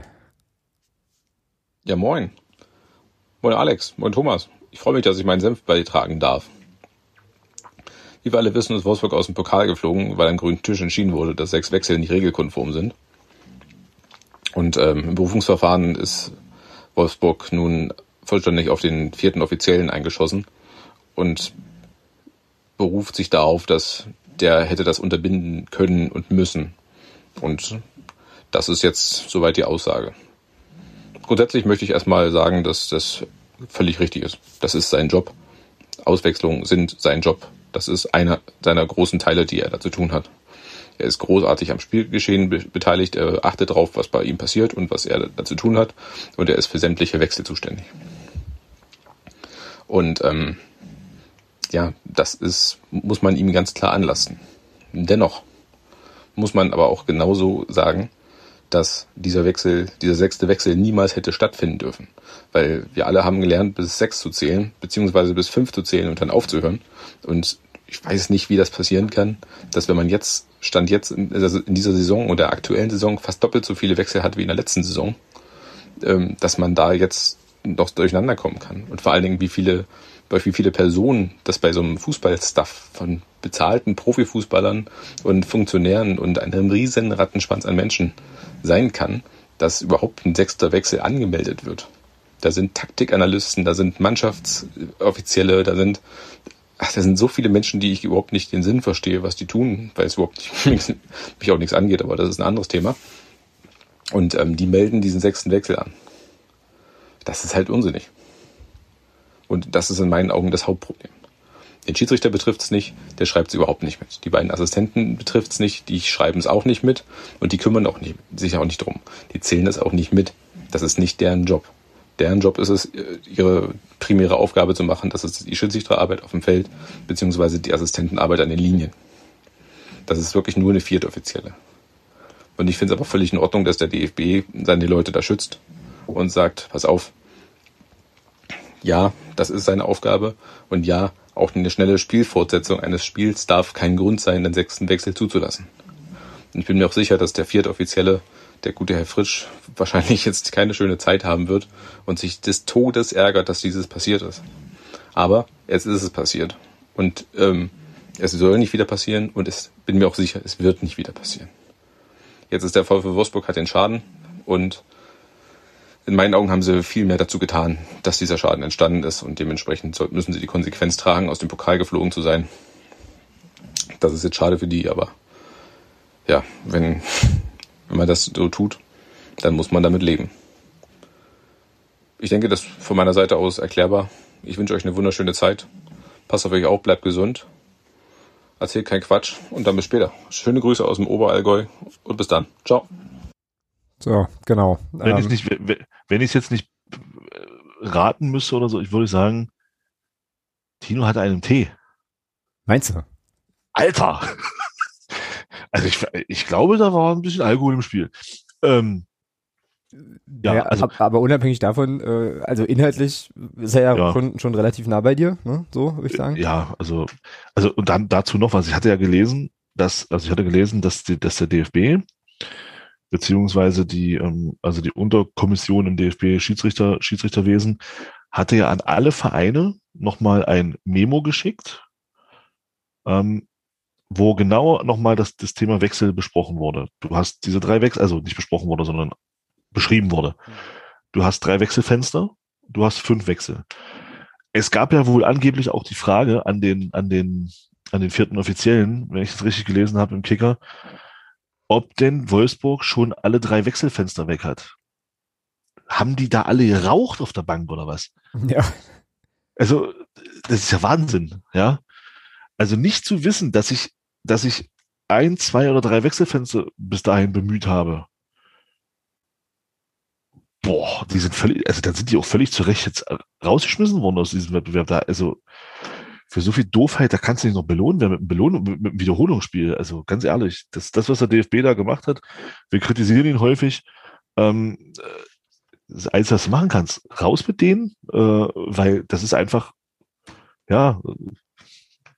Ja, moin. Moin Alex, moin Thomas. Ich freue mich, dass ich meinen Senf beitragen darf. Wie wir alle wissen, ist Wolfsburg aus dem Pokal geflogen, weil am grünen Tisch entschieden wurde, dass sechs Wechsel nicht regelkonform sind. Und ähm, im Berufungsverfahren ist Wolfsburg nun vollständig auf den vierten Offiziellen eingeschossen und beruft sich darauf, dass der hätte das unterbinden können und müssen. Und das ist jetzt soweit die Aussage. grundsätzlich möchte ich erstmal sagen, dass das völlig richtig ist. Das ist sein Job. Auswechslungen sind sein Job. Das ist einer seiner großen Teile, die er da zu tun hat. Er ist großartig am Spielgeschehen be beteiligt. Er achtet darauf, was bei ihm passiert und was er da zu tun hat. Und er ist für sämtliche Wechsel zuständig. Und ähm, ja, das ist, muss man ihm ganz klar anlassen. Dennoch muss man aber auch genauso sagen, dass dieser Wechsel, dieser sechste Wechsel niemals hätte stattfinden dürfen. Weil wir alle haben gelernt, bis sechs zu zählen, beziehungsweise bis fünf zu zählen und dann aufzuhören. Und ich weiß nicht, wie das passieren kann, dass wenn man jetzt, stand jetzt in, also dieser Saison oder aktuellen Saison fast doppelt so viele Wechsel hat wie in der letzten Saison, ähm, dass man da jetzt noch durcheinander kommen kann. Und vor allen Dingen, wie viele, wie viele Personen das bei so einem Fußballstuff von bezahlten Profifußballern und Funktionären und einem riesen Rattenschwanz an Menschen sein kann, dass überhaupt ein sechster Wechsel angemeldet wird. Da sind Taktikanalysten, da sind Mannschaftsoffizielle, da sind, ach, da sind so viele Menschen, die ich überhaupt nicht den Sinn verstehe, was die tun, weil es überhaupt nicht, (laughs) mich auch nichts angeht, aber das ist ein anderes Thema. Und ähm, die melden diesen sechsten Wechsel an. Das ist halt unsinnig. Und das ist in meinen Augen das Hauptproblem. Den Schiedsrichter betrifft es nicht, der schreibt es überhaupt nicht mit. Die beiden Assistenten betrifft es nicht, die schreiben es auch nicht mit und die kümmern auch nicht, sich auch nicht drum. Die zählen es auch nicht mit. Das ist nicht deren Job. Deren Job ist es, ihre primäre Aufgabe zu machen. Das ist die Schiedsrichterarbeit auf dem Feld, beziehungsweise die Assistentenarbeit an den Linien. Das ist wirklich nur eine viertoffizielle. Und ich finde es aber völlig in Ordnung, dass der DFB seine Leute da schützt und sagt, pass auf, ja, das ist seine Aufgabe und ja, auch eine schnelle Spielfortsetzung eines Spiels darf kein Grund sein, den sechsten Wechsel zuzulassen. Und ich bin mir auch sicher, dass der Viertoffizielle, der gute Herr Fritsch, (laughs) wahrscheinlich jetzt keine schöne Zeit haben wird und sich des Todes ärgert, dass dieses passiert ist. Aber jetzt ist es passiert. Und ähm, es soll nicht wieder passieren und ich bin mir auch sicher, es wird nicht wieder passieren. Jetzt ist der VfW Wolfsburg hat den Schaden und in meinen Augen haben sie viel mehr dazu getan, dass dieser Schaden entstanden ist und dementsprechend müssen sie die Konsequenz tragen, aus dem Pokal geflogen zu sein. Das ist jetzt schade für die, aber ja, wenn, (laughs) wenn man das so tut, dann muss man damit leben. Ich denke, das von meiner Seite aus erklärbar. Ich wünsche euch eine wunderschöne Zeit. Passt auf euch auf, bleibt gesund. Erzählt kein Quatsch und dann bis später. Schöne Grüße aus dem Oberallgäu und bis dann. Ciao. So, genau. Wenn ähm, ich nicht, wenn ich es jetzt nicht äh, raten müsste oder so, ich würde sagen, Tino hat einen Tee. Meinst du? Alter! Also ich, ich glaube, da war ein bisschen Alkohol im Spiel. Ähm, ja, ja, also, aber unabhängig davon, äh, also inhaltlich ist er ja, ja, Schon, schon relativ nah bei dir, ne? so würde ich sagen. Ja, also, also und dann dazu noch was. Ich hatte ja gelesen, dass, also ich hatte gelesen, dass, die, dass der DFB beziehungsweise die, ähm, also die Unterkommission im DFB Schiedsrichter, Schiedsrichterwesen hatte ja an alle Vereine nochmal ein Memo geschickt, ähm, wo genau nochmal das, das Thema Wechsel besprochen wurde. Du hast diese drei Wechsel, also nicht besprochen wurde, sondern beschrieben wurde. Du hast drei Wechselfenster, du hast fünf Wechsel. Es gab ja wohl angeblich auch die Frage an den, an den, an den vierten Offiziellen, wenn ich das richtig gelesen habe im Kicker, ob denn Wolfsburg schon alle drei Wechselfenster weg hat. Haben die da alle geraucht auf der Bank oder was? Ja. Also, das ist ja Wahnsinn, ja. Also nicht zu wissen, dass ich, dass ich ein, zwei oder drei Wechselfenster bis dahin bemüht habe. Boah, die sind völlig, also dann sind die auch völlig zurecht jetzt rausgeschmissen worden aus diesem Wettbewerb da. Also, für so viel Doofheit, da kannst du dich noch belohnen werden mit einem Belohnung, mit, einem Wiederholungsspiel. Also ganz ehrlich, das, das, was der DFB da gemacht hat, wir kritisieren ihn häufig. Ähm, das Einzige, was du machen kannst, raus mit denen, äh, weil das ist einfach, ja,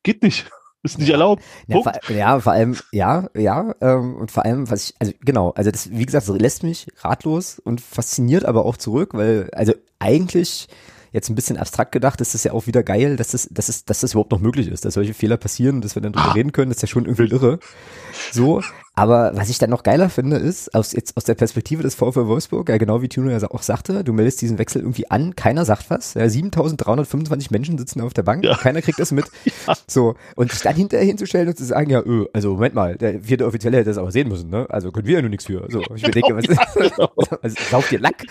geht nicht. (laughs) Ist nicht erlaubt. Ja vor, ja, vor allem, ja, ja, ähm, und vor allem, was ich, also genau, also das, wie gesagt, das lässt mich ratlos und fasziniert aber auch zurück, weil, also eigentlich jetzt ein bisschen abstrakt gedacht, ist es ja auch wieder geil, dass das, dass, es, dass das überhaupt noch möglich ist, dass solche Fehler passieren, dass wir dann drüber ah. reden können, das ist ja schon irgendwie irre. So, Aber was ich dann noch geiler finde, ist, aus, jetzt aus der Perspektive des VfL Wolfsburg, ja genau wie Tino ja auch sagte, du meldest diesen Wechsel irgendwie an, keiner sagt was, ja, 7325 Menschen sitzen auf der Bank, ja. keiner kriegt das mit. (laughs) Ja. So, und sich dann hinterher hinzustellen und zu sagen, ja, öh, also Moment mal, der vierte Offizielle hätte das aber sehen müssen, ne? Also können wir ja nur nichts für. So, ich mir denke, (laughs) was ist, (laughs) genau. also, saugt ihr Lack?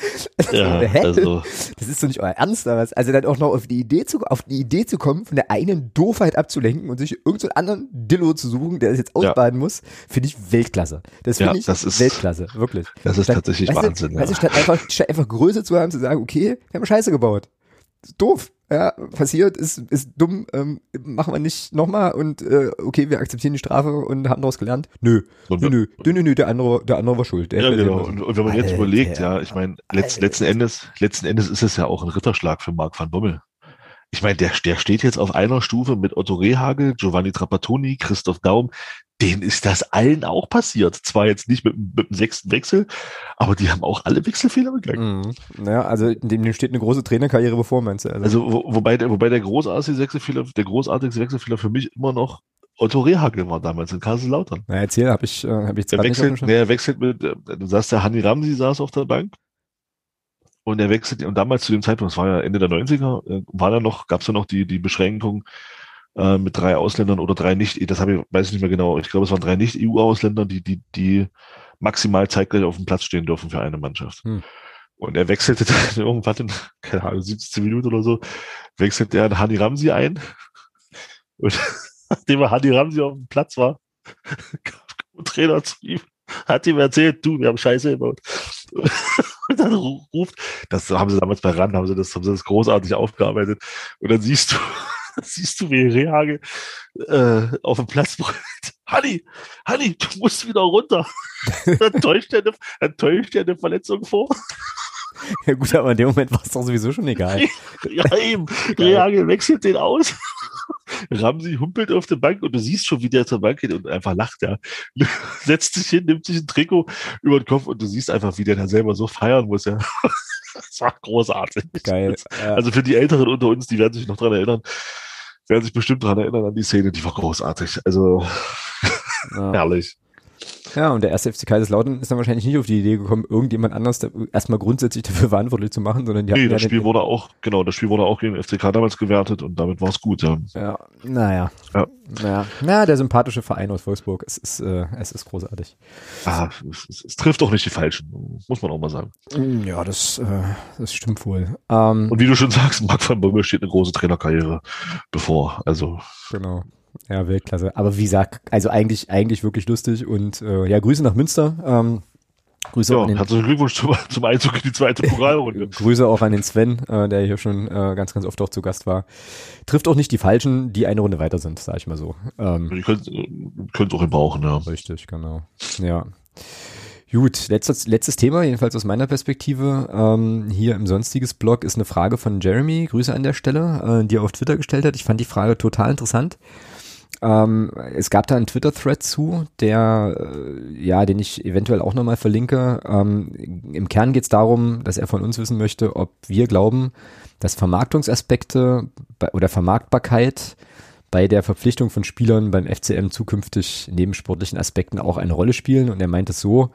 Ja, Hä? Also. Das ist doch nicht euer Ernst, was? Also dann auch noch auf die Idee zu, auf die Idee zu kommen, von der eigenen Doofheit abzulenken und sich irgendeinen so anderen Dillo zu suchen, der das jetzt ausbaden muss, finde ich Weltklasse. Das finde ja, ich das ist, Weltklasse, wirklich. Das ist statt, tatsächlich weißt Wahnsinn. Du, ja. du, statt einfach, statt einfach Größe zu haben, zu sagen, okay, wir haben Scheiße gebaut. Doof. Ja, passiert, ist, ist dumm, ähm, machen wir nicht nochmal und äh, okay, wir akzeptieren die Strafe und haben daraus gelernt. Nö, und, nö, nö, nö, nö, nö, der andere, der andere war schuld. ja, genau. Und, und, wenn man jetzt Alter, überlegt, ja, ich meine, letzt, letzten Endes, letzten Endes ist es ja auch ein Ritterschlag für Marc van Bommel ich meine, der, der steht jetzt auf einer Stufe mit Otto Rehagel, Giovanni Trapattoni, Christoph Daum. Denen ist das allen auch passiert. Zwar jetzt nicht mit, mit dem sechsten Wechsel, aber die haben auch alle Wechselfehler begangen. Mhm. Ja, also dem steht eine große Trainerkarriere bevor, meinst du? Also, also wo, wobei, der, wobei der großartigste Wechselfehler, der großartigste Wechselfehler für mich immer noch Otto Rehagel war damals in Kaiserslautern. Na, erzähl, habe ich, äh, hab ich jetzt der wechselt, er wechselt mit, äh, du sagst, der Hanni Ramsi saß auf der Bank und er wechselt, und damals zu dem Zeitpunkt, das war ja Ende der 90er, äh, war da noch, gab es ja noch die, die Beschränkung äh, mit drei Ausländern oder drei nicht, das habe ich, weiß ich nicht mehr genau, ich glaube, es waren drei Nicht-EU-Ausländer, die, die, die maximal zeitgleich auf dem Platz stehen dürfen für eine Mannschaft. Hm. Und er wechselte (laughs) dann irgendwann in, keine Ahnung, 17 Minuten oder so, wechselte er Hani Ramsi ein. Und (laughs) nachdem er Hani Ramsi auf dem Platz war, kam ein Trainer zu ihm, hat ihm erzählt, du, wir haben Scheiße gebaut. (laughs) Und dann ruft, das haben sie damals bei RAN, haben sie das, haben sie das großartig aufgearbeitet. Und dann siehst du, (laughs) siehst du, wie Rehage äh, auf dem Platz brüllt. (laughs) Hanni, Hanni, du musst wieder runter. dann täuscht er eine, dann täuscht er eine Verletzung vor. Ja gut, aber in dem Moment war es doch sowieso schon egal. ja eben, Rehage wechselt den aus. (laughs) Ramsi humpelt auf der Bank und du siehst schon, wie der zur Bank geht und einfach lacht, ja. (laughs) Setzt sich hin, nimmt sich ein Trikot über den Kopf und du siehst einfach, wie der da selber so feiern muss, ja. (laughs) Das war großartig. Geil. Also für die Älteren unter uns, die werden sich noch dran erinnern, werden sich bestimmt dran erinnern an die Szene, die war großartig. Also ja. herrlich. Ja, und der erste FC Kaiserslautern ist dann wahrscheinlich nicht auf die Idee gekommen, irgendjemand anders da erstmal grundsätzlich dafür (laughs) verantwortlich zu machen, sondern die nee, das ja Spiel wurde auch, genau, das Spiel wurde auch gegen den FCK damals gewertet und damit war es gut, ja. Ja, naja. Ja. Naja, na, der sympathische Verein aus Wolfsburg, es ist, äh, es ist großartig. Ah, es, es, es, trifft auch nicht die Falschen, muss man auch mal sagen. Mm, ja, das, äh, das stimmt wohl. Ähm, und wie du schon sagst, Marc van Bommel steht eine große Trainerkarriere bevor, also. Genau. Ja, Weltklasse. Aber wie gesagt, also eigentlich, eigentlich wirklich lustig und äh, ja, Grüße nach Münster. Ähm, Grüße ja, an den, herzlichen Glückwunsch zum, (laughs) zum Einzug in die zweite (laughs) Pokalrunde. Grüße auch an den Sven, äh, der hier schon äh, ganz, ganz oft auch zu Gast war. Trifft auch nicht die Falschen, die eine Runde weiter sind, sag ich mal so. Ähm, die können es auch brauchen, ja. Richtig, genau. Ja. Gut, letztes, letztes Thema, jedenfalls aus meiner Perspektive. Ähm, hier im sonstiges Blog ist eine Frage von Jeremy, Grüße an der Stelle, äh, die er auf Twitter gestellt hat. Ich fand die Frage total interessant. Ähm, es gab da einen Twitter-Thread zu, der, äh, ja, den ich eventuell auch nochmal verlinke. Ähm, Im Kern geht es darum, dass er von uns wissen möchte, ob wir glauben, dass Vermarktungsaspekte bei, oder Vermarktbarkeit bei der Verpflichtung von Spielern beim FCM zukünftig neben sportlichen Aspekten auch eine Rolle spielen. Und er meint es so,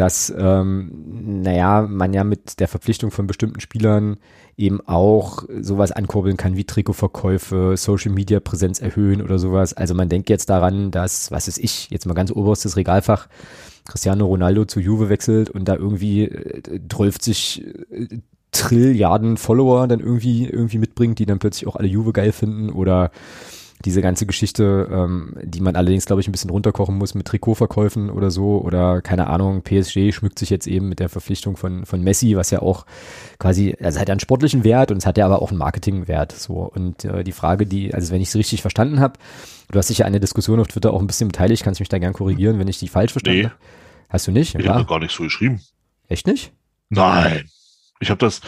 dass, ähm, naja, man ja mit der Verpflichtung von bestimmten Spielern eben auch sowas ankurbeln kann wie Trikotverkäufe, Social Media Präsenz erhöhen oder sowas. Also man denkt jetzt daran, dass, was ist ich, jetzt mal ganz oberstes Regalfach, Cristiano Ronaldo zu Juve wechselt und da irgendwie äh, 12 äh, Trilliarden Follower dann irgendwie irgendwie mitbringt, die dann plötzlich auch alle Juve geil finden oder diese ganze Geschichte, ähm, die man allerdings, glaube ich, ein bisschen runterkochen muss mit Trikotverkäufen oder so oder keine Ahnung, PSG schmückt sich jetzt eben mit der Verpflichtung von, von Messi, was ja auch quasi, also hat ja einen sportlichen Wert und es hat ja aber auch einen Marketingwert so und äh, die Frage, die, also wenn ich es richtig verstanden habe, du hast dich ja an der Diskussion auf Twitter auch ein bisschen beteiligt, kannst mich da gern korrigieren, wenn ich die falsch verstanden nee. habe. Hast du nicht? Ich habe gar nicht so geschrieben. Echt nicht? Nein. Ich habe das,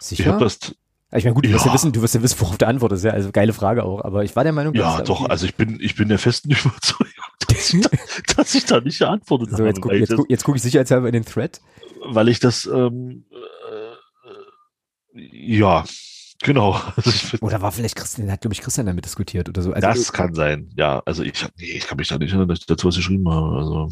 Sicher? ich habe das, ich meine, gut, du ja. wirst ja wissen, du wirst ja wissen, worauf der Antwort ist, ja, also geile Frage auch, aber ich war der Meinung, Ja, doch, also ich bin, ich bin der festen (laughs) Überzeugung, dass ich da, (laughs) dass ich da nicht geantwortet so, jetzt habe. Guck, jetzt, guck, jetzt gucke ich sicherheitshalber in den Thread. Weil ich das, ähm, äh, ja, Genau. (laughs) Oder war vielleicht Christian, hat, glaube ich, Christian damit diskutiert oder so. Also, das kann sein, ja. Also ich, nee, ich kann mich da nicht erinnern, dass ich dazu was geschrieben habe. Also.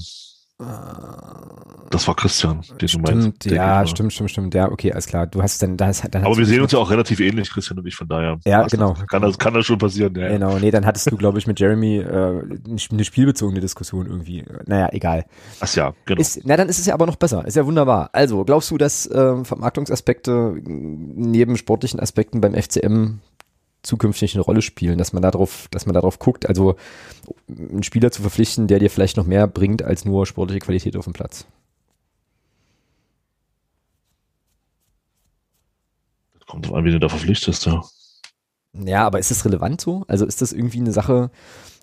Das war Christian, den stimmt, du meinst. Ja, stimmt, stimmt, stimmt. Ja, okay, alles klar. Du hast dann, das, dann Aber wir sehen uns ja auch relativ ähnlich, Christian und ich, von daher. Ja, genau. Das, kann das, kann das schon passieren, ja. Genau, nee, dann hattest du, glaube ich, mit Jeremy äh, eine spielbezogene Diskussion irgendwie. Naja, egal. Ach ja, genau. Ist, na, dann ist es ja aber noch besser. Ist ja wunderbar. Also, glaubst du, dass äh, Vermarktungsaspekte neben sportlichen Aspekten beim FCM zukünftig eine Rolle spielen, dass man darauf, dass man darauf guckt, also einen Spieler zu verpflichten, der dir vielleicht noch mehr bringt als nur sportliche Qualität auf dem Platz. Das kommt drauf an, wie du da verpflichtest, ja. Ja, aber ist das relevant so? Also ist das irgendwie eine Sache?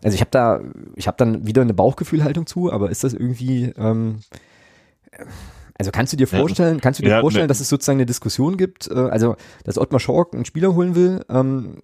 Also ich habe da, ich habe dann wieder eine Bauchgefühlhaltung zu, aber ist das irgendwie ähm, also kannst du dir vorstellen, ja. kannst du dir ja, vorstellen, ne. dass es sozusagen eine Diskussion gibt, äh, also dass Ottmar Schork einen Spieler holen will, ähm,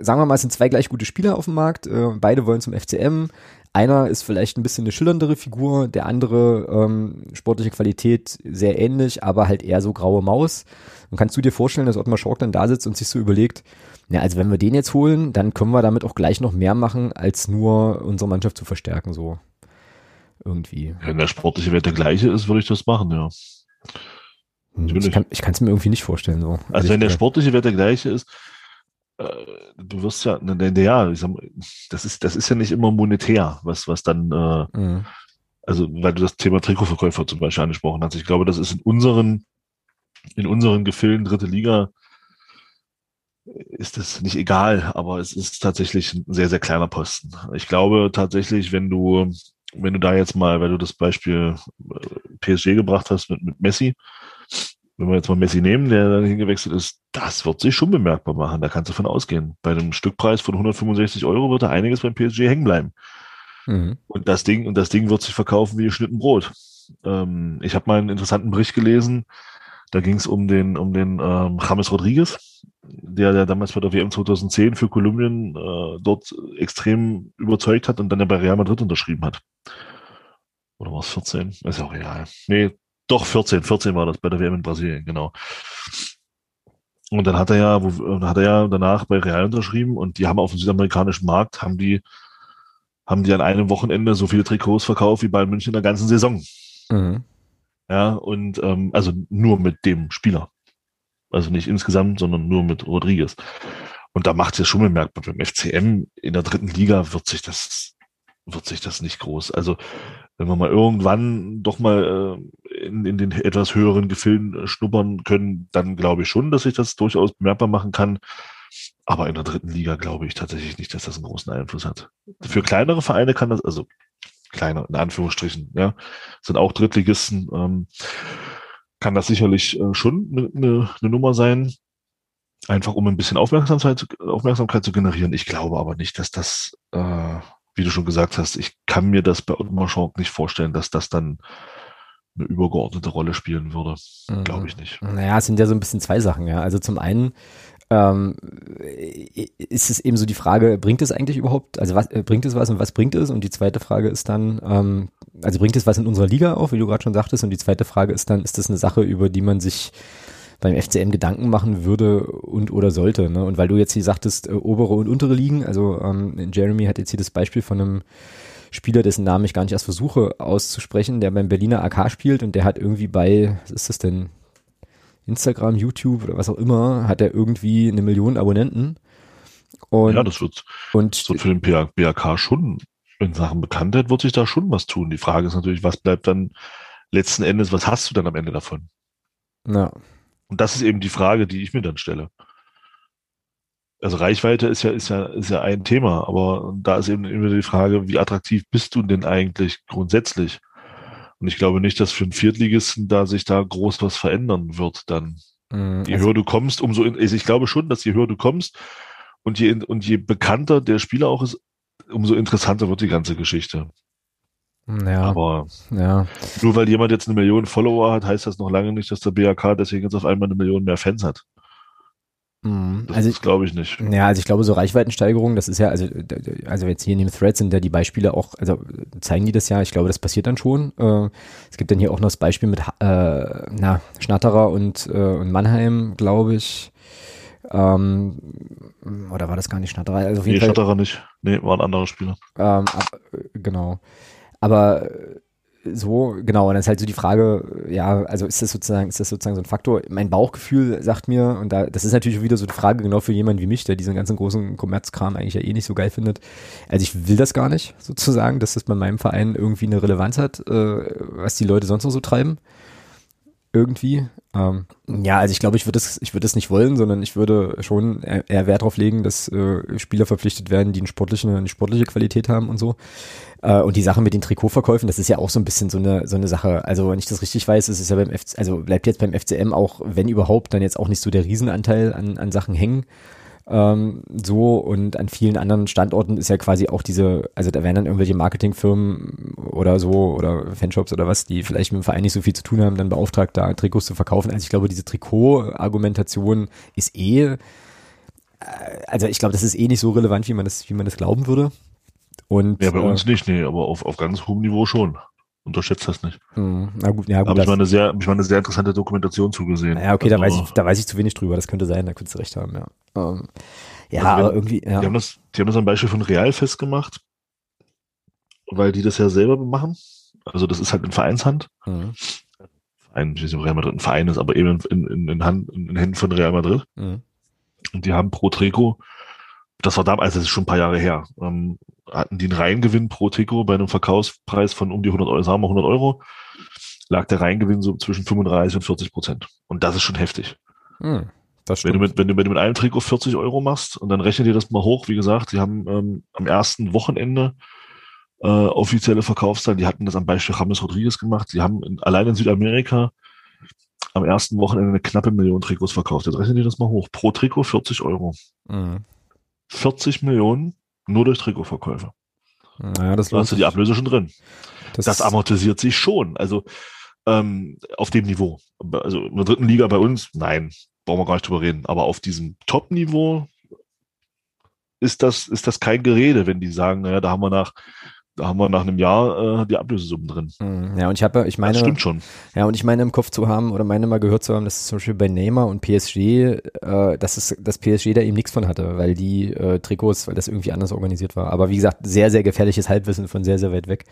sagen wir mal, es sind zwei gleich gute Spieler auf dem Markt, äh, beide wollen zum FCM, einer ist vielleicht ein bisschen eine schillerndere Figur, der andere ähm, sportliche Qualität sehr ähnlich, aber halt eher so graue Maus. Und kannst du dir vorstellen, dass Ottmar Schork dann da sitzt und sich so überlegt, ja, also wenn wir den jetzt holen, dann können wir damit auch gleich noch mehr machen, als nur unsere Mannschaft zu verstärken, so irgendwie. Wenn der sportliche Wert der gleiche ist, würde ich das machen, ja. Hm, ich kann es mir irgendwie nicht vorstellen. So. Also wenn der sportliche Wert der gleiche ist, äh, du wirst ja, ne, ne, ja, ich sag, das ist, das ist ja nicht immer monetär, was, was dann, äh, mhm. also weil du das Thema Trikotverkäufer zum Beispiel angesprochen hast. Ich glaube, das ist in unseren, in unseren Gefilden dritte Liga ist es nicht egal, aber es ist tatsächlich ein sehr, sehr kleiner Posten. Ich glaube tatsächlich, wenn du wenn du da jetzt mal, weil du das Beispiel äh, PSG gebracht hast mit, mit Messi, wenn wir jetzt mal Messi nehmen, der dann hingewechselt ist, das wird sich schon bemerkbar machen. Da kannst du von ausgehen. Bei einem Stückpreis von 165 Euro wird da einiges beim PSG hängen bleiben. Mhm. Und das Ding, und das Ding wird sich verkaufen wie geschnitten Brot. Ähm, ich habe mal einen interessanten Bericht gelesen. Da ging es um den, um den ähm, James Rodriguez, der, der damals bei der WM 2010 für Kolumbien äh, dort extrem überzeugt hat und dann ja bei Real Madrid unterschrieben hat. Oder war es 14? Ist auch egal. Nee, doch 14. 14 war das bei der WM in Brasilien, genau. Und dann hat er ja, wo, hat er ja danach bei Real unterschrieben und die haben auf dem südamerikanischen Markt, haben die, haben die an einem Wochenende so viele Trikots verkauft wie bei München in der ganzen Saison. Mhm. Ja, und ähm, also nur mit dem Spieler. Also nicht insgesamt, sondern nur mit Rodriguez. Und da macht es ja schon bemerkbar, beim FCM in der dritten Liga wird sich das, wird sich das nicht groß. Also wenn wir mal irgendwann doch mal äh, in, in den etwas höheren Gefilden äh, schnuppern können, dann glaube ich schon, dass sich das durchaus bemerkbar machen kann. Aber in der dritten Liga glaube ich tatsächlich nicht, dass das einen großen Einfluss hat. Für kleinere Vereine kann das, also kleiner in Anführungsstrichen, ja, sind auch Drittligisten, ähm, kann das sicherlich äh, schon eine ne, ne Nummer sein. Einfach um ein bisschen Aufmerksamkeit, Aufmerksamkeit zu generieren. Ich glaube aber nicht, dass das äh, wie du schon gesagt hast, ich kann mir das bei Ottmar Schonk nicht vorstellen, dass das dann eine übergeordnete Rolle spielen würde. Mhm. Glaube ich nicht. Naja, es sind ja so ein bisschen zwei Sachen, ja. Also zum einen ähm, ist es eben so die Frage, bringt es eigentlich überhaupt, also was äh, bringt es was und was bringt es? Und die zweite Frage ist dann, ähm, also bringt es was in unserer Liga auf, wie du gerade schon sagtest? Und die zweite Frage ist dann, ist das eine Sache, über die man sich beim FCM Gedanken machen würde und oder sollte. Ne? Und weil du jetzt hier sagtest, äh, obere und untere Ligen, also ähm, Jeremy hat jetzt hier das Beispiel von einem Spieler, dessen Namen ich gar nicht erst versuche auszusprechen, der beim Berliner AK spielt und der hat irgendwie bei, was ist das denn, Instagram, YouTube oder was auch immer, hat er irgendwie eine Million Abonnenten. Und, ja, das wird, und, das wird für den BAK schon, in Sachen Bekanntheit wird sich da schon was tun. Die Frage ist natürlich, was bleibt dann letzten Endes, was hast du dann am Ende davon? Ja. Und das ist eben die Frage, die ich mir dann stelle. Also Reichweite ist ja, ist ja, ist ja ein Thema, aber da ist eben immer die Frage, wie attraktiv bist du denn eigentlich grundsätzlich? Und ich glaube nicht, dass für einen Viertligisten da sich da groß was verändern wird dann. Mhm, je also höher du kommst, umso, also ich glaube schon, dass je höher du kommst und je, und je bekannter der Spieler auch ist, umso interessanter wird die ganze Geschichte. Ja. Aber ja. nur weil jemand jetzt eine Million Follower hat, heißt das noch lange nicht, dass der BAK deswegen jetzt auf einmal eine Million mehr Fans hat. Mhm. Das also glaube ich nicht. Ja, also ich glaube, so Reichweitensteigerung, das ist ja, also, also jetzt hier in dem Thread sind ja die Beispiele auch, also zeigen die das ja, ich glaube, das passiert dann schon. Äh, es gibt dann hier auch noch das Beispiel mit äh, na, Schnatterer und, äh, und Mannheim, glaube ich. Ähm, oder war das gar nicht Schnatterer? Also auf jeden Nee, Fall, Schnatterer nicht. Nee, war ein anderer Spieler. ähm, ab, genau. Aber so, genau, und dann ist halt so die Frage, ja, also ist das sozusagen, ist das sozusagen so ein Faktor? Mein Bauchgefühl sagt mir, und da, das ist natürlich wieder so die Frage genau für jemanden wie mich, der diesen ganzen großen Kommerzkram eigentlich ja eh nicht so geil findet. Also ich will das gar nicht, sozusagen, dass das bei meinem Verein irgendwie eine Relevanz hat, äh, was die Leute sonst noch so treiben. Irgendwie. Ähm, ja, also ich glaube, ich würde es, ich nicht wollen, sondern ich würde schon eher eher Wert darauf legen, dass äh, Spieler verpflichtet werden, die eine sportliche, eine sportliche Qualität haben und so. Äh, und die Sache mit den Trikotverkäufen, das ist ja auch so ein bisschen so eine, so eine Sache. Also, wenn ich das richtig weiß, ist es ja beim FC, also bleibt jetzt beim FCM auch, wenn überhaupt, dann jetzt auch nicht so der Riesenanteil an, an Sachen hängen. Ähm, so und an vielen anderen Standorten ist ja quasi auch diese, also da werden dann irgendwelche Marketingfirmen oder so oder Fanshops oder was, die vielleicht mit dem Verein nicht so viel zu tun haben, dann beauftragt, da Trikots zu verkaufen. Also ich glaube, diese Trikot-Argumentation ist eh, äh, also ich glaube, das ist eh nicht so relevant, wie man das, wie man das glauben würde. Und Ja, bei äh, uns nicht, nee, aber auf, auf ganz hohem Niveau schon. Unterschätzt das nicht. mh, na gut, ja gut. habe ich mal eine sehr, ich mal eine sehr interessante Dokumentation zugesehen. Ja, okay, da weiß Also, ich, da weiß ich zu wenig drüber. Das könnte sein, da könntest du recht haben, ja. Ähm, ja, Also wenn- aber irgendwie, ja. Die haben das, die haben das am Beispiel von Real festgemacht, weil die das ja selber machen. Also das ist halt in Vereinshand. Mhm. Ein, ich weiß nicht, Real Madrid ein Verein ist, aber eben in, in, in, Hand, in Händen von Real Madrid. Mhm. Und die haben pro Trikot, das war damals, das ist schon ein paar Jahre her, ähm, hatten die einen Reingewinn pro Trikot bei einem Verkaufspreis von um die 100 Euro, sagen wir 100 Euro, lag der Reingewinn so zwischen 35 und 40 Prozent. Und das ist schon heftig. Das Wenn du, mit, wenn, du, wenn du mit einem Trikot 40 Euro machst und dann rechne dir das mal hoch, wie gesagt, die haben ähm, am ersten Wochenende äh, offizielle Verkaufszahlen, die hatten das am Beispiel James Rodriguez gemacht, die haben in, allein in Südamerika am ersten Wochenende eine knappe Million Trikots verkauft. Jetzt rechne dir das mal hoch. Pro Trikot 40 Euro. Mhm. 40 Millionen nur durch Trikotverkäufe. Naja, das Da hast du die Ablöse schon drin. Das, Das amortisiert sich schon. Also ähm, auf dem Niveau. Also in der dritten Liga bei uns, nein, brauchen wir gar nicht drüber reden. Aber auf diesem Top-Niveau ist das, ist das kein Gerede, wenn die sagen, naja, da haben wir nach, da haben wir nach einem Jahr äh, die Ablösesummen drin. Mhm. ja, und ich habe, ich meine, das stimmt schon. ja, und ich meine im Kopf zu haben oder meine mal gehört zu haben, dass zum Beispiel bei Neymar und PSG, äh, dass es, dass PSG da eben nichts von hatte, weil die äh, Trikots, weil das irgendwie anders organisiert war. Aber wie gesagt, sehr, sehr gefährliches Halbwissen von sehr, sehr weit weg.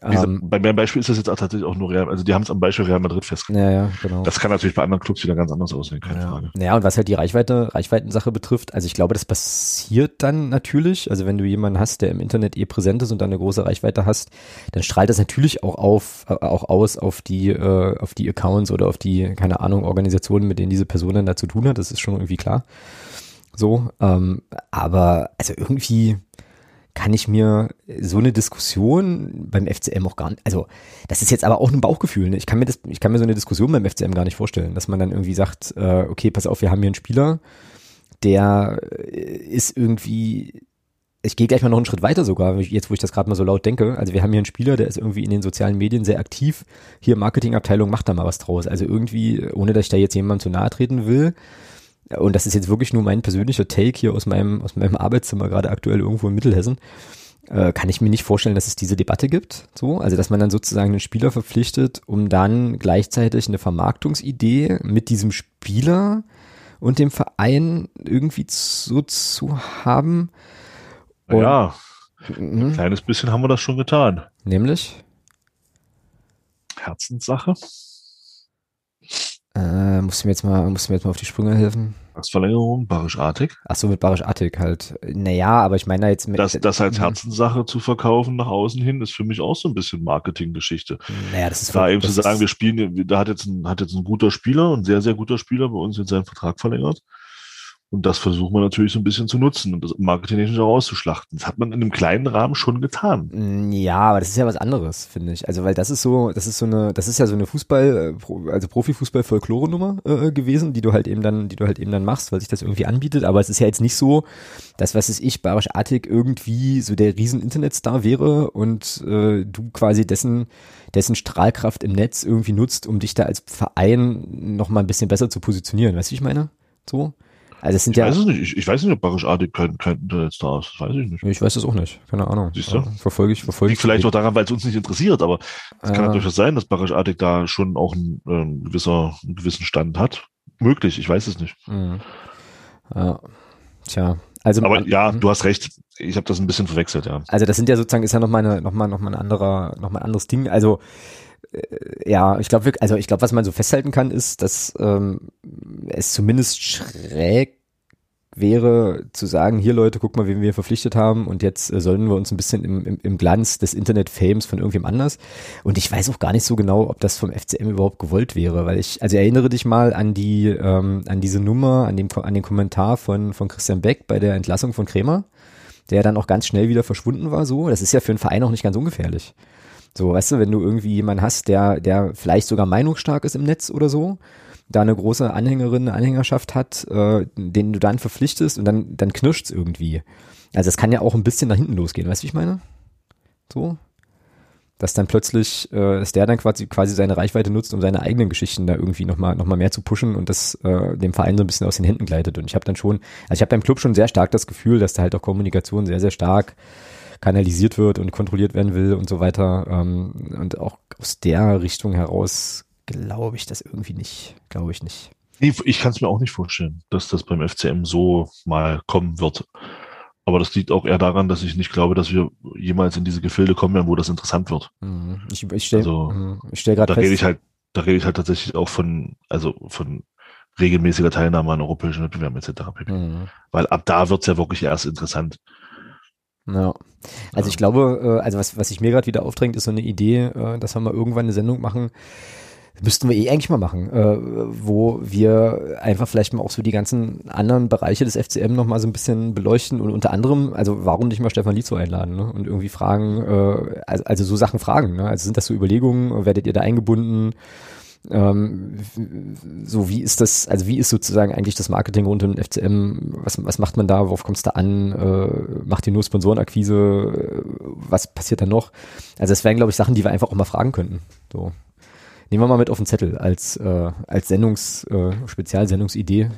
Gesagt, Ähm, bei meinem Beispiel ist das jetzt auch tatsächlich auch nur Real, also die haben es am Beispiel Real Madrid festgelegt. ja, ja, genau. Das kann natürlich bei anderen Clubs wieder ganz anders aussehen, keine ja. Frage. Ja, und was halt die Reichweite, Reichweitensache betrifft, also ich glaube, das passiert dann natürlich. Also wenn du jemanden hast, der im Internet eh präsent ist und dann eine große Reichweite hast, dann strahlt das natürlich auch auf, äh, auch aus auf die, äh, auf die Accounts oder auf die, keine Ahnung, Organisationen, mit denen diese Person dann da zu tun hat. Das ist schon irgendwie klar. So, ähm, aber also irgendwie kann ich mir so eine Diskussion beim FCM auch gar nicht, also das ist jetzt aber auch ein Bauchgefühl. Ne? Ich kann mir das, ich kann mir so eine Diskussion beim FCM gar nicht vorstellen, dass man dann irgendwie sagt, äh, okay, pass auf, wir haben hier einen Spieler, der äh, ist irgendwie, ich gehe gleich mal noch einen Schritt weiter sogar, jetzt wo ich das gerade mal so laut denke. Also wir haben hier einen Spieler, der ist irgendwie in den sozialen Medien sehr aktiv. Hier Marketingabteilung macht da mal was draus. Also irgendwie, ohne dass ich da jetzt jemandem zu nahe treten will, und das ist jetzt wirklich nur mein persönlicher Take hier aus meinem, aus meinem Arbeitszimmer, gerade aktuell irgendwo in Mittelhessen, äh, kann ich mir nicht vorstellen, dass es diese Debatte gibt. So, also dass man dann sozusagen einen Spieler verpflichtet, um dann gleichzeitig eine Vermarktungsidee mit diesem Spieler und dem Verein irgendwie so zu haben. Und- ja, Mhm. ein kleines bisschen haben wir das schon getan. Nämlich, Herzenssache, äh, musst du mir jetzt mal, musst du mir jetzt mal auf die Sprünge helfen. Vertragsverlängerung, Barisch Artig. Ach so, mit Barisch Attic halt. Naja, aber ich meine da jetzt mit, Das, das als Mhm. Herzenssache zu verkaufen nach außen hin, ist für mich auch so ein bisschen Marketinggeschichte. naja, das ist Da eben zu sagen, wir spielen, da hat jetzt ein, hat jetzt ein guter Spieler, ein sehr, sehr guter Spieler bei uns jetzt seinen Vertrag verlängert. Und das versuchen wir natürlich so ein bisschen zu nutzen und das marketingtechnisch auch auszuschlachten. Das hat man in einem kleinen Rahmen schon getan. Mm, Ja, aber das ist ja was anderes, finde ich. Also, weil das ist so, das ist so eine, das ist ja so eine Fußball, äh, also Profifußball-Folklore-Nummer äh, gewesen, die du halt eben dann, die du halt eben dann machst, weil sich das irgendwie anbietet. Aber es ist ja jetzt nicht so, dass, was ist ich, Barisch Artig irgendwie so der riesen Internetstar wäre und äh, du quasi dessen, dessen Strahlkraft im Netz irgendwie nutzt, um dich da als Verein noch mal ein bisschen besser zu positionieren. Weißt du, ich meine? So? Also es sind Ich ja. weiß es nicht. Ich, ich weiß nicht, ob Barisch Artig kein, kein Internetstar ist. Das weiß ich nicht. Ich weiß das auch nicht. Keine Ahnung. Siehst du? Ja, Verfolge ich, verfolge Liegt ich. vielleicht auch daran, weil es uns nicht interessiert, aber es kann Äh, natürlich sein, dass Barisch Artig da schon auch ein, ähm, gewisser, einen gewissen Stand hat. Möglich, ich weiß es nicht. Mhm. Ja. Tja. Also, Aber ja, du hast recht. Ich habe das ein bisschen verwechselt, ja. Also das sind ja sozusagen, ist ja nochmal eine, noch mal, noch mal ein anderer, noch mal ein anderes Ding. Also äh, ja, ich glaube, also ich glaube, was man so festhalten kann, ist, dass ähm, es zumindest schräg wäre zu sagen, hier Leute, guck mal, wen wir verpflichtet haben und jetzt äh, sollen wir uns ein bisschen im, im, im Glanz des Internet-Fames von irgendwem anders. Und ich weiß auch gar nicht so genau, ob das vom FCM überhaupt gewollt wäre, weil ich, also erinnere dich mal an die, ähm, an diese Nummer, an dem, an den Kommentar von, von Christian Beck bei der Entlassung von Kremer, der dann auch ganz schnell wieder verschwunden war, so. Das ist ja für einen Verein auch nicht ganz ungefährlich. So, weißt du, wenn du irgendwie jemanden hast, der, der vielleicht sogar meinungsstark ist im Netz oder so, da eine große Anhängerin, Anhängerschaft hat, äh, den du dann verpflichtest und dann, dann knirscht's irgendwie. Also es kann ja auch ein bisschen nach hinten losgehen, weißt du, wie ich meine? So. Dass dann plötzlich, äh, dass der dann quasi, quasi seine Reichweite nutzt, um seine eigenen Geschichten da irgendwie nochmal noch mal mehr zu pushen und das äh, dem Verein so ein bisschen aus den Händen gleitet. Und ich habe dann schon, also ich habe beim Club schon sehr stark das Gefühl, dass da halt auch Kommunikation sehr, sehr stark kanalisiert wird und kontrolliert werden will und so weiter. Ähm, und auch aus der Richtung heraus glaube ich das irgendwie nicht. Glaube ich nicht. Nee, ich kann es mir auch nicht vorstellen, dass das beim FCM so mal kommen wird. Aber das liegt auch eher daran, dass ich nicht glaube, dass wir jemals in diese Gefilde kommen werden, wo das interessant wird. Mhm. Ich, ich stelle Also, mhm. stell gerade Da fest. rede ich halt, da rede ich halt tatsächlich auch von, also von regelmäßiger Teilnahme an europäischen Wettbewerben etc. Mhm. Weil ab da wird's ja wirklich erst interessant. Ja. Also ich glaube, äh, also was, was sich mir gerade wieder aufdrängt, ist so eine Idee, äh, dass wir mal irgendwann eine Sendung machen, müssten wir eh eigentlich mal machen, äh, wo wir einfach vielleicht mal auch so die ganzen anderen Bereiche des FCM nochmal so ein bisschen beleuchten und unter anderem, also warum nicht mal Stefan Lietzow einladen ne? und irgendwie fragen, äh, also, also so Sachen fragen, ne? also sind das so Überlegungen, werdet ihr da eingebunden, ähm, so wie ist das, also wie ist sozusagen eigentlich das Marketing rund um den FCM, was, was macht man da, worauf kommt es da an, äh, macht ihr nur Sponsorenakquise, äh, was passiert da noch? Also das wären, glaube ich, Sachen, die wir einfach auch mal fragen könnten. So. Nehmen wir mal mit auf den Zettel als, äh, als Sendungs, äh, Spezialsendungsidee.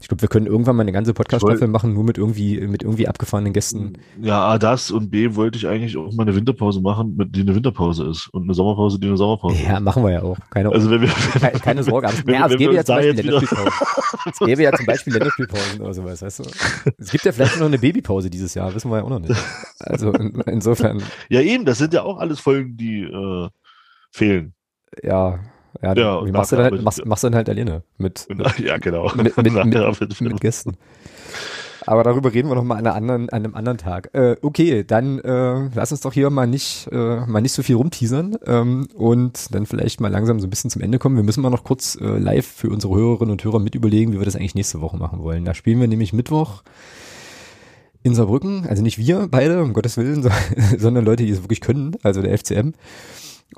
Ich glaube, wir können irgendwann mal eine ganze Podcast-Staffel machen, nur mit irgendwie, mit irgendwie abgefahrenen Gästen. Ja, A, das und B, wollte ich eigentlich auch mal eine Winterpause machen, mit, die eine Winterpause ist und eine Sommerpause, die eine Sommerpause Ja, machen wir ja auch. Keine, ist. Also wenn wir, keine, keine Sorge. Aber, wenn, ja, es gäbe ja zum Beispiel Länderspielpausen. Es gäbe ja zum Beispiel Länderspielpausen oder sowas, weißt du? Es gibt ja vielleicht noch eine Babypause dieses Jahr, wissen wir ja auch noch nicht. Also in, insofern, ja eben, das sind ja auch alles Folgen, die äh, fehlen. ja, ja, Ja, wie und machst du dann, mit- machst, machst du dann halt alleine mit, (laughs) ja, genau. (laughs) mit, mit, mit, mit Gästen. Aber darüber reden wir noch mal an, anderen, an einem anderen Tag. Äh, okay, dann äh, lass uns doch hier mal nicht, äh, mal nicht so viel rumteasern ähm, und dann vielleicht mal langsam so ein bisschen zum Ende kommen. Wir müssen mal noch kurz äh, live für unsere Hörerinnen und Hörer mit überlegen, wie wir das eigentlich nächste Woche machen wollen. Da spielen wir nämlich Mittwoch in Saarbrücken, also nicht wir beide, um Gottes Willen, so, (laughs) sondern Leute, die es wirklich können, also der FCM.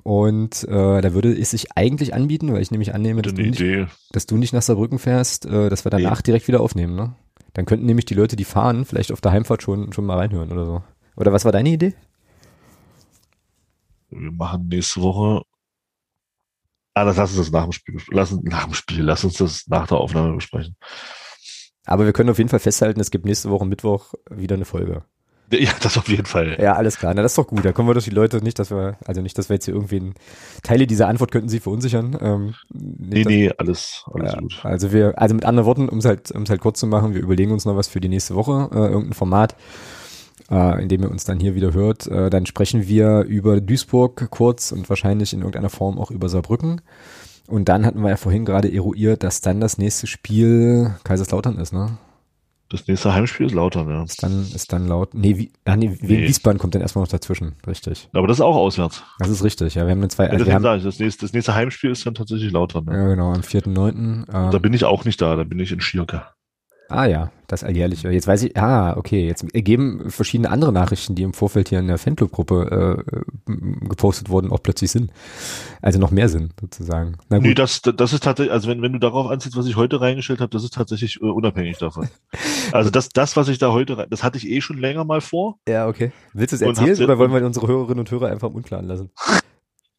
Und äh, da würde es sich eigentlich anbieten, weil ich nämlich annehme, dass du, nicht, dass du nicht nach Saarbrücken fährst, äh, dass wir danach direkt wieder aufnehmen, ne? Dann könnten nämlich die Leute, die fahren, vielleicht auf der Heimfahrt schon, schon mal reinhören oder so. Oder was war deine Idee? Wir machen nächste Woche. Ah, das lass uns das nach dem Spiel, bes- lass uns, nach dem Spiel, lass uns das nach der Aufnahme besprechen. Aber wir können auf jeden Fall festhalten, es gibt nächste Woche Mittwoch wieder eine Folge. (laughs) Ja, das auf jeden Fall. Ja, alles klar. Na, das ist doch gut. Da kommen wir durch die Leute nicht, dass wir, also nicht, dass wir jetzt hier irgendwen, Teile dieser Antwort könnten sie verunsichern. Ähm, Nee, dass- nee, alles, alles Ja, gut. also wir, also mit anderen Worten, um es halt, um es halt kurz zu machen, wir überlegen uns noch was für die nächste Woche, äh, irgendein Format, äh, in dem ihr uns dann hier wieder hört. Äh, dann sprechen wir über Duisburg kurz und wahrscheinlich in irgendeiner Form auch über Saarbrücken. Und dann hatten wir ja vorhin gerade eruiert, dass dann das nächste Spiel Kaiserslautern ist, ne? Das nächste Heimspiel ist Lautern, ja. Ist dann, ist dann laut. Nee, wie, ah, nee, Nee. Wiesbaden kommt dann erstmal noch dazwischen, richtig. Aber das ist auch auswärts. Das ist richtig, ja. Wir haben zwei, Ja, also wir haben, das nächste, das nächste Heimspiel ist dann tatsächlich Lautern. Ne? ja genau, am 4.9. Da Ähm, bin ich auch nicht da, da bin ich in Schierke. Ah ja, das alljährliche. Jetzt weiß ich, ah, okay, jetzt ergeben verschiedene andere Nachrichten, die im Vorfeld hier in der Fanclub-Gruppe äh, gepostet wurden, auch plötzlich Sinn. Also noch mehr Sinn, sozusagen. Na Nee, gut. das, das ist tatsächlich, also wenn, wenn du darauf anziehst, was ich heute reingestellt habe, das ist tatsächlich äh, unabhängig davon. (laughs) Also das, das, was ich da heute das hatte ich eh schon länger mal vor. ja, okay. Willst du es erzählen oder wollen wir unsere Hörerinnen und Hörer einfach im Unklaren lassen? (laughs)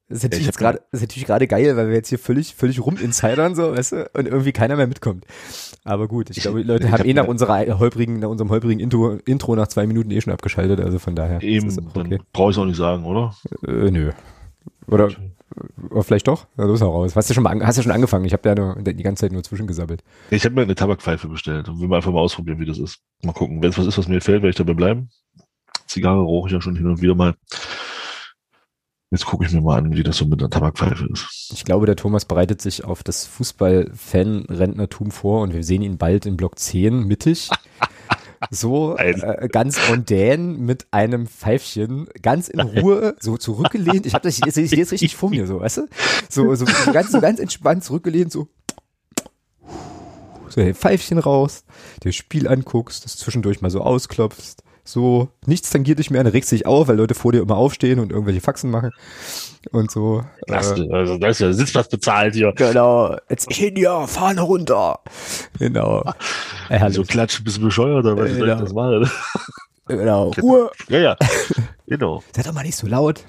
Das ist natürlich gerade, das ist natürlich gerade geil, weil wir jetzt hier völlig, völlig ruminsidern so, weißt du, und irgendwie keiner mehr mitkommt. Aber gut, ich, glaube, die Leute ich haben hab eh nach unserer holprigen, nach unserem holprigen Intro, Intro nach zwei Minuten eh schon abgeschaltet, also von daher. Eben, auch dann okay. brauche ich es auch nicht sagen, oder? Äh, nö. Oder Oder vielleicht doch? Ja, los heraus. Hast du schon, mal hast du schon angefangen? Ich habe ja nur, die ganze Zeit nur zwischengesabbelt. Ich habe mir eine Tabakpfeife bestellt und will mal einfach mal ausprobieren, wie das ist. Mal gucken. Wenn es was ist, was mir gefällt, werde ich dabei bleiben. Zigarre rauche ich ja schon hin und wieder mal. Jetzt gucke ich mir mal an, wie das so mit einer Tabakpfeife ist. Ich glaube, der Thomas bereitet sich auf das Fußball-Fan-Rentnertum vor und wir sehen ihn bald in Block 10 mittig. (laughs) So äh, ganz mondän mit einem Pfeifchen, ganz in Ruhe, so zurückgelehnt. Ich habe das jetzt, jetzt, jetzt richtig vor mir, so, weißt du? So, so, so ganz, so ganz entspannt zurückgelehnt, so so ein Pfeifchen raus, dir Spiel anguckst, das zwischendurch mal so ausklopfst, so, nichts tangiert dich mehr, dann regst du dich auf, weil Leute vor dir immer aufstehen und irgendwelche Faxen machen und so. Klasse, äh, also da ist ja Sitzplatz bezahlt hier. Genau, jetzt hin ja, Fahne runter. Genau. (laughs) Ja, so klatschen, bist du bescheuert, oder was genau. soll ich das machen? (laughs) Genau, (laughs) Ruhe. Ja, ja, genau. Sei doch mal nicht so laut.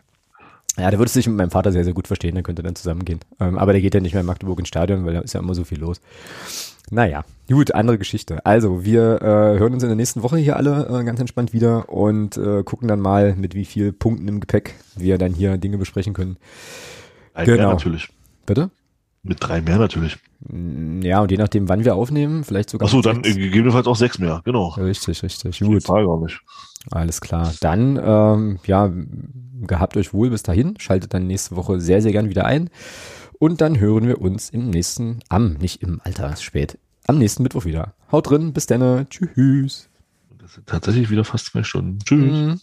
Ja, der würde sich mit meinem Vater sehr, sehr gut verstehen, der könnte dann zusammengehen. Ähm, aber der geht ja nicht mehr in Magdeburg ins Stadion, weil da ist ja immer so viel los. Naja, gut, andere Geschichte. Also, wir äh, hören uns in der nächsten Woche hier alle äh, ganz entspannt wieder und äh, gucken dann mal, mit wie viel Punkten im Gepäck wir dann hier Dinge besprechen können. Ein genau. mehr natürlich. Bitte? Mit drei mehr natürlich. Mm, ja, und je nachdem, wann wir aufnehmen, vielleicht sogar. Achso, dann gegebenenfalls auch sechs mehr, genau. Richtig, richtig. Gut. Frage gar nicht. Alles klar. Dann, ähm, ja, gehabt euch wohl bis dahin. Schaltet dann nächste Woche sehr, sehr gern wieder ein. Und dann hören wir uns im nächsten, am, nicht im Alter, ist spät, am nächsten Mittwoch wieder. Haut drin, bis dann, tschüss. Das sind tatsächlich wieder fast zwei Stunden. Tschüss. Mhm.